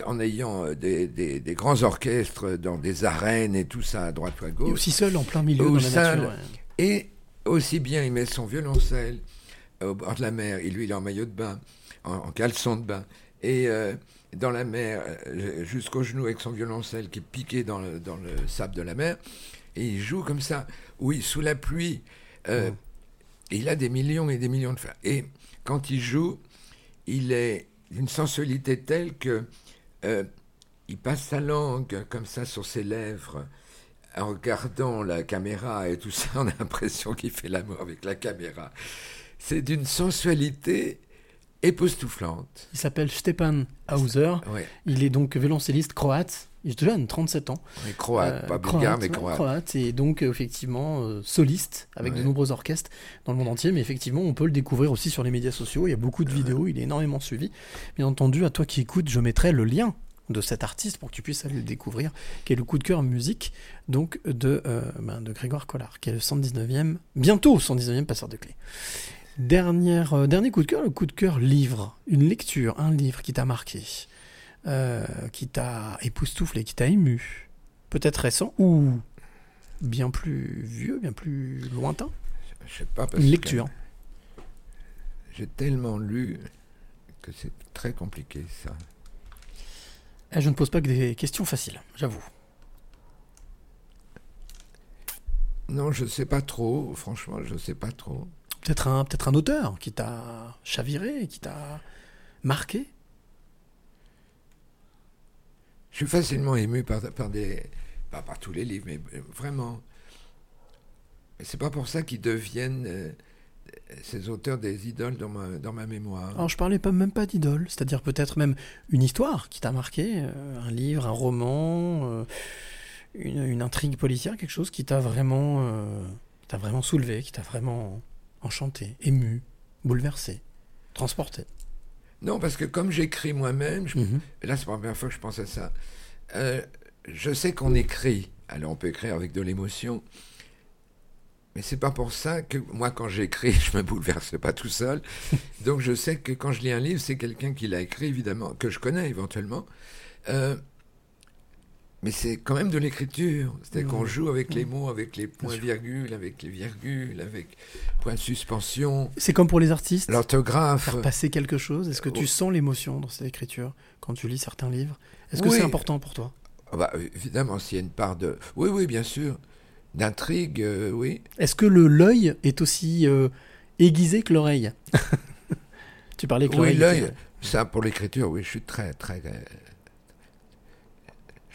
en ayant euh, des, des- des grands orchestres dans des arènes et tout ça à droite ou à gauche. Et aussi seul en plein milieu Ou dans la seul. nature. ouais. Et aussi bien, il met son violoncelle au bord de la mer. Et lui, il est en maillot de bain, en, en caleçon de bain. Et euh, dans la mer, euh, jusqu'au genou, avec son violoncelle qui est piqué dans le, dans le sable de la mer. Et il joue comme ça, oui, sous la pluie. Euh, Il a des millions et des millions de fans. Et quand il joue, il est d'une sensualité telle que euh, il passe sa langue comme ça sur ses lèvres en regardant la caméra et tout ça, on a l'impression qu'il fait l'amour avec la caméra. C'est d'une sensualité époustouflante. Il s'appelle Stepan Hauser. Ouais. Il est donc violoncelliste croate. Il est jeune, 37 ans. Croate, pas bulgare, mais croate. Et donc, euh, effectivement, euh, soliste avec de nombreux orchestres dans le monde entier. Mais effectivement, on peut le découvrir aussi sur les médias sociaux. Il y a beaucoup de vidéos. Il est énormément suivi. Bien entendu, à toi qui écoutes, je mettrai le lien de cet artiste pour que tu puisses aller le découvrir, qui est le coup de cœur musique donc de, euh, ben, de Grégoire Collard, qui est le 119e, bientôt 119e passeur de clés. Dernière, euh, dernier coup de cœur, le coup de cœur livre, une lecture, un livre qui t'a marqué, euh, qui t'a époustouflé, qui t'a ému, peut-être récent ou bien plus vieux, bien plus lointain Je sais pas. Parce Une lecture. J'ai tellement lu que c'est très compliqué ça. Eh, Je ne pose pas que des questions faciles, j'avoue. Non, je sais pas trop. Franchement, je sais pas trop. Peut-être un, auteur qui t'a chaviré, qui t'a marqué Je suis facilement ému par, par des. Pas par tous les livres, mais vraiment. Mais c'est pas pour ça qu'ils deviennent. euh, ces auteurs des idoles dans ma, dans ma mémoire. Alors je parlais pas, même pas d'idole, c'est-à-dire peut-être même une histoire qui t'a marqué, euh, un livre, un roman, euh, une, une intrigue policière, quelque chose qui t'a vraiment, qui t'a vraiment soulevé, qui t'a vraiment enchanté, ému, bouleversé, transporté. Non, parce que comme j'écris moi-même, je- Mhm. là c'est la première fois que je pense à ça, euh, je sais qu'on écrit. Alors on peut écrire avec de l'émotion, mais c'est pas pour ça que moi quand j'écris, je me bouleverse pas tout seul. Donc je sais que quand je lis un livre, c'est quelqu'un qui l'a écrit évidemment, que je connais éventuellement. Euh, mais c'est quand même de l'écriture. C'est-à-dire qu'on joue avec les mots, avec les points-virgules, avec les virgules, avec points de suspension. C'est comme pour les artistes, L'orthographe. faire passer quelque chose. Est-ce que tu Oh. sens l'émotion dans cette écriture quand tu lis certains livres? Est-ce que Oui. c'est important pour toi? Ah bah, évidemment, s'il y a une part de. Oui, oui, bien sûr. D'intrigue, euh, oui. Est-ce que le l'œil est aussi euh, aiguisé que l'oreille? Tu parlais que Oui, l'oreille. l'œil. était- Ça, pour l'écriture, oui, je suis très, très.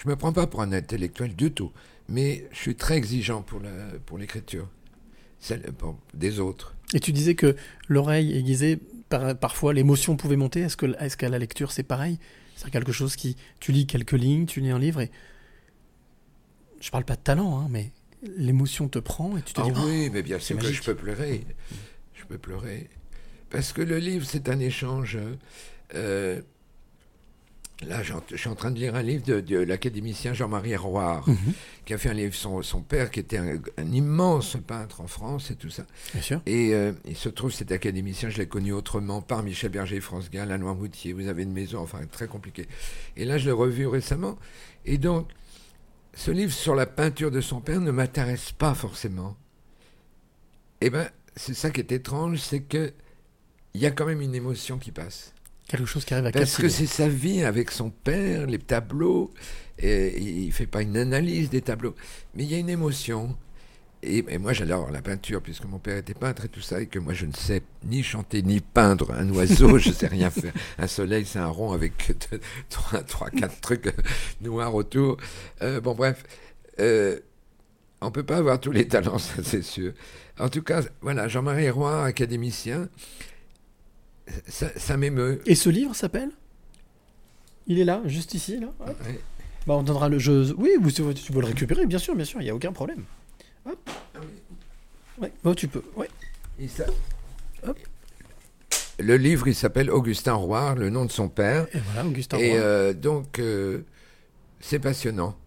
Je me prends pas pour un intellectuel du tout, mais je suis très exigeant pour la, pour l'écriture, celle bon, des autres. Et tu disais que l'oreille aiguisée, par- parfois l'émotion pouvait monter. Est-ce que est-ce qu'à la lecture c'est pareil? C'est quelque chose qui, tu lis quelques lignes, tu lis un livre et je parle pas de talent, hein, mais l'émotion te prend et tu te Ah dis oui, Oh, mais bien sûr que je peux pleurer. Je peux pleurer. Parce que le livre, c'est un échange. euh, là, je suis en train de lire un livre de, de l'académicien Jean-Marie Roire, Mhm. qui a fait un livre, son, son père, qui était un, un immense peintre en France et tout ça. Bien sûr. Et euh, il se trouve, cet académicien, je l'ai connu autrement par Michel Berger, France Gall, Alain Moutier. Vous avez une maison, enfin, très compliqué. Et là, je l'ai revu récemment. Et donc, ce livre sur la peinture de son père ne m'intéresse pas forcément. Eh ben, c'est ça qui est étrange, c'est que il y a quand même une émotion qui passe. Quelque chose qui arrive à Parce que c'est sa vie avec son père, les tableaux. Et il fait pas une analyse des tableaux, mais il y a une émotion. Et, et moi, j'adore la peinture, puisque mon père était peintre et tout ça, et que moi, je ne sais ni chanter ni peindre un oiseau, je sais rien faire. Un soleil, c'est un rond avec deux- trois, trois, quatre trucs noirs autour. Euh, bon, bref, euh, on peut pas avoir tous les talents, ça c'est sûr. En tout cas, voilà, Jean-Marie Roy, académicien, ça, ça m'émeut. Et ce livre s'appelle? Il est là, juste ici, là. Hop. Ouais. Bah, on donnera le jeu. Oui, vous, tu peux le récupérer, bien sûr, bien sûr, il n'y a aucun problème. Hop. Ouais, bon, tu peux. Ouais. Et ça- Le livre, il s'appelle Augustin Roy, le nom de son père. Et voilà, Augustin Et Roy. euh, donc, euh, c'est passionnant.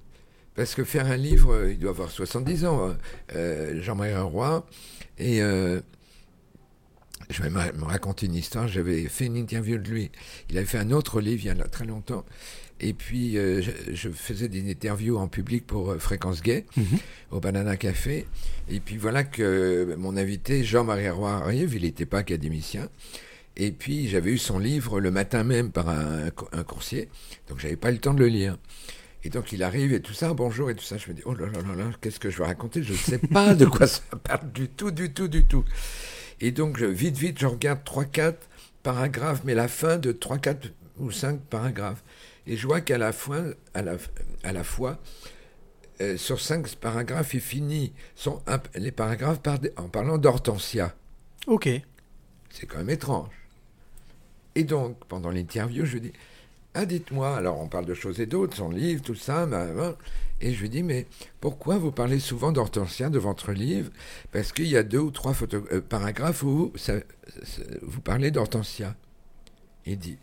Parce que faire un livre, euh, il doit avoir 70 ans, hein, euh, Jean-Marie Roy. Et je vais me raconter une histoire. J'avais fait une interview de lui. Il avait fait un autre livre il y a très longtemps. Et puis, euh, je, je faisais des interviews en public pour euh, Fréquence Gay, Mhm. au Banana Café. Et puis voilà que mon invité, Jean-Marie Roy, arrive. Il n'était pas académicien. Et puis, j'avais eu son livre le matin même par un, un coursier. Donc, j'avais pas eu le temps de le lire. Et donc, il arrive et tout ça, bonjour et tout ça. Je me dis, oh là là là là, qu'est-ce que je vais raconter? Je ne sais pas de quoi ça parle du tout, du tout, du tout. Et donc, je- vite, vite, je regarde 3-4 paragraphes, mais la fin de 3-4 ou 5 paragraphes. Et je vois qu'à la fois, à la, à la fois euh, sur 5 paragraphes, il finit son, un- les paragraphes par en parlant d'Hortensia. Ok. C'est quand même étrange. Et donc, pendant l'interview, je dis Ah, dites-moi, alors on parle de choses et d'autres, son livre, tout ça, bah, bah. Et je lui dis Mais pourquoi vous parlez souvent d'Hortensia de votre livre? Parce qu'il y a deux ou trois euh, paragraphes où ça- ça- vous parlez d'Hortensia. Il dit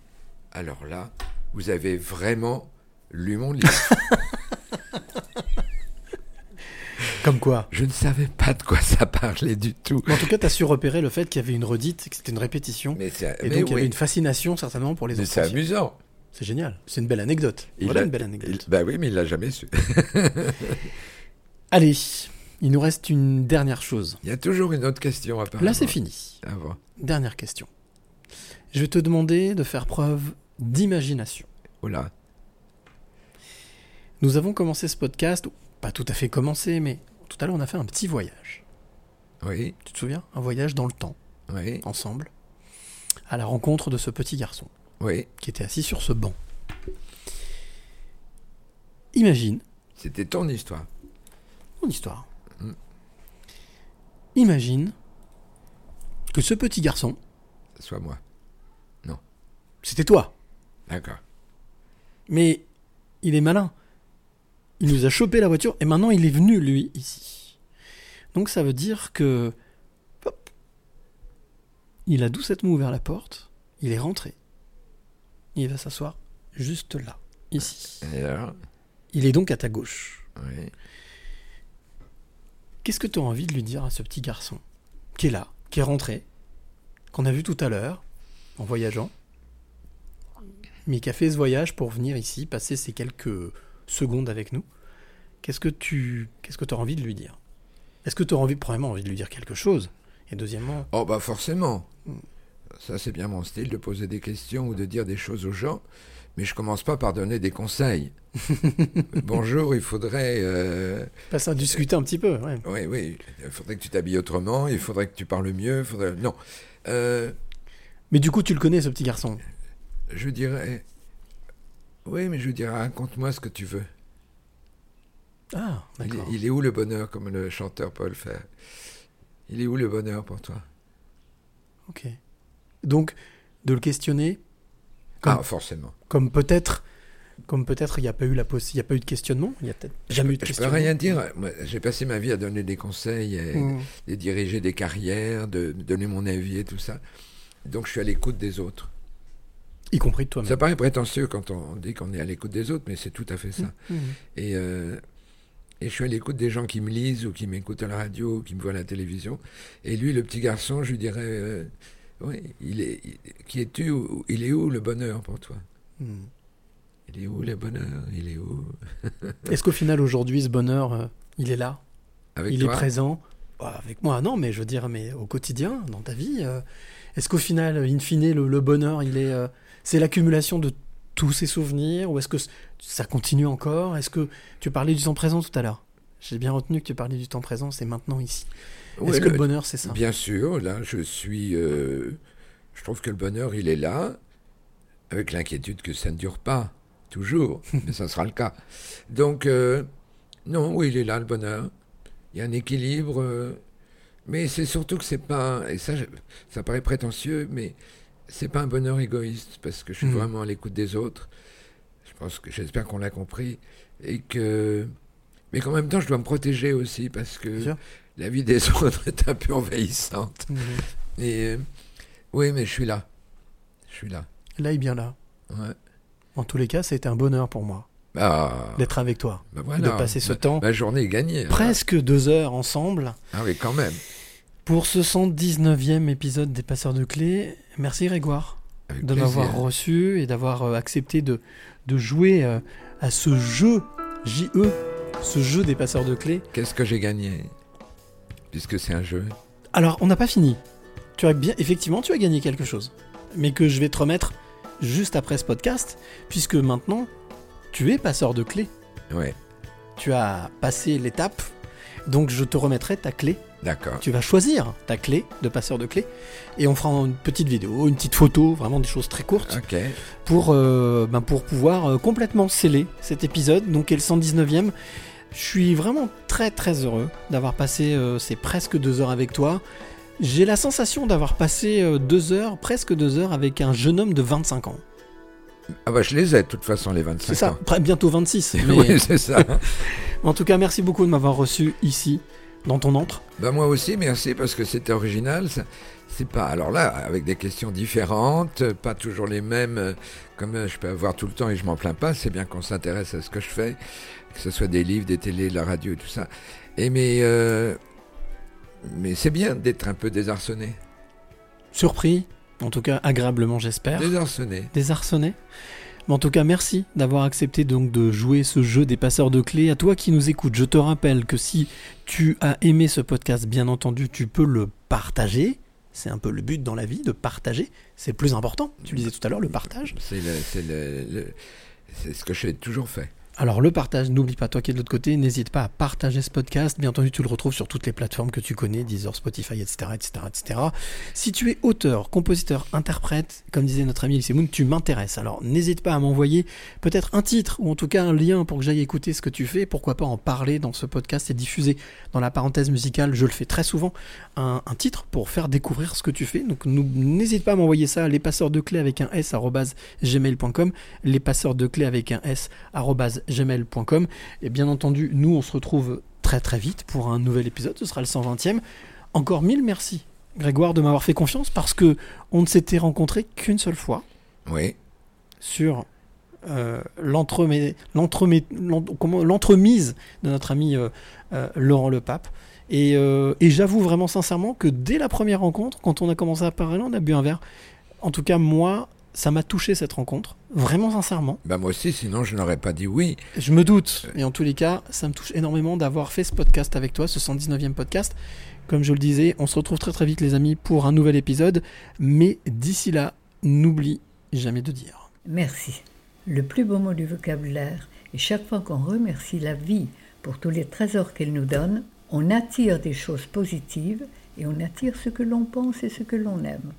Alors là, vous avez vraiment lu mon livre. Comme quoi? Je ne savais pas de quoi ça parlait du tout. Mais en tout cas, tu as su repérer le fait qu'il y avait une redite, que c'était une répétition. Mais et mais donc, il y avait une fascination certainement pour les Mais enfants. c'est amusant. C'est génial. C'est une belle anecdote. Il voilà a- une belle anecdote. il- bah oui, mais il l'a jamais su. Allez, Il nous reste une dernière chose. Il y a toujours une autre question à part. Là, c'est fini. Ah bon. Dernière question. Je vais te demander de faire preuve d'imagination. Oula. Nous avons commencé ce podcast, pas tout à fait commencé, mais tout à l'heure on a fait un petit voyage. Oui. Tu te souviens? Un voyage dans le temps. Oui. Ensemble. À la rencontre de ce petit garçon. Oui. Qui était assis sur ce banc. Imagine. C'était ton histoire. Mon histoire. Mm. Imagine que ce petit garçon, Soit moi. Non. c'était toi. D'accord. Mais il est malin. Il nous a chopé la voiture et maintenant il est venu, lui, ici. Donc ça veut dire que. hop, il a doucement ouvert la porte, il est rentré. Il va s'asseoir juste là, ici. Et alors Il est donc à ta gauche. Oui. Qu'est-ce que tu as envie de lui dire à ce petit garçon qui est là, qui est rentré, qu'on a vu tout à l'heure, en voyageant, mais qui a fait ce voyage pour venir ici, passer ces quelques secondes avec nous? Qu'est-ce que tu qu'est-ce que as envie de lui dire? Est-ce que tu as envie, premièrement, envie de lui dire quelque chose? Et deuxièmement, Oh bah forcément. Ça c'est bien mon style de poser des questions ou de dire des choses aux gens, mais je commence pas par donner des conseils. Bonjour, il faudrait. euh, passer à discuter un petit peu. ouais. Oui, oui. Il faudrait que tu t'habilles autrement. Il faudrait que tu parles mieux. il Faudrait... Non. Euh, Mais du coup, tu le connais, ce petit garçon? Je dirais. Oui, mais je dirais raconte-moi ce que tu veux. Ah, Il d'accord. il est où le bonheur, comme le chanteur Paul fait Il est où le bonheur pour toi? Ok. Donc, de le questionner. Comme, Ah, forcément. Comme peut-être, comme peut-être, il n'y a pas eu la il y a pas eu de questionnement. Il y a peut-être jamais eu de Je peux questionnement. rien dire. Moi, J'ai passé ma vie à donner des conseils, et, Mm. et diriger des carrières, de, donner mon avis et tout ça. Donc je suis à l'écoute des autres. Y compris de toi-même. Ça paraît prétentieux quand on dit qu'on est à l'écoute des autres, mais c'est tout à fait ça. Mhm. Et, euh, et je suis à l'écoute des gens qui me lisent ou qui m'écoutent à la radio ou qui me voient à la télévision. Et lui, le petit garçon, je lui dirais, euh, oui, il est, qui es-tu Il est où le bonheur pour toi? Hmm. Il est où le bonheur? Il est où? Est-ce qu'au final, aujourd'hui, ce bonheur, euh, il est là? Avec Il toi? est présent? Bah, Avec moi, non, mais je veux dire, mais au quotidien, dans ta vie, euh, est-ce qu'au final, in fine, le, le bonheur, il est, euh, c'est l'accumulation de tous ces souvenirs Ou est-ce que ça continue encore? Est-ce que tu parlais du temps présent tout à l'heure? J'ai bien retenu que tu parlais du temps présent, c'est maintenant, ici. Ouais, Est-ce que le bonheur, c'est ça? Bien sûr, là, je suis. euh, je trouve que le bonheur, il est là, avec l'inquiétude que ça ne dure pas, toujours, mais ça sera le cas. Donc, euh, non, oui, il est là, le bonheur. Il y a un équilibre, euh, mais c'est surtout que c'est pas. Et ça, ça paraît prétentieux, mais c'est pas un bonheur égoïste, parce que je suis Mhm. vraiment à l'écoute des autres. Je pense que j'espère qu'on l'a compris. Et que. Mais qu'en même temps, je dois me protéger aussi, parce que sûr. La vie des autres est un peu envahissante. Mhm. Et euh, oui, mais je suis là. Je suis là. Là et bien là. Ouais. En tous les cas, ça a été un bonheur pour moi Ah, d'être avec toi, bah voilà. de passer ce temps, Ma journée est gagnée. hein. presque deux heures ensemble. Ah oui, quand même. Pour ce 119e épisode des Passeurs de Clés, merci Grégoire Avec de m'avoir reçu et d'avoir euh, accepté de, de jouer euh, à ce jeu, JE, ce jeu des Passeurs de Clés. Qu'est-ce que j'ai gagné? Puisque c'est un jeu. Alors, on n'a pas fini. Tu as bien, effectivement, tu as gagné quelque chose, mais que je vais te remettre juste après ce podcast, puisque maintenant, tu es passeur de clés. Ouais, Tu as passé l'étape, donc je te remettrai ta clé. d'accord. Tu vas choisir ta clé de passeur de clés, et on fera une petite vidéo, une petite photo, vraiment des choses très courtes, Ok. pour, euh, ben, pour pouvoir euh, complètement sceller cet épisode, donc est le 119e. Je suis vraiment très très heureux d'avoir passé euh, ces presque deux heures avec toi. J'ai la sensation d'avoir passé euh, deux heures, presque deux heures, avec un jeune homme de 25 ans. Ah bah je les ai de toute façon, les 25 C'est ça, ans. bientôt 26. mais- oui, c'est ça. en tout cas, merci beaucoup de m'avoir reçu ici, dans ton antre. Bah moi aussi, merci parce que c'était original. C'est pas. Alors là, avec des questions différentes, pas toujours les mêmes, euh, comme euh, je peux avoir tout le temps et je m'en plains pas. C'est bien qu'on s'intéresse à ce que je fais, que ce soit des livres, des télés, de la radio et tout ça. Et mais euh, mais c'est bien d'être un peu désarçonné. Surpris, en tout cas agréablement j'espère. Désarçonné. Désarçonné? Mais en tout cas, merci d'avoir accepté donc de jouer ce jeu des passeurs de clés. À toi qui nous écoutes, je te rappelle que si tu as aimé ce podcast, bien entendu, tu peux le partager. C'est un peu le but dans la vie, de partager. C'est plus important. Tu disais tout à l'heure, le partage. C'est ce que j'ai toujours fait. Alors le partage, n'oublie pas, toi qui es de l'autre côté, n'hésite pas à partager ce podcast. Bien entendu, tu le retrouves sur toutes les plateformes que tu connais, Deezer, Spotify, etc., etc., etc. Si tu es auteur, compositeur, interprète, comme disait notre ami Moon, tu m'intéresses. Alors n'hésite pas à m'envoyer peut-être un titre ou en tout cas un lien pour que j'aille écouter ce que tu fais. Pourquoi pas en parler dans ce podcast et diffuser dans la parenthèse musicale. Je le fais très souvent un, titre pour faire découvrir ce que tu fais. Donc n'hésite pas à m'envoyer ça. Les passeurs de clés avec un s gmail.com. Les passeurs de clés avec un s gmail.com. Et bien entendu, nous on se retrouve très très vite pour un nouvel épisode. Ce sera le 120e. Encore mille merci, Grégoire, de m'avoir fait confiance parce que on ne s'était rencontré qu'une seule fois. Oui. Sur euh, l'entremise de notre ami euh, euh, Laurent Le Pape. Et, et j'avoue vraiment sincèrement que dès la première rencontre, quand on a commencé à parler, on a bu un verre. En tout cas, moi, ça m'a touché cette rencontre, vraiment sincèrement. Bah moi aussi, sinon je n'aurais pas dit oui. Je me doute. Et en tous les cas, ça me touche énormément d'avoir fait ce podcast avec toi, ce 119e podcast. Comme je le disais, on se retrouve très très vite les amis pour un nouvel épisode. Mais d'ici là, n'oublie jamais de dire. Merci. Le plus beau mot du vocabulaire. Et chaque fois qu'on remercie la vie pour tous les trésors qu'elle nous donne, on attire des choses positives et on attire ce que l'on pense et ce que l'on aime.